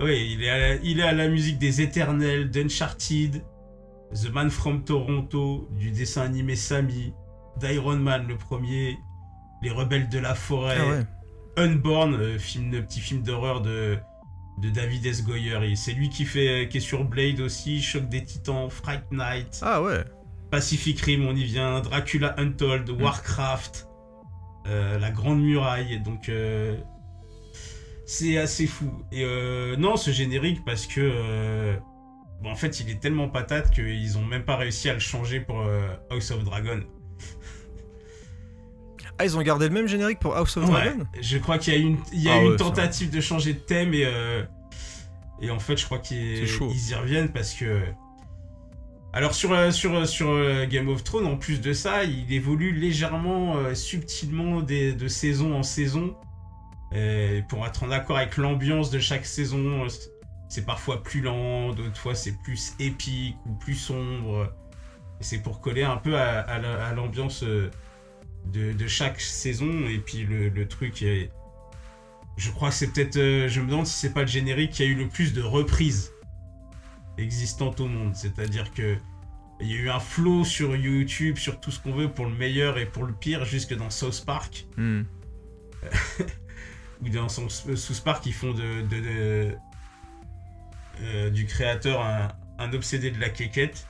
Oui, il est, à la, il est à la musique des Éternels, d'Uncharted, The Man from Toronto, du dessin animé Sammy, d'Iron Man le premier, Les Rebelles de la Forêt, Ah ouais. Unborn, euh, film, petit film d'horreur de, de David S. Goyer. C'est lui qui, fait, qui est sur Blade aussi, Choc des Titans, Fright Night. Ah ouais. Pacific Rim, on y vient, Dracula Untold, Warcraft, euh, La Grande Muraille, donc euh, c'est assez fou. Et euh, non, ce générique, parce que euh, bon, en fait, il est tellement patate qu'ils ont même pas réussi à le changer pour euh, House of Dragon. Ah, ils ont gardé le même générique pour House of Ouais, Dragon je crois qu'il y a eu une, il y a Ah une ouais, tentative de changer de thème et, et en fait, je crois qu'ils ils y reviennent parce que. Alors, sur, sur, sur Game of Thrones, en plus de ça, il évolue légèrement, subtilement des- de saison en saison pour être en accord avec l'ambiance de chaque saison. euh, c'est- parfois plus lent, d'autres fois c'est plus épique ou plus sombre. C'est pour coller un peu à, à la- à l'ambiance. euh, de, de chaque saison et puis le, le truc est je crois que c'est peut-être euh, je me demande si c'est pas le générique qui a eu le plus de reprises existantes au monde c'est à dire que il y a eu un flow sur YouTube sur tout ce qu'on veut pour le meilleur et pour le pire jusque dans South Park Hmm. ou dans son- South Park ils font de, euh, du créateur un, un obsédé de la quéquette.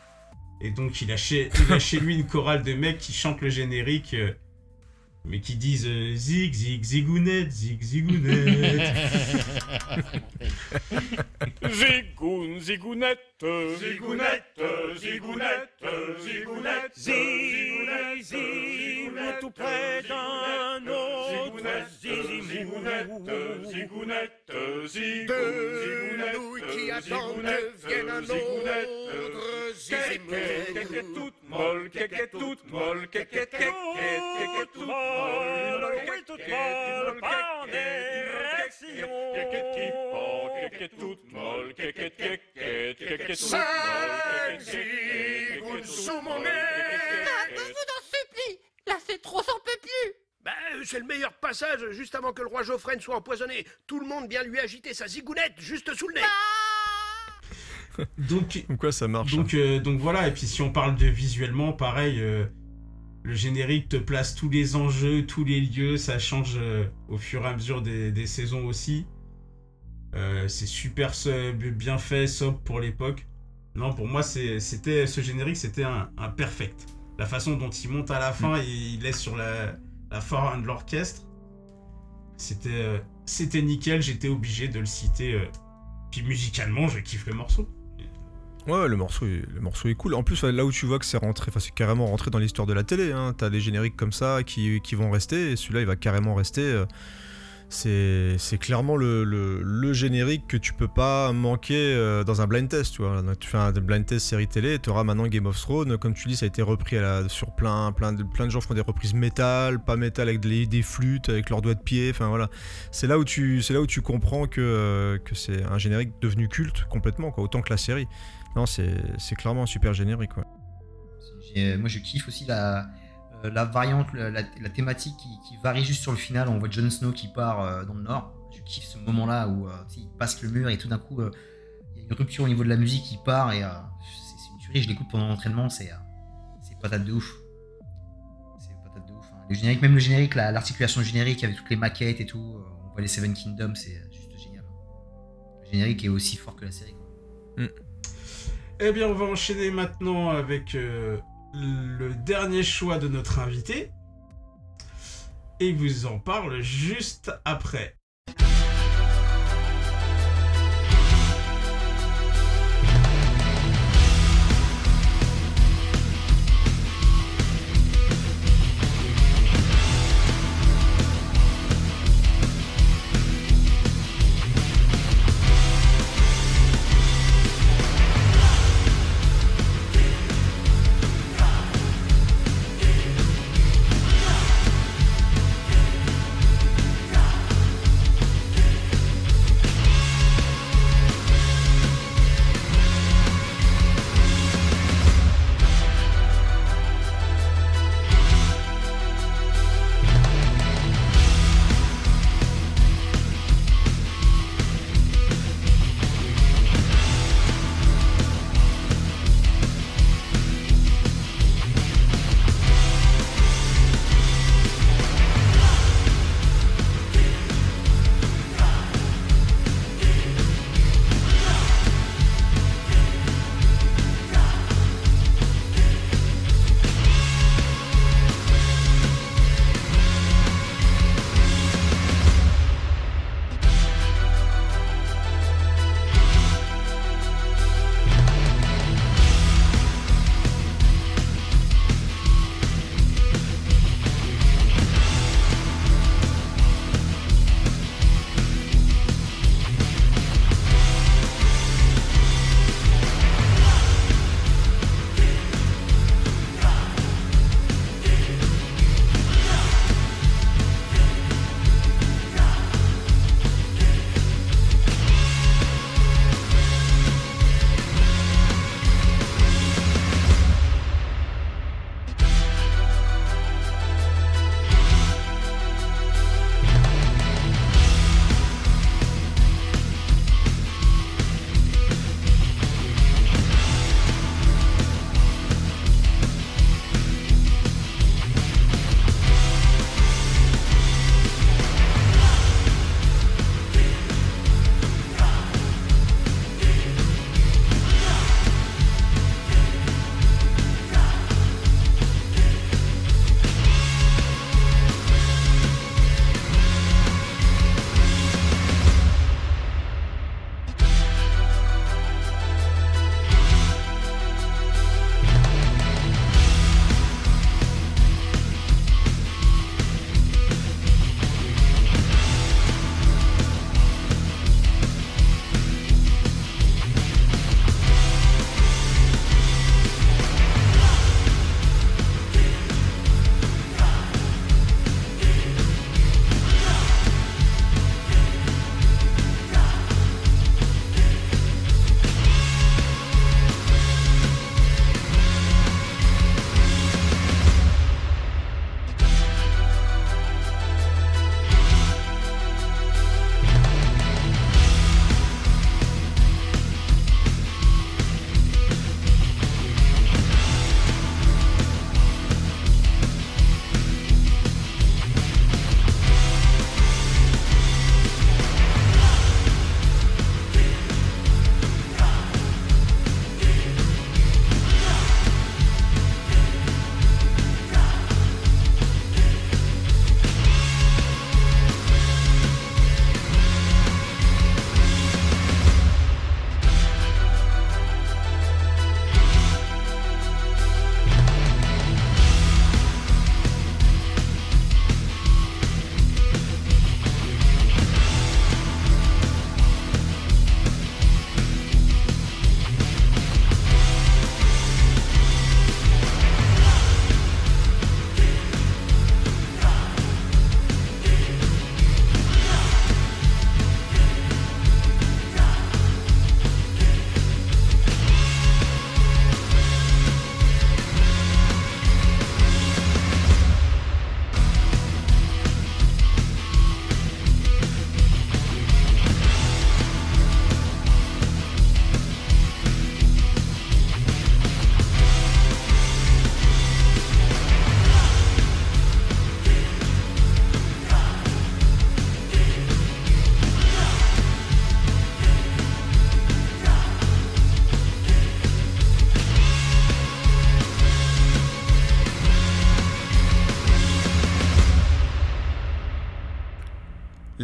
Et donc il a, chez, il a chez lui une chorale de mecs qui chantent le générique euh, mais qui disent euh, zig zig zigounette zig zigounette Zigoun, zigounette, zigounette, zigounette, zigounette, zig, zig, tout près d'un autre. Zigounette, zigounette, zigounette, nouilles qui attendent que vienne un autre. toute molle, kéké toute molle, kéké, kéké, kéké toute molle, oui toute molle, pas en érection. Kéké qui pend, kéké toute molle, kéké, kéké, kéké toute molle, toute sous mon nez. Je vous en supplie Là, c'est trop, j'en peux plus Ben, c'est le meilleur passage juste avant que le roi Geoffrey ne soit empoisonné. Tout le monde vient lui agiter sa zigounette juste sous le nez. Donc, quoi ça marche. hein. donc, euh, donc voilà, et puis si on parle de visuellement, pareil, euh, le générique te place tous les enjeux, tous les lieux, ça change euh, au fur et à mesure des, des saisons aussi. C'est super bien fait, sobre pour l'époque. Non, pour moi, c'était ce générique, c'était un, un perfect. La façon dont il monte à la fin et il laisse sur la, la fin de l'orchestre, c'était c'était nickel, j'étais obligé de le citer. Puis musicalement, je kiffe le morceau. Ouais, le morceau, est, le morceau est cool. En plus, là où tu vois que c'est rentré, enfin, c'est carrément rentré dans l'histoire de la télé. Hein. T'as des génériques comme ça qui, qui vont rester, et celui-là, il va carrément rester. euh, C'est clairement le, le- générique que tu peux pas manquer euh, dans un blind test. Tu fais un blind test série télé, tu auras maintenant Game of Thrones. Comme tu dis, ça a été repris sur plein, plein, de, plein de gens font des reprises métal, pas métal avec des, flûtes, avec leurs doigts de pied. Enfin voilà, c'est là où tu, là où tu comprends que, euh, que c'est un générique devenu culte complètement, autant que la série. Non, c'est clairement un super générique. J'ai- Moi, je kiffe aussi la, euh, la variante, la, la- la thématique qui, qui varie juste sur le final. On voit Jon Snow qui part euh, dans le nord. Je kiffe ce moment-là où euh, il passe le mur et tout d'un coup, euh, il y a une rupture au niveau de la musique qui part et euh, c'est une tuerie. Je l'écoute pendant l'entraînement, c'est euh, patate de ouf. C'est patate de ouf. hein. Le générique, même le générique, la- l'articulation générique avec toutes les maquettes et tout. euh, on voit les Seven Kingdoms, c'est euh, juste génial. Le générique est aussi fort que la série. quoi. Eh bien, on va enchaîner maintenant avec euh, le dernier choix de notre invité. Et il vous en parle juste après.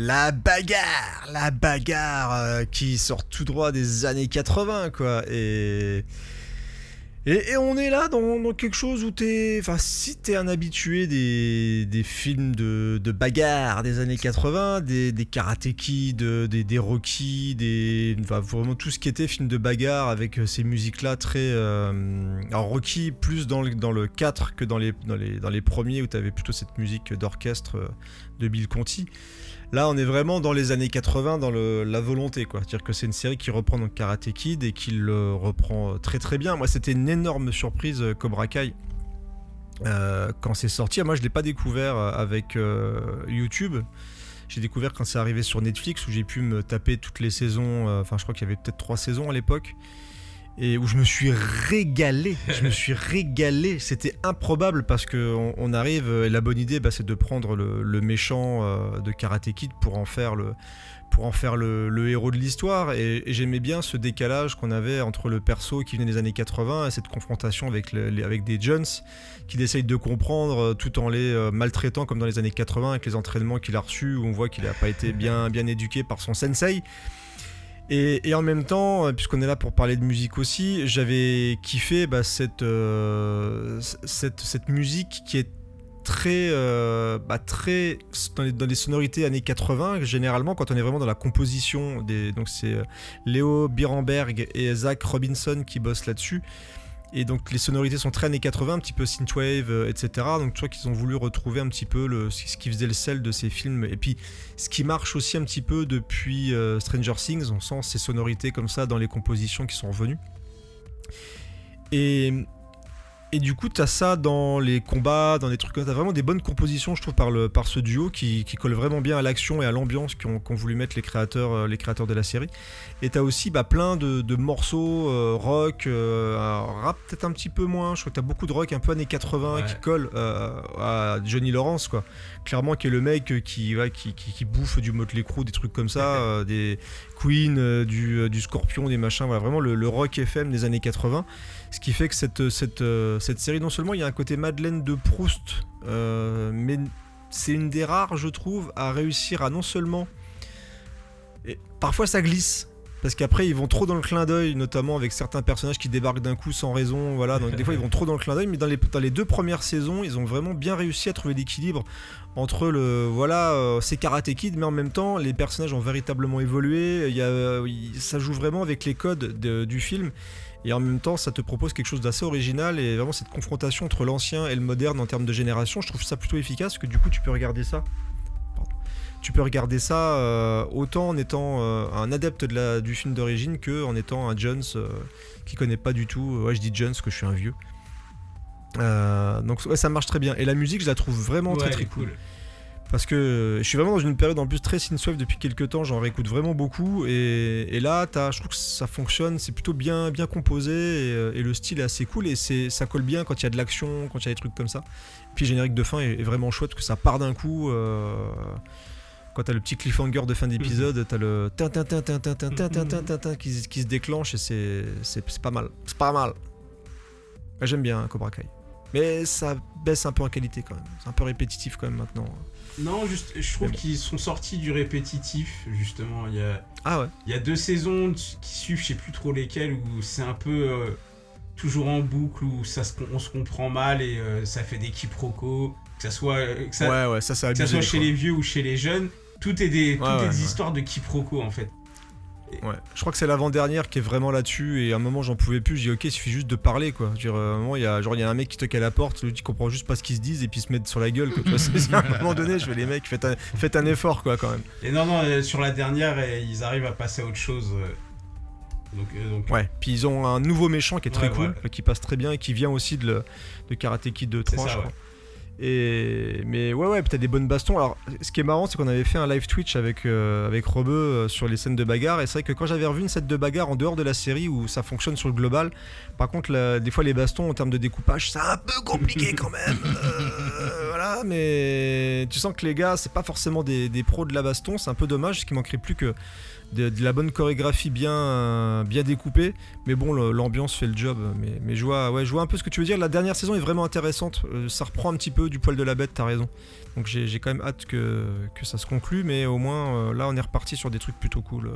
La bagarre, la bagarre euh, qui sort tout droit des années 80, quoi. Et, et, on est là dans, quelque chose où t'es. Enfin, si t'es un habitué des, des films de, de bagarre des années 80, des, des Karate Kid, des, des Rocky, des. Vraiment tout ce qui était film de bagarre avec ces musiques-là très. euh, alors, Rocky, plus dans le, dans le 4 que dans les, dans les, dans les premiers où t'avais plutôt cette musique d'orchestre euh, de Bill Conti. Là, on est vraiment dans les années 80, dans la volonté, quoi. C'est-à-dire que c'est une série qui reprend Karate Kid et qui le reprend euh, très très bien. Moi, c'était une énorme surprise, euh, Cobra Kai. euh, quand c'est sorti, moi je l'ai pas découvert avec YouTube. J'ai découvert quand c'est arrivé sur Netflix où j'ai pu me taper toutes les saisons. Enfin, je crois qu'il y avait peut-être trois saisons à l'époque et où je me suis régalé. Je me suis régalé. C'était improbable parce que on, arrive. Et la bonne idée, bah, c'est de prendre le, méchant euh, de Karate Kid pour en faire le pour en faire le, héros de l'histoire. Et, j'aimais bien ce décalage qu'on avait entre le perso qui venait des années 80 et cette confrontation avec, le- les- avec des Jones qu'il essaye de comprendre euh, tout en les euh, maltraitant comme dans les années 80 avec les entraînements qu'il a reçus où on voit qu'il n'a pas été bien, bien éduqué par son sensei. Et, en même temps, euh, puisqu'on est là pour parler de musique aussi, j'avais kiffé bah, cette, euh, cette, cette musique qui est très, euh, bah, très dans les, sonorités années 80, généralement quand on est vraiment dans la composition, des, donc c'est Léo Birenberg et Zach Robinson qui bossent là-dessus. Et donc les sonorités sont très années 80, un petit peu synthwave, euh, etc. Donc je crois qu'ils ont voulu retrouver un petit peu ce qui faisait le sel de ces films. Et puis ce qui marche aussi un petit peu depuis euh, Stranger Things, on sent ces sonorités comme ça dans les compositions qui sont revenues. Et, et du coup, tu as ça dans les combats, dans les trucs comme ça. Tu as vraiment des bonnes compositions, je trouve, par, le, par ce duo qui, qui colle vraiment bien à l'action et à l'ambiance qu'ont voulu mettre les créateurs, euh, les créateurs de la série. Et tu as aussi bah, plein de, de morceaux euh, rock, euh, rap peut-être un petit peu moins. Je crois que tu as beaucoup de rock un peu années 80 Ouais. qui colle euh, à Johnny Lawrence, quoi. Clairement, qui est le mec qui, ouais, qui, qui, qui bouffe du Motley Crue, des trucs comme ça, des Queen, du, du Scorpion, des machins. Voilà, vraiment le, le rock FM des années 80. Ce qui fait que cette, cette, euh, cette série, non seulement il y a un côté Madeleine de Proust, euh, mais c'est une des rares, je trouve, à réussir à non seulement. Parfois ça glisse. Parce qu'après ils vont trop dans le clin d'œil, notamment avec certains personnages qui débarquent d'un coup sans raison. Voilà, donc des fois ils vont trop dans le clin d'œil, mais dans les, dans les deux premières saisons, ils ont vraiment bien réussi à trouver l'équilibre entre le voilà, euh, c'est Karate Kid, mais en même temps les personnages ont véritablement évolué. Y a, ça joue vraiment avec les codes de- du film. Et en même temps, ça te propose quelque chose d'assez original et vraiment cette confrontation entre l'ancien et le moderne en termes de génération, je trouve ça plutôt efficace parce que du coup, tu peux regarder ça. Pardon. Tu peux regarder ça euh, autant en étant euh, un adepte de la, du film d'origine que en étant un Jones euh, qui connaît pas du tout. Ouais, je dis Jones que je suis un vieux. Euh, donc ouais, ça marche très bien. Et la musique, je la trouve vraiment Ouais, très très cool. Parce que je suis vraiment dans une période en plus très synthwave depuis quelques temps, j'en réécoute vraiment beaucoup. Et, là, je trouve que ça fonctionne, c'est plutôt bien, bien composé et, le style est assez cool. Et ça colle bien quand il y a de l'action, quand il y a des trucs comme ça. Puis générique de fin est, vraiment chouette, que ça part d'un coup. Quand t'as le petit cliffhanger de fin d'épisode, t'as le qui, qui se déclenche et c'est pas mal. C'est pas mal. J'aime bien Cobra Kai. Mais ça baisse un peu en qualité quand même. C'est un peu répétitif quand même maintenant. Non, juste, je trouve bon. qu'ils sont sortis du répétitif, justement. Il y a, Ah ouais. il y a deux saisons qui suivent, je sais plus trop lesquelles, où c'est un peu euh, toujours en boucle, où ça se, on se comprend mal et euh, ça fait des quiproquos. Que ça soit, euh, que ça, ouais, ouais, ça, ça que ça soit chez les vieux ou chez les jeunes, tout est des, tout est des histoires de quiproquos en fait. Ouais. Je crois que c'est l'avant-dernière qui est vraiment là-dessus. Et à un moment, j'en pouvais plus. J'ai dit, ok, il suffit juste de parler, quoi. Dire, à un moment, il y a, genre, il y a un mec qui toque à la porte, lui, qui comprend juste pas ce qu'ils se disent et puis ils se mettent sur la gueule. Quoi. Tu vois, c'est- à un moment donné, je vais les mecs, faites un, faites un effort, quoi, quand même. Et non, non, euh, sur la dernière, ils arrivent à passer à autre chose. euh. Donc, euh, donc Ouais. Puis ils ont un nouveau méchant qui est très Ouais, cool, ouais. qui passe très bien et qui vient aussi de, le- de Karate Kid 2 C'est 3, ça, je ouais. crois. Et mais ouais ouais, t'as des bonnes bastons. Alors ce qui est marrant, c'est qu'on avait fait un live Twitch avec euh, avec Rebeu euh, sur les scènes de bagarre. Et c'est vrai que quand j'avais revu une scène de bagarre en dehors de la série où ça fonctionne sur le global, par contre des fois les bastons en termes de découpage, c'est un peu compliqué quand même. Euh, voilà, mais tu sens que les gars, c'est pas forcément des, pros de la baston. C'est un peu dommage, parce qu'il manquerait plus que de, de la bonne chorégraphie bien, euh, bien découpée. Mais bon, l'ambiance fait le job. Mais, mais je, vois, ouais, je vois un peu ce que tu veux dire. La dernière saison est vraiment intéressante. Euh, ça reprend un petit peu du poil de la bête, t'as raison. Donc j'ai quand même hâte que, que ça se conclue. Mais au moins, euh, là, on est reparti sur des trucs plutôt cool.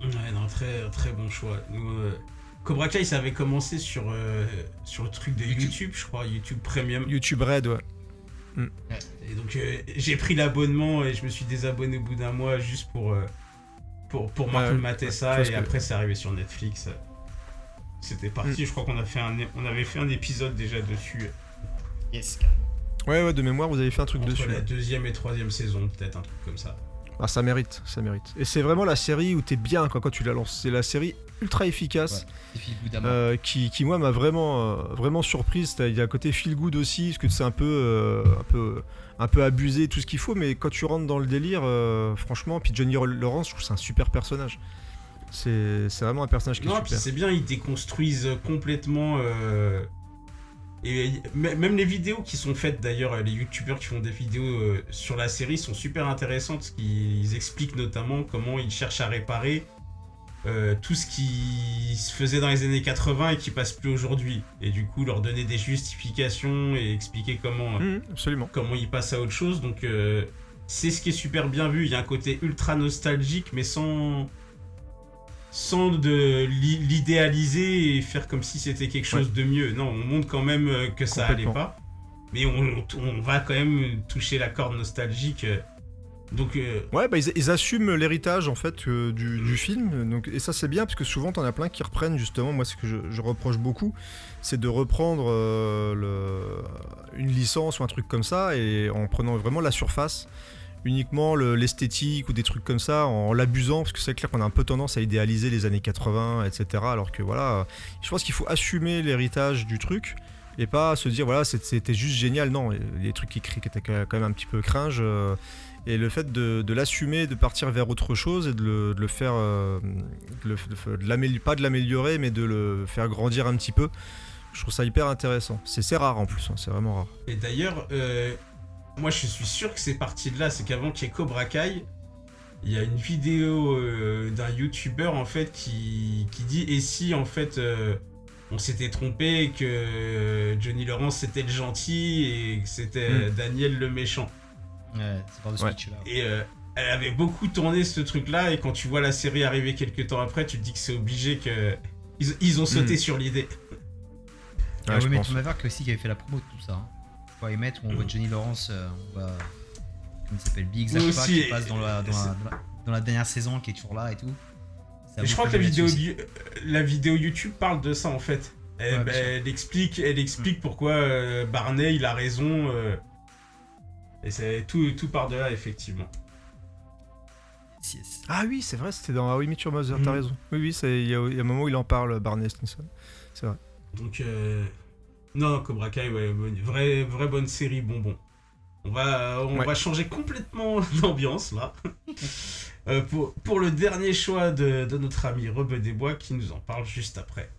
Ouais, non, très, très bon choix. Nous, euh, Cobra Kai, ça avait commencé sur, euh, sur le truc de YouTube, je crois, YouTube Premium. YouTube Red, ouais. Et donc, euh, j'ai pris l'abonnement et je me suis désabonné au bout d'un mois juste pour, euh, pour, pour Ouais, mater ouais, ça. Et que- après, c'est arrivé sur Netflix. C'était parti. Mm. Je crois qu'on a fait un, on avait fait un épisode déjà dessus. Yes, Ouais, ouais, de mémoire, vous avez fait un truc Entre dessus. la ouais. deuxième et troisième saison, peut-être un truc comme ça. Ah, ça mérite, ça mérite. Et c'est vraiment la série où t'es bien quoi, quand tu la lances. C'est la série ultra efficace. Euh, qui, qui, moi m'a vraiment euh, vraiment surprise il y a un côté feel good aussi parce que c'est un peu euh, un peu un peu abusé tout ce qu'il faut mais quand tu rentres dans le délire franchement puis Johnny Lawrence je trouve que c'est un super personnage c'est c'est vraiment un personnage qui Non, est super c'est bien, ils déconstruisent complètement. Euh, Et même les vidéos qui sont faites d'ailleurs, les youtubeurs qui font des vidéos euh, sur la série sont super intéressantes. qu'ils expliquent notamment comment ils cherchent à réparer euh, tout ce qui se faisait dans les années 80 et qui passe plus aujourd'hui. Et du coup, leur donner des justifications et expliquer comment Mhm, absolument comment il passe à autre chose. Donc euh, c'est ce qui est super bien vu. Il y a un côté ultra nostalgique, mais sans sans de l'i- l'idéaliser et faire comme si c'était quelque chose de mieux. Non, on montre quand même euh, que ça allait pas. Mais on, on va quand même toucher la corde nostalgique. euh. Donc euh, Ouais, bah, ils, ils assument l'héritage en fait euh, du, du film, donc, et ça c'est bien parce que souvent t'en as plein qui reprennent justement. Moi, ce que je, je reproche beaucoup, c'est de reprendre euh, le- une licence ou un truc comme ça et en prenant vraiment la surface, uniquement le- l'esthétique ou des trucs comme ça, en l'abusant parce que c'est clair qu'on a un peu tendance à idéaliser les années 80, etc. Alors que voilà, je pense qu'il faut assumer l'héritage du truc. Et pas se dire voilà c'était juste génial non des trucs qui, cri- qui étaient quand même un petit peu cringe euh, et le fait de, l'assumer, de partir vers autre chose et de le, le faire, euh, de pas de l'améliorer, mais de le faire grandir un petit peu, je trouve ça hyper intéressant. C'est rare en plus, hein, c'est vraiment rare. Et d'ailleurs, euh, moi je suis sûr que c'est parti de là, c'est qu'avant qu'il y ait Cobra Kai, il y a une vidéo euh, d'un youtubeur en fait qui, qui dit et si en fait euh, on s'était trompé et que Johnny Lawrence c'était le gentil et que c'était Mm. Daniel le méchant. Ouais, c'est par de ce Ouais. pitch-là. Et euh, elle avait beaucoup tourné ce truc là et quand tu vois la série arriver quelques temps après, tu te dis que c'est obligé que ils, ils ont sauté Mm. sur l'idée. Ah Ouais, oui, mais pense. Tom Haverk aussi qui avait fait la promo de tout ça. Hein. On va y mettre, on voit Mm. Johnny Lawrence, euh, on voit. Comment il s'appelle Big Zappa aussi, qui passe dans la, dans, la, c'est- dans la- dans la dernière saison qui est toujours là et tout. Et je crois que la joué vidéo, là-dessus aussi. du- la vidéo YouTube parle de ça en fait. Elle, Ouais, bah, bien sûr. elle explique, elle explique pourquoi euh, Barney il a raison. euh, et c'est tout, tout part de là effectivement. Yes. Ah oui, c'est vrai, c'était dans Ah oui, Meet Your Mother, t'as Mm. raison. Oui, oui, c'est- il y, a il y a un moment où il en parle, Barney Stinson. Donc euh, non, non, Cobra Kai, ouais, bonne- vraie, vraie bonne série, bonbon. On va, on Ouais. va changer complètement d'ambiance là. Euh, pour, pour le dernier choix de, de notre ami Rebe Desbois qui nous en parle juste après.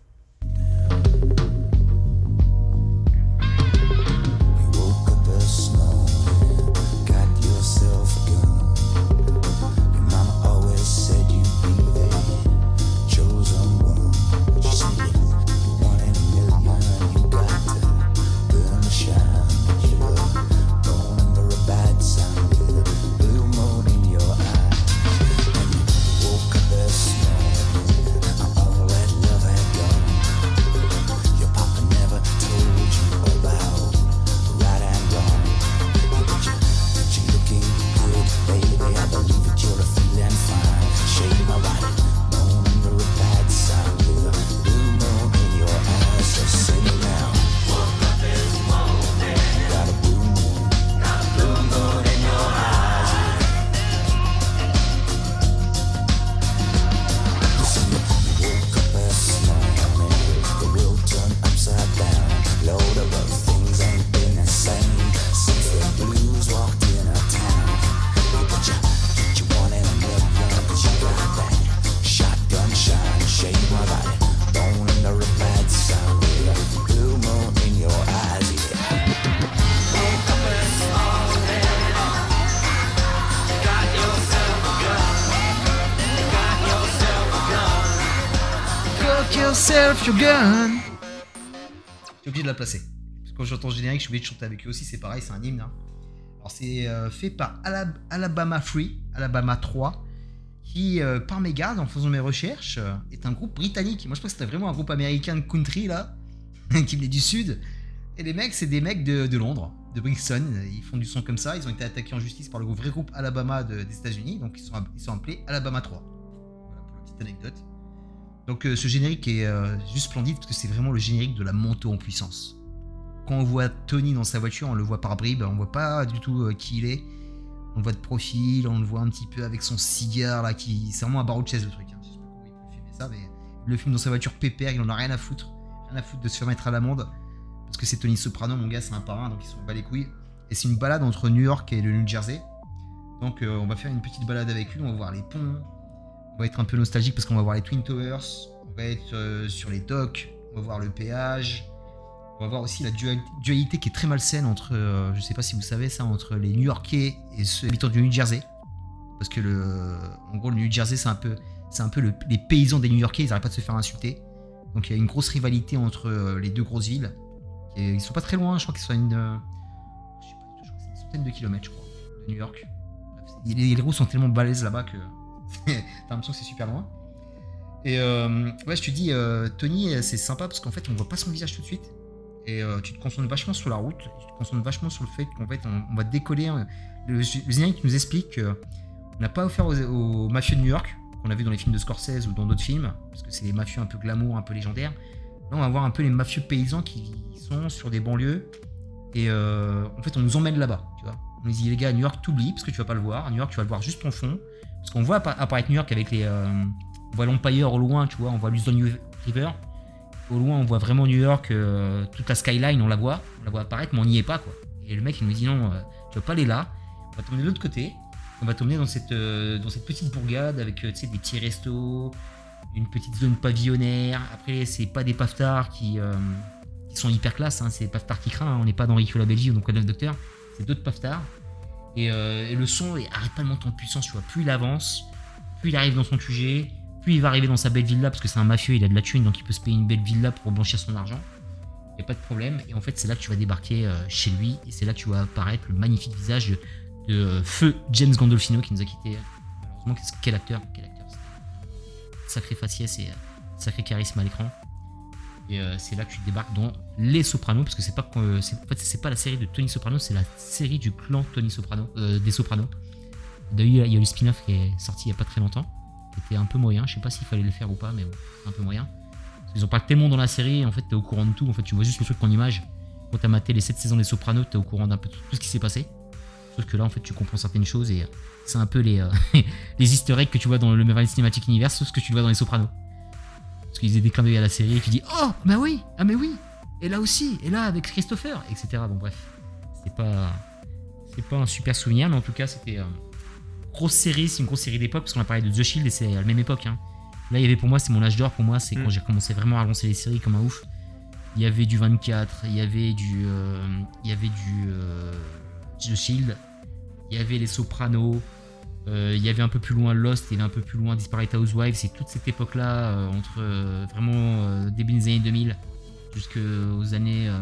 Off your gun. Je suis obligé de la placer. Parce que quand j'entends générique, je suis obligé de chanter avec eux aussi. C'est pareil, c'est un hymne. hein. Alors, c'est euh, fait par Alab- Alabama Free, Alabama 3, qui, euh, par mégarde, en faisant mes recherches, euh, est un groupe britannique. Moi, je pense que c'était vraiment un groupe américain de country, là, qui venait du sud. Et les mecs, c'est des mecs de, Londres, de Brixton. Ils font du son comme ça. Ils ont été attaqués en justice par le vrai groupe Alabama de- des États-Unis. Donc, ils sont, ils sont appelés Alabama 3. Voilà pour la petite anecdote. Donc, euh, ce générique est euh, juste splendide parce que c'est vraiment le générique de la montée en puissance. Quand on voit Tony dans sa voiture, on le voit par bribes. On voit pas du tout euh, qui il est. On le voit de profil, on le voit un petit peu avec son cigare là, qui c'est vraiment un barreau de chaise le truc. hein. Je sais pas comment il peut filmer ça, mais il le filme dans sa voiture pépère, il en a rien à foutre, rien à foutre de se faire mettre à l'amende parce que c'est Tony Soprano, mon gars, c'est un parrain, donc ils sont bas les couilles. Et c'est une balade entre New York et le New Jersey. Donc on va faire une petite balade avec lui, on va voir les ponts, on va être un peu nostalgique parce qu'on va voir les Twin Towers, on va être euh, sur les docks, on va voir le péage. On va voir aussi la dual- dualité qui est très malsaine entre, euh, je sais pas si vous savez ça, entre les New-Yorkais et ceux habitants du New Jersey. Parce que le, en gros, le New Jersey, c'est un peu, c'est un peu le- les paysans des New-Yorkais, ils n'arrêtent pas de se faire insulter. Donc il y a une grosse rivalité entre euh, les deux grosses villes. Et ils sont pas très loin, je crois qu'ils sont à une, euh, centaine de kilomètres, je crois, de New York. Les, les sont tellement balèzes là-bas que t'as l'impression que c'est super loin. Et euh, ouais, je te dis, euh, Tony, euh, c'est sympa parce qu'en fait, on voit pas son visage tout de suite. Et tu te concentres vachement sur la route, tu te concentres vachement sur le fait qu'en fait, on, va décoller. hein. Le, le générique nous explique qu'on n'a pas offert aux, mafieux de New York, qu'on a vu dans les films de Scorsese ou dans d'autres films, parce que c'est des mafieux un peu glamour, un peu légendaires. Là, on va voir un peu les mafieux paysans qui sont sur des banlieues. Et en fait, on nous emmène là-bas, tu vois. On nous dit, les gars, à New York, t'oublies, parce que tu vas pas le voir. À New York, tu vas le voir juste en fond. Parce qu'on voit appa- apparaître New York avec les. euh, on voit l'Empire au loin, tu vois, on voit l'Hudson River. Au loin, on voit vraiment New York, euh, toute la skyline, on la voit, on la voit apparaître, mais on n'y est pas, quoi. Et le mec, il nous dit non, euh, tu vas pas aller là, on va t'emmener de l'autre côté, on va t'emmener dans cette, petite bourgade avec, des petits restos, une petite zone pavillonnaire. Après, c'est pas des paftards qui, sont hyper classe, hein, c'est des paftards qui craint, hein. on n'est pas dans Rico la Belgique ou Quoi de Docteur, c'est d'autres paftards. Et, euh, et le son, arrête pas de monter en puissance, tu vois, plus il avance, plus il arrive dans son QG, plus il va arriver dans sa belle villa parce que c'est un mafieux, il a de la thune donc il peut se payer une belle villa pour blanchir son argent. Y a pas de problème. Et en fait, c'est là que tu vas débarquer euh, chez lui et c'est là que tu vas apparaître le magnifique visage de, euh, feu James Gandolfino qui nous a quitté. Malheureusement, quel acteur, quel acteur. Sacré faciès et sacré charisme à l'écran. Et euh, c'est là que tu débarques dans Les Sopranos parce que c'est pas que- c'est pas la série de Tony Soprano, c'est la série du clan Tony Soprano, euh, des Sopranos. D'ailleurs, il y a eu le spin-off qui est sorti il y a pas très longtemps qui était un peu moyen. Je sais pas s'il fallait le faire ou pas, mais bon, un peu moyen. Qu'ils ont pas tellement dans la série, en fait, t'es au courant de tout. En fait, tu vois juste le truc en image. Quand t'as maté les 7 saisons des Sopranos, t'es au courant d'un peu tout, ce qui s'est passé. Sauf que là, en fait, tu comprends certaines choses et euh, c'est un peu les, euh, easter eggs que tu vois dans le Marvel Cinematic Universe, sauf ce que tu vois dans les Sopranos. Parce qu'ils faisaient des clins d'œil à la série et tu dis Oh, bah oui, ah, mais oui, et là aussi, et là avec Christopher, etc. Bon, bref, c'est pas, c'est pas un super souvenir, mais en tout cas, c'était. euh, grosse série, c'est une grosse série d'époque parce qu'on a parlé de The Shield et c'est à la même époque. hein. Là, il y avait pour moi, c'est mon âge d'or. Pour moi, c'est quand Mm. j'ai commencé vraiment à lancer les séries comme un ouf. Il y avait du 24, il y avait du, euh, il y avait du euh, The Shield, il y avait les Sopranos, il y avait un peu plus loin Lost, il y avait un peu plus loin Disparate Housewives. C'est toute cette époque-là euh, entre euh, vraiment euh, début des années 2000 jusqu'aux années, euh,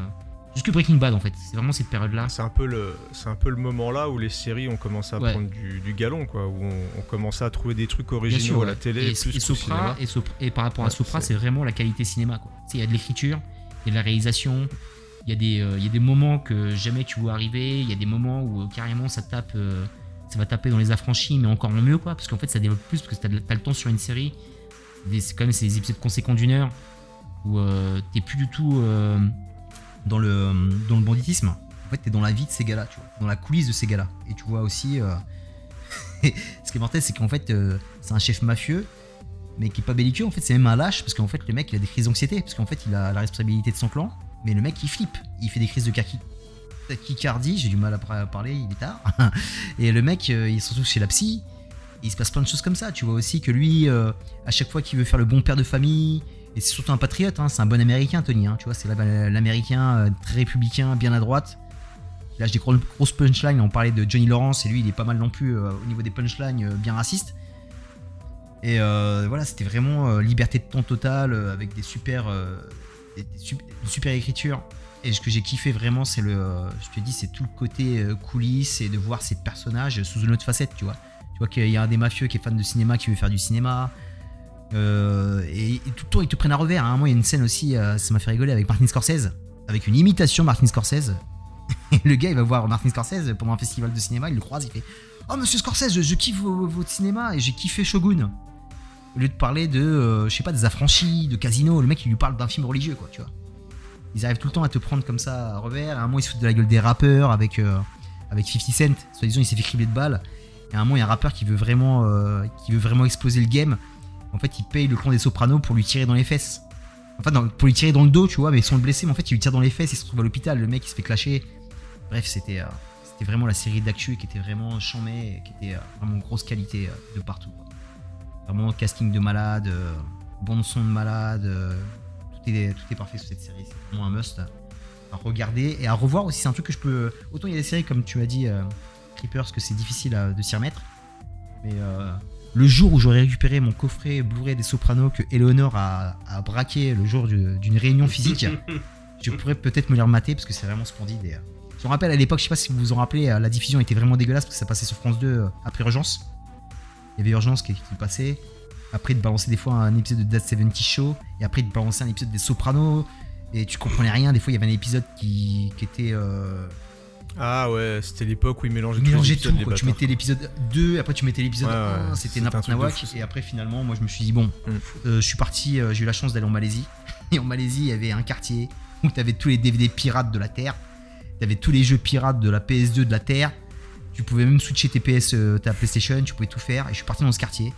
jusque Breaking Bad en fait. C'est vraiment cette période-là. C'est un peu le, c'est un peu le moment là où les séries ont commencé à Ouais. prendre du, du galon, quoi, où on, on commençait à trouver des trucs originaux sûr, à la ouais. télé et, plus et qu'au Sopra, cinéma. et, Sopra- et par rapport à Sopra, c'est- vraiment la qualité cinéma. quoi. Il y a de l'écriture, il y a de la réalisation, il y, a des, euh, il y a des moments que jamais tu vois arriver, il y a des moments où euh, carrément ça tape, euh, ça va taper dans les affranchis, mais encore mieux, quoi, parce qu'en fait ça développe plus, parce que tu as, le temps sur une série. C'est quand même des épisodes conséquents d'une heure, où euh, t'es plus du tout euh, dans, le, dans le banditisme. En fait, t'es dans la vie de ces gars-là, tu vois, dans la coulisse de ces gars-là. Et tu vois aussi. euh, ce qui est mortel, c'est qu'en fait, euh, c'est un chef mafieux, mais qui est pas belliqueux. En fait, c'est même un lâche, parce qu'en fait, le mec, il a des crises d'anxiété, parce qu'en fait, il a la responsabilité de son clan, mais le mec, il flippe. Il fait des crises de kaki. Tachycardie, j'ai du mal à par- parler, il est tard. Et le mec, euh, il se retrouve chez la psy. Il se passe plein de choses comme ça. Tu vois aussi que lui, euh, à chaque fois qu'il veut faire le bon père de famille, et c'est surtout un patriote, hein, c'est un bon américain, Tony. hein, tu vois, c'est la- l'américain euh, très républicain, bien à droite. Il lâche des gros- grosses punchlines. On parlait de Johnny Lawrence, et lui, il est pas mal non plus euh, au niveau des punchlines, euh, bien raciste. Et euh, voilà, c'était vraiment euh, liberté de ton totale euh, avec des super, euh, des- des une super. Et ce que j'ai kiffé vraiment, c'est le, euh, je te dis, c'est tout le côté euh, coulisses et de voir ces personnages sous une autre facette, tu vois. Tu vois qu'il y a un des mafieux qui est fan de cinéma qui veut faire du cinéma. Euh, et, tout le temps, ils te prennent à revers. À un moment, il y a une scène aussi, ça m'a fait rigoler avec Martin Scorsese, avec une imitation Martin Scorsese. Et le gars, il va voir Martin Scorsese pendant un festival de cinéma, il le croise, il fait Oh, monsieur Scorsese, je, kiffe vo- votre cinéma et j'ai kiffé Shogun. Au lieu de parler de, je sais pas, des affranchis, de casino, le mec, il lui parle d'un film religieux, quoi, tu vois. Ils arrivent tout le temps à te prendre comme ça à revers. À un moment, ils se foutent de la gueule des rappeurs avec, euh, avec 50 Cent. Soit disant, il s'est fait cribler de balles. Et à un moment, il y a un rappeur qui veut vraiment, euh, qui veut vraiment exploser le game. En fait, il paye le clan des sopranos pour lui tirer dans les fesses. Enfin, non, pour lui tirer dans le dos, tu vois, mais sans le blesser. Mais en fait, il lui tire dans les fesses, il se trouve à l'hôpital. Le mec, il se fait clasher. Bref, c'était euh, c'était vraiment la série d'actu qui était vraiment chambée, et qui était vraiment grosse qualité de partout. Vraiment casting de malade, bande son de malade, est, tout est parfait sur cette série. C'est vraiment un must à regarder et à revoir aussi. C'est un truc que je peux. Autant il y a des séries comme tu as dit, euh, Creepers, que c'est difficile à- de s'y remettre. Mais euh, le jour où j'aurai récupéré mon coffret Blu-ray des Sopranos que Eleonore a, a braqué le jour du- d'une réunion physique, je pourrais peut-être me les remater parce que c'est vraiment splendide. Et, euh, je me rappelle à l'époque, je sais pas si vous vous en rappelez, euh, la diffusion était vraiment dégueulasse parce que ça passait sur France 2 euh, après Urgence. Il y avait Urgence qui, qui passait. Après, de balancer des fois un épisode de That 70 Show. Et après, de balancer un épisode des Sopranos. Et tu comprenais rien. Des fois, il y avait un épisode qui, qui était. euh, Ah ouais, c'était l'époque où ils mélangeaient, mélangeaient tout. quoi. Tu mettais l'épisode 2, après tu mettais l'épisode Ouais, ouais, 1. c'était n'importe nawak. ça. Et après, finalement, moi, je me suis dit, bon, Mm. euh, je suis parti. euh, J'ai eu la chance d'aller en Malaisie. Et en Malaisie, il y avait un quartier où tu avais tous les DVD pirates de la Terre. Tu avais tous les jeux pirates de la PS2 de la Terre. Tu pouvais même switcher tes PS, ta PlayStation, tu pouvais tout faire. Et je suis parti dans ce quartier.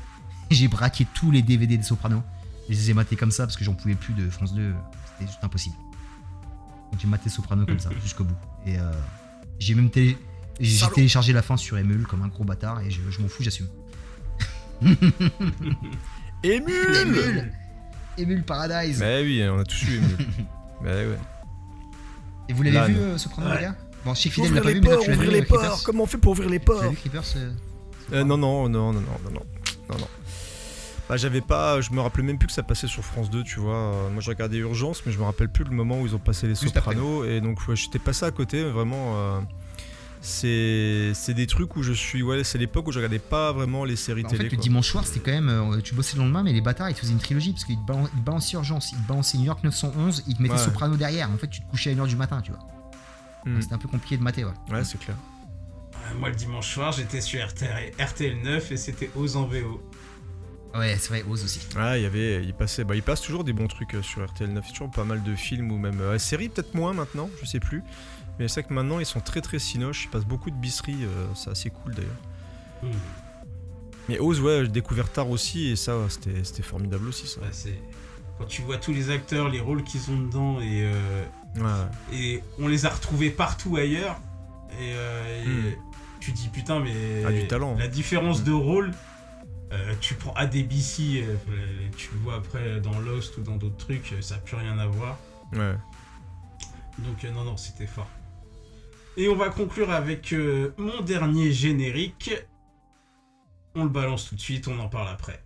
J'ai braqué tous les DVD des Sopranos. Et je les ai matés comme ça parce que j'en pouvais plus de France 2. C'était juste impossible. Donc j'ai maté Sopranos comme ça jusqu'au bout. Et euh, j'ai même télé- j'ai téléchargé la fin sur Emule comme un gros bâtard et je, je m'en fous, j'assume. Émule Emule Emule Paradise Bah oui, on a tous eu Émule. bah ouais. Et vous l'avez vu euh, Sopranos, Ouais. les gars? Bon, je sais que l'a pas les vu, mais toi, ports, tu l'as vu. ouvrir les ports. Comment on fait pour ouvrir les ports vu Creepers euh, non, non, non, non, non, non, non, non. Bah, j'avais pas, je me rappelais même plus que ça passait sur France 2, tu vois. Euh, Moi, j'ai regardé Urgence, mais je me rappelle plus le moment où ils ont passé les Juste après. Sopranos. Et donc, ouais, j'étais passé à côté, mais vraiment. euh, c'est c'est des trucs où je suis. Ouais, c'est l'époque où je regardais pas vraiment les séries En télé. fait, le dimanche soir, c'était quand même. euh, tu bossais le lendemain, mais les bâtards, ils te faisaient une trilogie parce qu'ils te balan- ils te balançaient Urgence, ils te balançaient New York 911, ils te mettaient Ouais. Soprano derrière. En fait, tu te couchais à 1h du matin, tu vois. Hmm. Donc, C'était un peu compliqué de mater, ouais. Ouais, c'est clair. Euh, Moi, le dimanche soir, j'étais sur RTL, RTL 9 et c'était Ose en VO. Ouais, c'est vrai, Ose aussi. Ouais, il y avait, il passait, bah, il passe toujours des bons trucs euh, sur RTL 9. Il y a toujours pas mal de films ou même euh, séries, peut-être moins maintenant, je sais plus. Mais c'est vrai que maintenant ils sont très très cinoches. Ils passent beaucoup de bisseries, euh, c'est assez cool d'ailleurs. Mais Oz, ouais, j'ai découvert tard aussi et ça, ouais, c'était c'était formidable aussi ça. Ouais, c'est... Quand tu vois tous les acteurs, les rôles qu'ils ont dedans et, euh, Ouais. et on les a retrouvés partout ailleurs. Et, euh, et Hmm. tu dis putain, mais Ah, du talent. la différence de rôle, euh, tu prends ADBC, euh, tu le vois après dans Lost ou dans d'autres trucs, ça n'a plus rien à voir. Ouais. Donc euh, non, non, c'était fort. Et on va conclure avec mon dernier générique. On le balance tout de suite, on en parle après.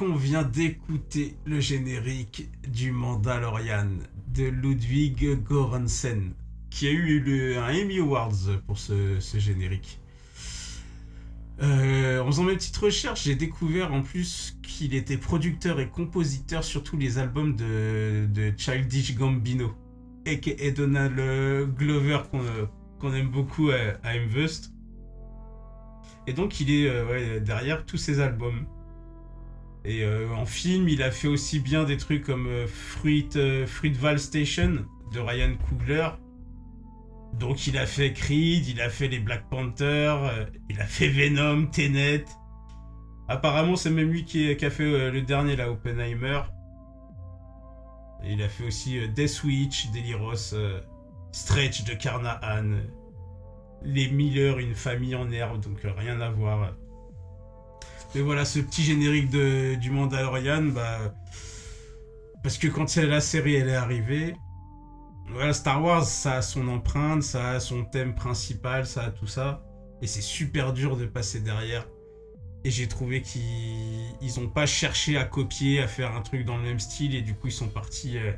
Donc on vient d'écouter le générique du Mandalorian de Ludwig Göransson, qui a eu le, un Emmy Awards pour ce, générique. Euh, en faisant mes petites recherches, j'ai découvert en plus qu'il était producteur et compositeur sur tous les albums de, Childish Gambino, et Donald euh, Glover qu'on euh, qu'on aime beaucoup à, à. Et donc il est euh, derrière tous ces albums. Et euh, en film, il a fait aussi bien des trucs comme euh, Fruit, euh, Station de Ryan Coogler. Donc il a fait Creed, il a fait les Black Panther, euh, il a fait Venom, Tenet. Apparemment, c'est même lui qui, a fait le dernier, là, Oppenheimer. Et il a fait aussi Death Witch, Deliros, Stretch de Carnahan, Les Miller, une famille en herbe, donc rien à voir. Mais voilà, ce petit générique de, du Mandalorian, bah. Parce que quand la série elle est arrivée, voilà, Star Wars, ça a son empreinte, ça a son thème principal, ça a tout ça. Et c'est super dur de passer derrière. Et j'ai trouvé qu'ils ils ont pas cherché à copier, à faire un truc dans le même style, et du coup ils sont partis euh,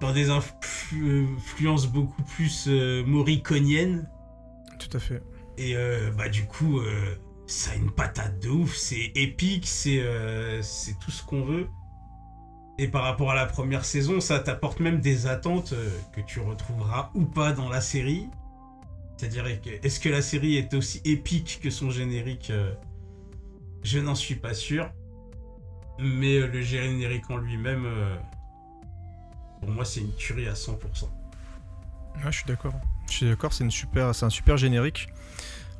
dans des influ- influences beaucoup plus euh, morriconiennes. Tout à fait. Et euh, bah du coup, euh, ça a une patate de ouf, c'est épique, c'est euh, c'est tout ce qu'on veut. Et par rapport à la première saison, ça t'apporte même des attentes euh, que tu retrouveras ou pas dans la série. C'est-à-dire, est-ce que la série est aussi épique que son générique euh, Je n'en suis pas sûr. Mais le générique en lui-même, pour moi, c'est une tuerie à 100%. Ah, je suis d'accord. Je suis d'accord, c'est un super générique.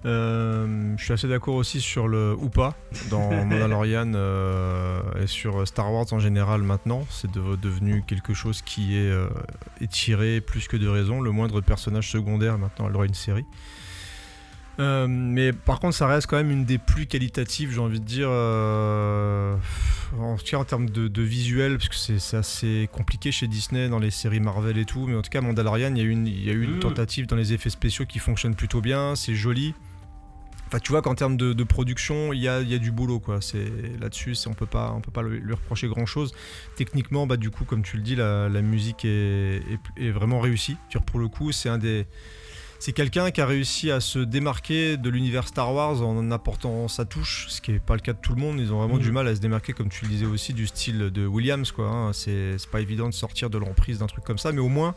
Euh, je suis assez d'accord aussi sur le ou pas dans Mandalorian euh, et sur Star Wars en général maintenant. C'est de- devenu quelque chose qui est euh, étiré plus que de raison. Le moindre personnage secondaire maintenant elle aura une série. Mais par contre, ça reste quand même une des plus qualitatives, j'ai envie de dire, en tout cas en termes de, de visuel, parce que c'est assez compliqué chez Disney dans les séries Marvel et tout. Mais en tout cas, Mandalorian, il y a eu une, il y a eu une Mm. tentative dans les effets spéciaux qui fonctionne plutôt bien, c'est joli. Enfin, tu vois qu'en termes de, de production, il y a, il y a du boulot, quoi. C'est là-dessus, on peut pas, on peut pas lui lui reprocher grand-chose. Techniquement, bah du coup, comme tu le dis, la, la musique est, est- est vraiment réussie. Pour le coup, c'est un des, c'est quelqu'un qui a réussi à se démarquer de l'univers Star Wars en apportant sa touche, ce qui n'est pas le cas de tout le monde. Ils ont vraiment Mhm. du mal à se démarquer, comme tu le disais aussi, du style de Williams. quoi. hein. C'est pas évident de sortir de l'emprise d'un truc comme ça, mais au moins,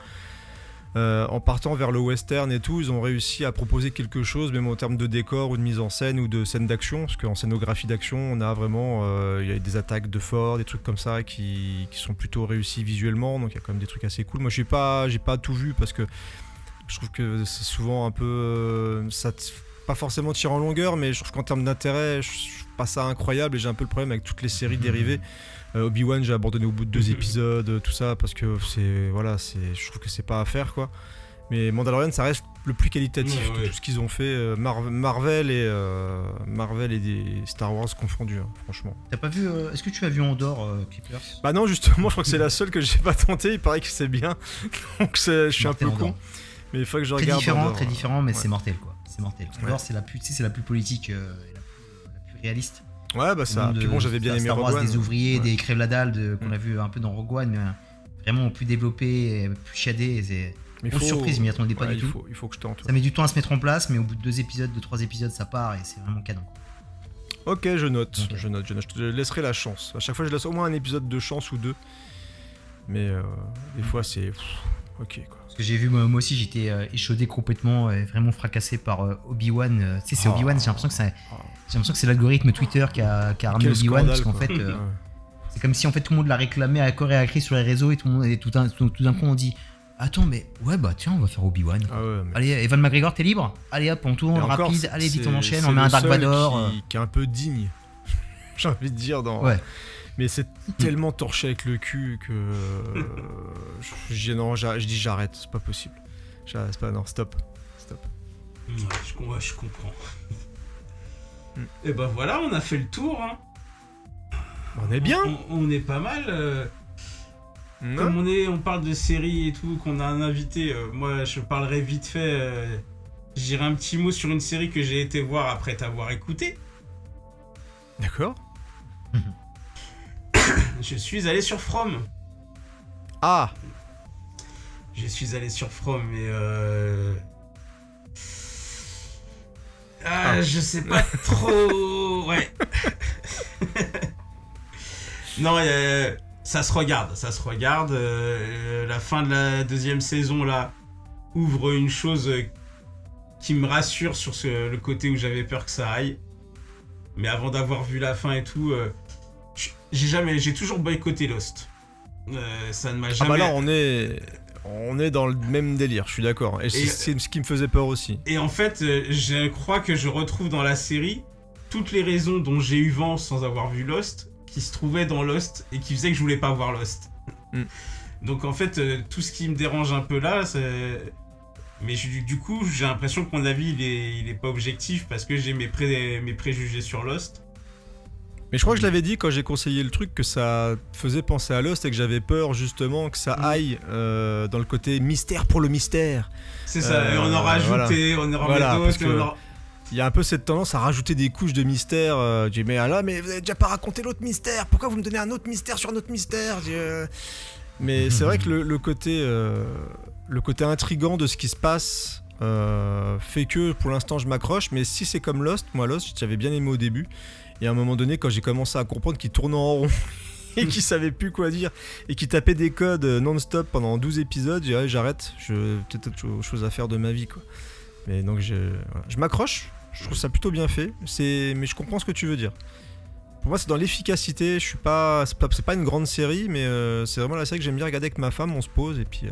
euh, en partant vers le western et tout, ils ont réussi à proposer quelque chose, même en termes de décor ou de mise en scène ou de scène d'action. Parce qu'en scénographie d'action, on a vraiment euh, il y a des attaques de fort, des trucs comme ça qui, qui sont plutôt réussis visuellement. Donc il y a quand même des trucs assez cool. Moi, j'ai pas, j'ai pas tout vu parce que je trouve que c'est souvent un peu. euh, ça pas forcément tiré en longueur, mais je trouve qu'en termes d'intérêt, je je trouve pas ça incroyable et j'ai un peu le problème avec toutes les séries dérivées. Euh, Obi-Wan, j'ai abandonné au bout de deux Mhm. épisodes, euh, tout ça, parce que c'est. Voilà, c'est, je trouve que c'est pas à faire, quoi. Mais Mandalorian, ça reste le plus qualitatif Ouais, de tout ce qu'ils ont fait. euh, Mar- Marvel et euh, Marvel et des Star Wars confondus, hein, franchement. T'as pas vu. euh, Est-ce que tu as vu Andorre, euh, Bah non, justement, je crois que c'est la seule que j'ai pas tentée. Il paraît que c'est bien, donc je suis un peu Andorre. con. Mais il faut que je Très regarde. différent, Andorre. très différent, mais Ouais. c'est mortel quoi. C'est mortel. Andorre, c'est la plus, tu sais, c'est la plus politique euh, et la plus, la plus réaliste. Ouais, bah ça. Puis bon, j'avais bien aimé Rogue One. des ouvriers, Ouais. des crèves la dalle de- qu'on Mm. a vu un peu dans Rogue One, mais euh, vraiment plus développé, plus chiadé. c'est- Mais Grosse surprise, je m'y attendais pas ouais, du il tout. Faut, il faut que je tente. ouais. Ça met du temps à se mettre en place, mais au bout de deux épisodes, de trois épisodes, ça part et c'est vraiment canon. Ok, je note, je note, je note. Je te laisserai la chance. À chaque fois, je laisse au moins un épisode de chance ou deux. Mais euh, des fois, c'est. Ok, quoi. Parce que j'ai vu, moi, moi aussi, j'étais euh, échaudé complètement, euh, vraiment fracassé par euh, Obi-Wan. euh, tu sais, c'est Ah. Obi-Wan, j'ai l'impression que, ça- j'ai l'impression que c'est l'algorithme Twitter qui a, qui a ramené Quel Obi-Wan, parce scandale, qu'en quoi. fait, euh, c'est comme si en fait tout le monde l'a réclamé à corps et à cri sur les réseaux et tout le monde, et tout d'un tout, tout d'un coup on dit Attends, mais ouais, bah tiens, on va faire Obi-Wan. Ah ouais, mais- Allez, Evan McGregor, t'es libre? Allez hop, on tourne Et encore, rapide, allez vite, c'est- on enchaîne, c'est on met le un Dark seul Vador. euh. Qui, qui est un peu digne. J'ai envie de dire dans. Ouais. Mais c'est tellement torché avec le cul que. euh, je, non, je dis j'arrête, c'est pas possible. J'arrête, c'est pas, non, stop. Stop. Ouais, je, com- ouais, je comprends. Hmm. Et ben voilà, on a fait le tour. hein. On est bien On, on est pas mal. euh, Comme on est, on parle de séries et tout, qu'on a un invité. euh, moi, je parlerai vite fait. euh, J'irai un petit mot sur une série que j'ai été voir après t'avoir écouté. D'accord. je suis allé sur From. Ah Je suis allé sur From, mais euh... Ah, Ah. je sais pas trop. Ouais. non, euh, ça se regarde, ça se regarde. euh, la fin de la deuxième saison là ouvre une chose qui me rassure sur ce- le côté où j'avais peur que ça aille. Mais avant d'avoir vu la fin et tout, euh, j'ai jamais, j'ai toujours boycotté Lost. Euh, ça ne m'a Ah jamais. bah là, on est, on est dans le même délire, je suis d'accord. Et, c'est- Et- c'est ce qui me faisait peur aussi. Et en fait, euh, je crois que je retrouve dans la série toutes les raisons dont j'ai eu vent sans avoir vu Lost, qui se trouvaient dans Lost et qui faisaient que je voulais pas voir Lost. Mm. Donc en fait, euh, tout ce qui me dérange un peu là, c'est... Mais je- du coup, j'ai l'impression que mon avis, il est, il est pas objectif parce que j'ai mes, pré- mes préjugés sur Lost. Mais je crois que je l'avais dit quand j'ai conseillé le truc que ça faisait penser à Lost et que j'avais peur justement que ça Mm. aille euh, dans le côté mystère pour le mystère. C'est ça, Euh, et on en rajouté, on en remet Voilà, d'autres, on en- Il y a un peu cette tendance à rajouter des couches de mystère. euh, J'ai dit, mais ah là, mais vous avez déjà pas raconté l'autre mystère. Pourquoi vous me donnez un autre mystère sur un autre mystère euh, Mais c'est vrai que le, le côté, euh, le côté intrigant de ce qui se passe euh, fait que pour l'instant je m'accroche. Mais si c'est comme Lost, moi Lost, j'avais bien aimé au début. Et à un moment donné, quand j'ai commencé à comprendre qu'il tournait en rond et qu'il savait plus quoi dire et qu'il tapait des codes euh, non-stop pendant 12 épisodes, j'ai dit, Ouais, j'arrête. Je peut-être autre chose à faire de ma vie, quoi. Mais donc je, voilà. je m'accroche. Je trouve ça plutôt bien fait. C'est, mais je comprends ce que tu veux dire. Pour moi, c'est dans l'efficacité. Je suis pas, c'est pas, c'est pas une grande série, mais euh, c'est vraiment la série que j'aime bien regarder avec ma femme. On se pose et puis, euh,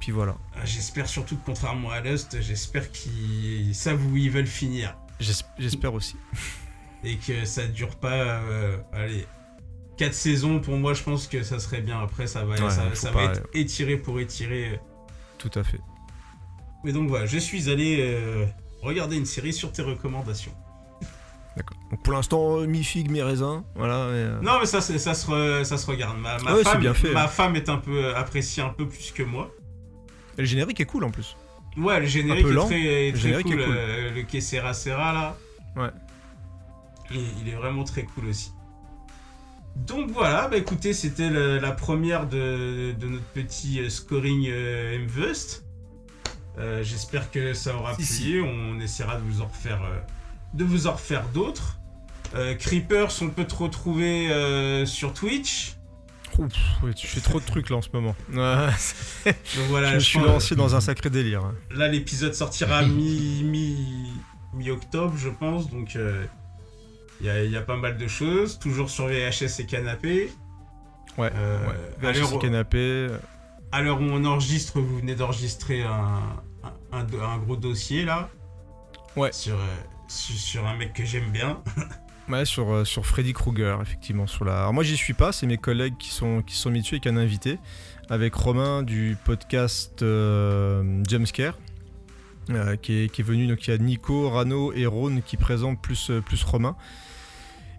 puis voilà. Ah, J'espère surtout que contrairement à Lost, j'espère qu'ils savent où ils veulent finir. J'es- J'espère aussi. et que ça dure pas euh, allez 4 saisons pour moi je pense que ça serait bien après ça va Ouais, ça, va être étiré pour étirer Tout à fait. mais donc voilà je suis allé euh, regarder une série sur tes recommandations D'accord. Donc pour l'instant, euh, mi figue, mi raisin. Voilà. euh, non mais ça se re- ça se regarde ma, ma ouais, c'est femme bien fait. ma femme est un peu apprécie un peu plus que moi et le générique est cool en plus. ouais le générique est très, très générique cool, est cool. euh, le Que Sera Sera là Il, est vraiment très cool aussi donc voilà, bah écoutez, c'était la première de, de notre petit euh, scoring euh, Mvust. Euh, J'espère que ça aura Si, plu. On essaiera de vous en refaire, euh, de vous en refaire d'autres. Creepers, on peut te retrouver sur Twitch. Ouf, tu fais trop de trucs là en ce moment. Donc voilà, je je suis lancé dans un sacré délire. hein. Là, l'épisode sortira mi mi mi octobre, je pense. Donc il y, a- il y a pas mal de choses. Toujours sur VHS et canapé. Ouais. Euh, ouais. VHS et canapé. À l'heure où on enregistre, vous venez d'enregistrer un, un, un do- un gros dossier là. Ouais. Sur, euh, sur, sur un mec que j'aime bien. Ouais, sur, euh, sur Freddy Krueger, effectivement. Sur la... Alors moi, j'y suis pas, c'est mes collègues qui sont, qui sont mis dessus avec un invité, avec Romain du podcast euh, Jumpscare, euh, qui, est, qui est venu. Donc il y a Nico, Rano et Rhône qui présentent plus, euh, plus Romain.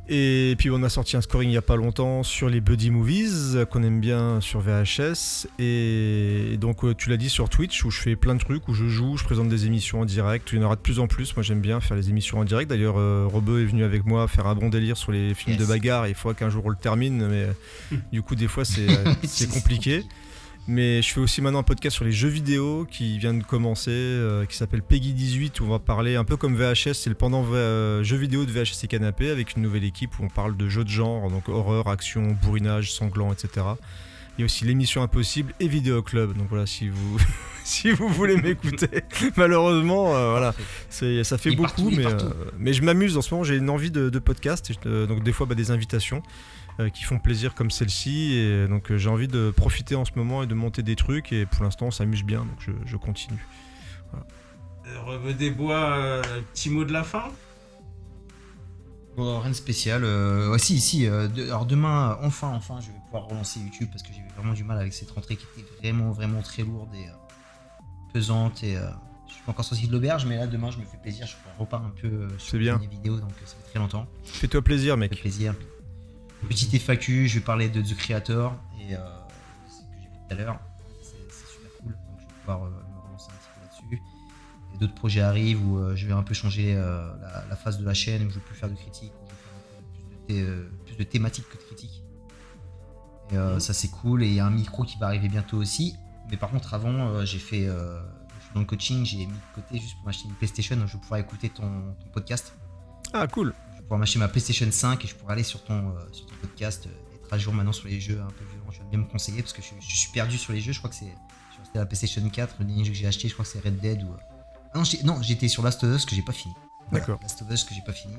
Et puis on a sorti un scoring il y a pas longtemps sur les buddy movies euh, qu'on aime bien sur VHS et donc euh, tu l'as dit sur Twitch où je fais plein de trucs où je joue, je présente des émissions en direct, il y en aura de plus en plus. Moi j'aime bien faire les émissions en direct. D'ailleurs euh, Rebeu est venu avec moi faire un bon délire sur les films Yes. de bagarre. Il faudra qu'un jour on le termine mais euh, du coup des fois c'est compliqué. Mais je fais aussi maintenant un podcast sur les jeux vidéo qui vient de commencer, euh, qui s'appelle Peggy 18, où on va parler un peu comme VHS, c'est le pendant euh, jeux vidéo de VHS et Canapé, avec une nouvelle équipe où on parle de jeux de genre, donc horreur, action, bourrinage, sanglant, etc. Il y a aussi l'émission Impossible et Vidéo Club. Donc voilà, si vous, si vous voulez m'écouter, malheureusement, euh, voilà, c'est, ça fait Il beaucoup, partout, mais, euh, mais je m'amuse en ce moment. J'ai une envie de, de podcast, euh, donc des fois bah, des invitations qui font plaisir comme celle-ci. Et donc euh, j'ai envie de profiter en ce moment et de monter des trucs. Et pour l'instant, on s'amuse bien, donc je, je continue. Euh, Reveux des bois, euh, petit mot de la fin Bon, rien de spécial. Euh, ouais, si, si. euh, de- alors demain, euh, enfin, enfin, je vais pouvoir relancer YouTube parce que j'ai eu vraiment du mal avec cette rentrée qui était vraiment, vraiment très lourde et euh, pesante. Et euh, je suis pas encore sorti de l'auberge, mais là, demain, je me fais plaisir. Je repars un peu euh, sur C'est bien. les vidéos, donc euh, ça fait très longtemps. Fais-toi plaisir, mec. plaisir. Petite FAQ, je vais parler de The Creator et euh, ce que j'ai fait tout à l'heure. C'est super cool, donc je vais pouvoir euh, me relancer un petit peu là-dessus. Et d'autres projets arrivent où euh, je vais un peu changer euh, la, la phase de la chaîne, où je vais plus faire de critiques, plus de thématiques que de critiques. Et euh, ça c'est cool. Et il y a un micro qui va arriver bientôt aussi. Mais par contre, avant, j'ai fait. dans le coaching, j'ai mis de côté juste pour m'acheter une PlayStation. donc Je vais pouvoir écouter ton podcast. Ah, cool. Pouvoir m'acheter ma PlayStation 5 et je pourrai aller sur ton, euh, sur ton podcast, euh, être à jour maintenant sur les jeux un peu violents. Je vais bien me conseiller parce que je, je suis perdu sur les jeux. Je crois que c'est. La PlayStation 4. Le dernier jeu que j'ai acheté, je crois que c'est Red Dead ou. Ah non, j'étais sur Last of Us que j'ai pas fini. Voilà, D'accord. Last of Us que j'ai pas fini.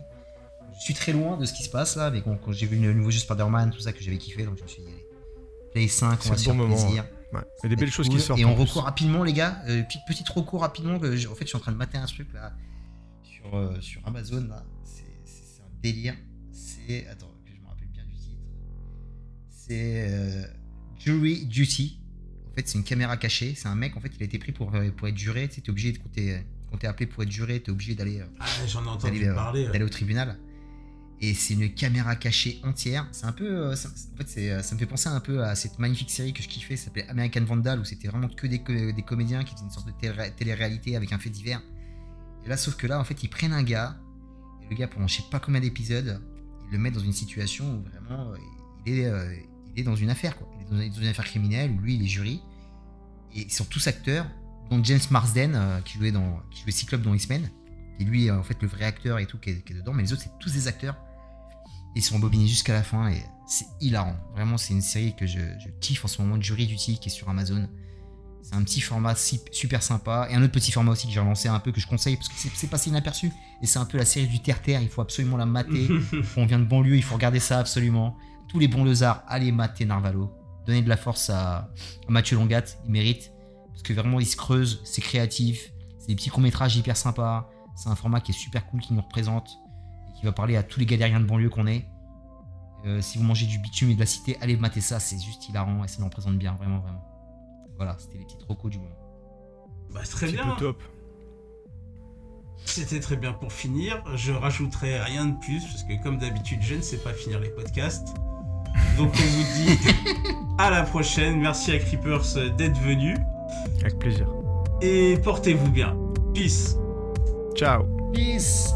Je suis très loin de ce qui se passe là, mais quand, quand j'ai vu le nouveau jeu Spider-Man, tout ça que j'avais kiffé, donc je me suis dit, allez, Play 5, C'est on va se bon faire moment, plaisir. Ouais. Il y a des belles choses qui sortent. Et on recourt rapidement, les gars. Euh, petite recours rapidement. Que en fait, je suis en train de mater un truc là sur, euh, sur Amazon. là. Délire. C'est. Attends, que je me rappelle bien du titre. C'est euh, Jury Duty. En fait, c'est une caméra cachée. C'est un mec, en fait, il a été pris pour, euh, pour être juré. Tu sais, t'es obligé de. Quand t'es quand t'es appelé pour être juré, t'es obligé d'aller. euh, Ah, j'en ai entendu euh, parler. d'aller au tribunal. Et c'est une caméra cachée entière. C'est un peu. euh, ça, en fait, euh, ça me fait penser un peu à cette magnifique série que je kiffais, ça s'appelait American Vandal, où c'était vraiment que des, des comédiens qui faisaient une sorte de télé- télé-réalité avec un fait divers. Et là, sauf que là, en fait, ils prennent un gars, le gars, pendant je sais pas combien d'épisodes, ils le mettent dans une situation où vraiment, euh, il est, euh, il est dans une affaire, quoi. Il est dans une, affaire criminelle où lui, il est jury. Et ils sont tous acteurs, dont James Marsden, euh, qui, jouait dans, qui jouait Cyclope dans X-Men. Et lui, en fait, le vrai acteur et tout qui est, qui dedans. Mais les autres, c'est tous des acteurs. Ils sont embobinés jusqu'à la fin et c'est hilarant. Vraiment, c'est une série que je, je kiffe en ce moment, Jury Duty, qui est sur Amazon. C'est un petit format super sympa. Et un autre petit format aussi que j'ai relancé un peu, que je conseille, parce que c'est- c'est passé inaperçu. Et c'est un peu la série du terre-terre, il faut absolument la mater. on vient de banlieue, il faut regarder ça absolument. Tous les bons lezards, allez mater Narvalo. Donnez de la force à, à Mathieu Longat, il mérite. Parce que vraiment, il se creuse, c'est créatif. C'est des petits courts-métrages hyper sympas. C'est un format qui est super cool, qui nous représente. Et qui va parler à tous les galériens de banlieue qu'on est. Euh, si vous mangez du bitume et de la cité, allez mater ça, c'est juste hilarant et ça nous représente bien, vraiment, vraiment. Voilà, c'était les petites recos du moment. Bah, c'est très bien. peu top. C'était très bien pour finir. Je rajouterai rien de plus parce que comme d'habitude, je ne sais pas finir les podcasts. Donc on vous dit à la prochaine. Merci à Creepers d'être venu Avec plaisir. et portez-vous bien. Peace. Ciao. Peace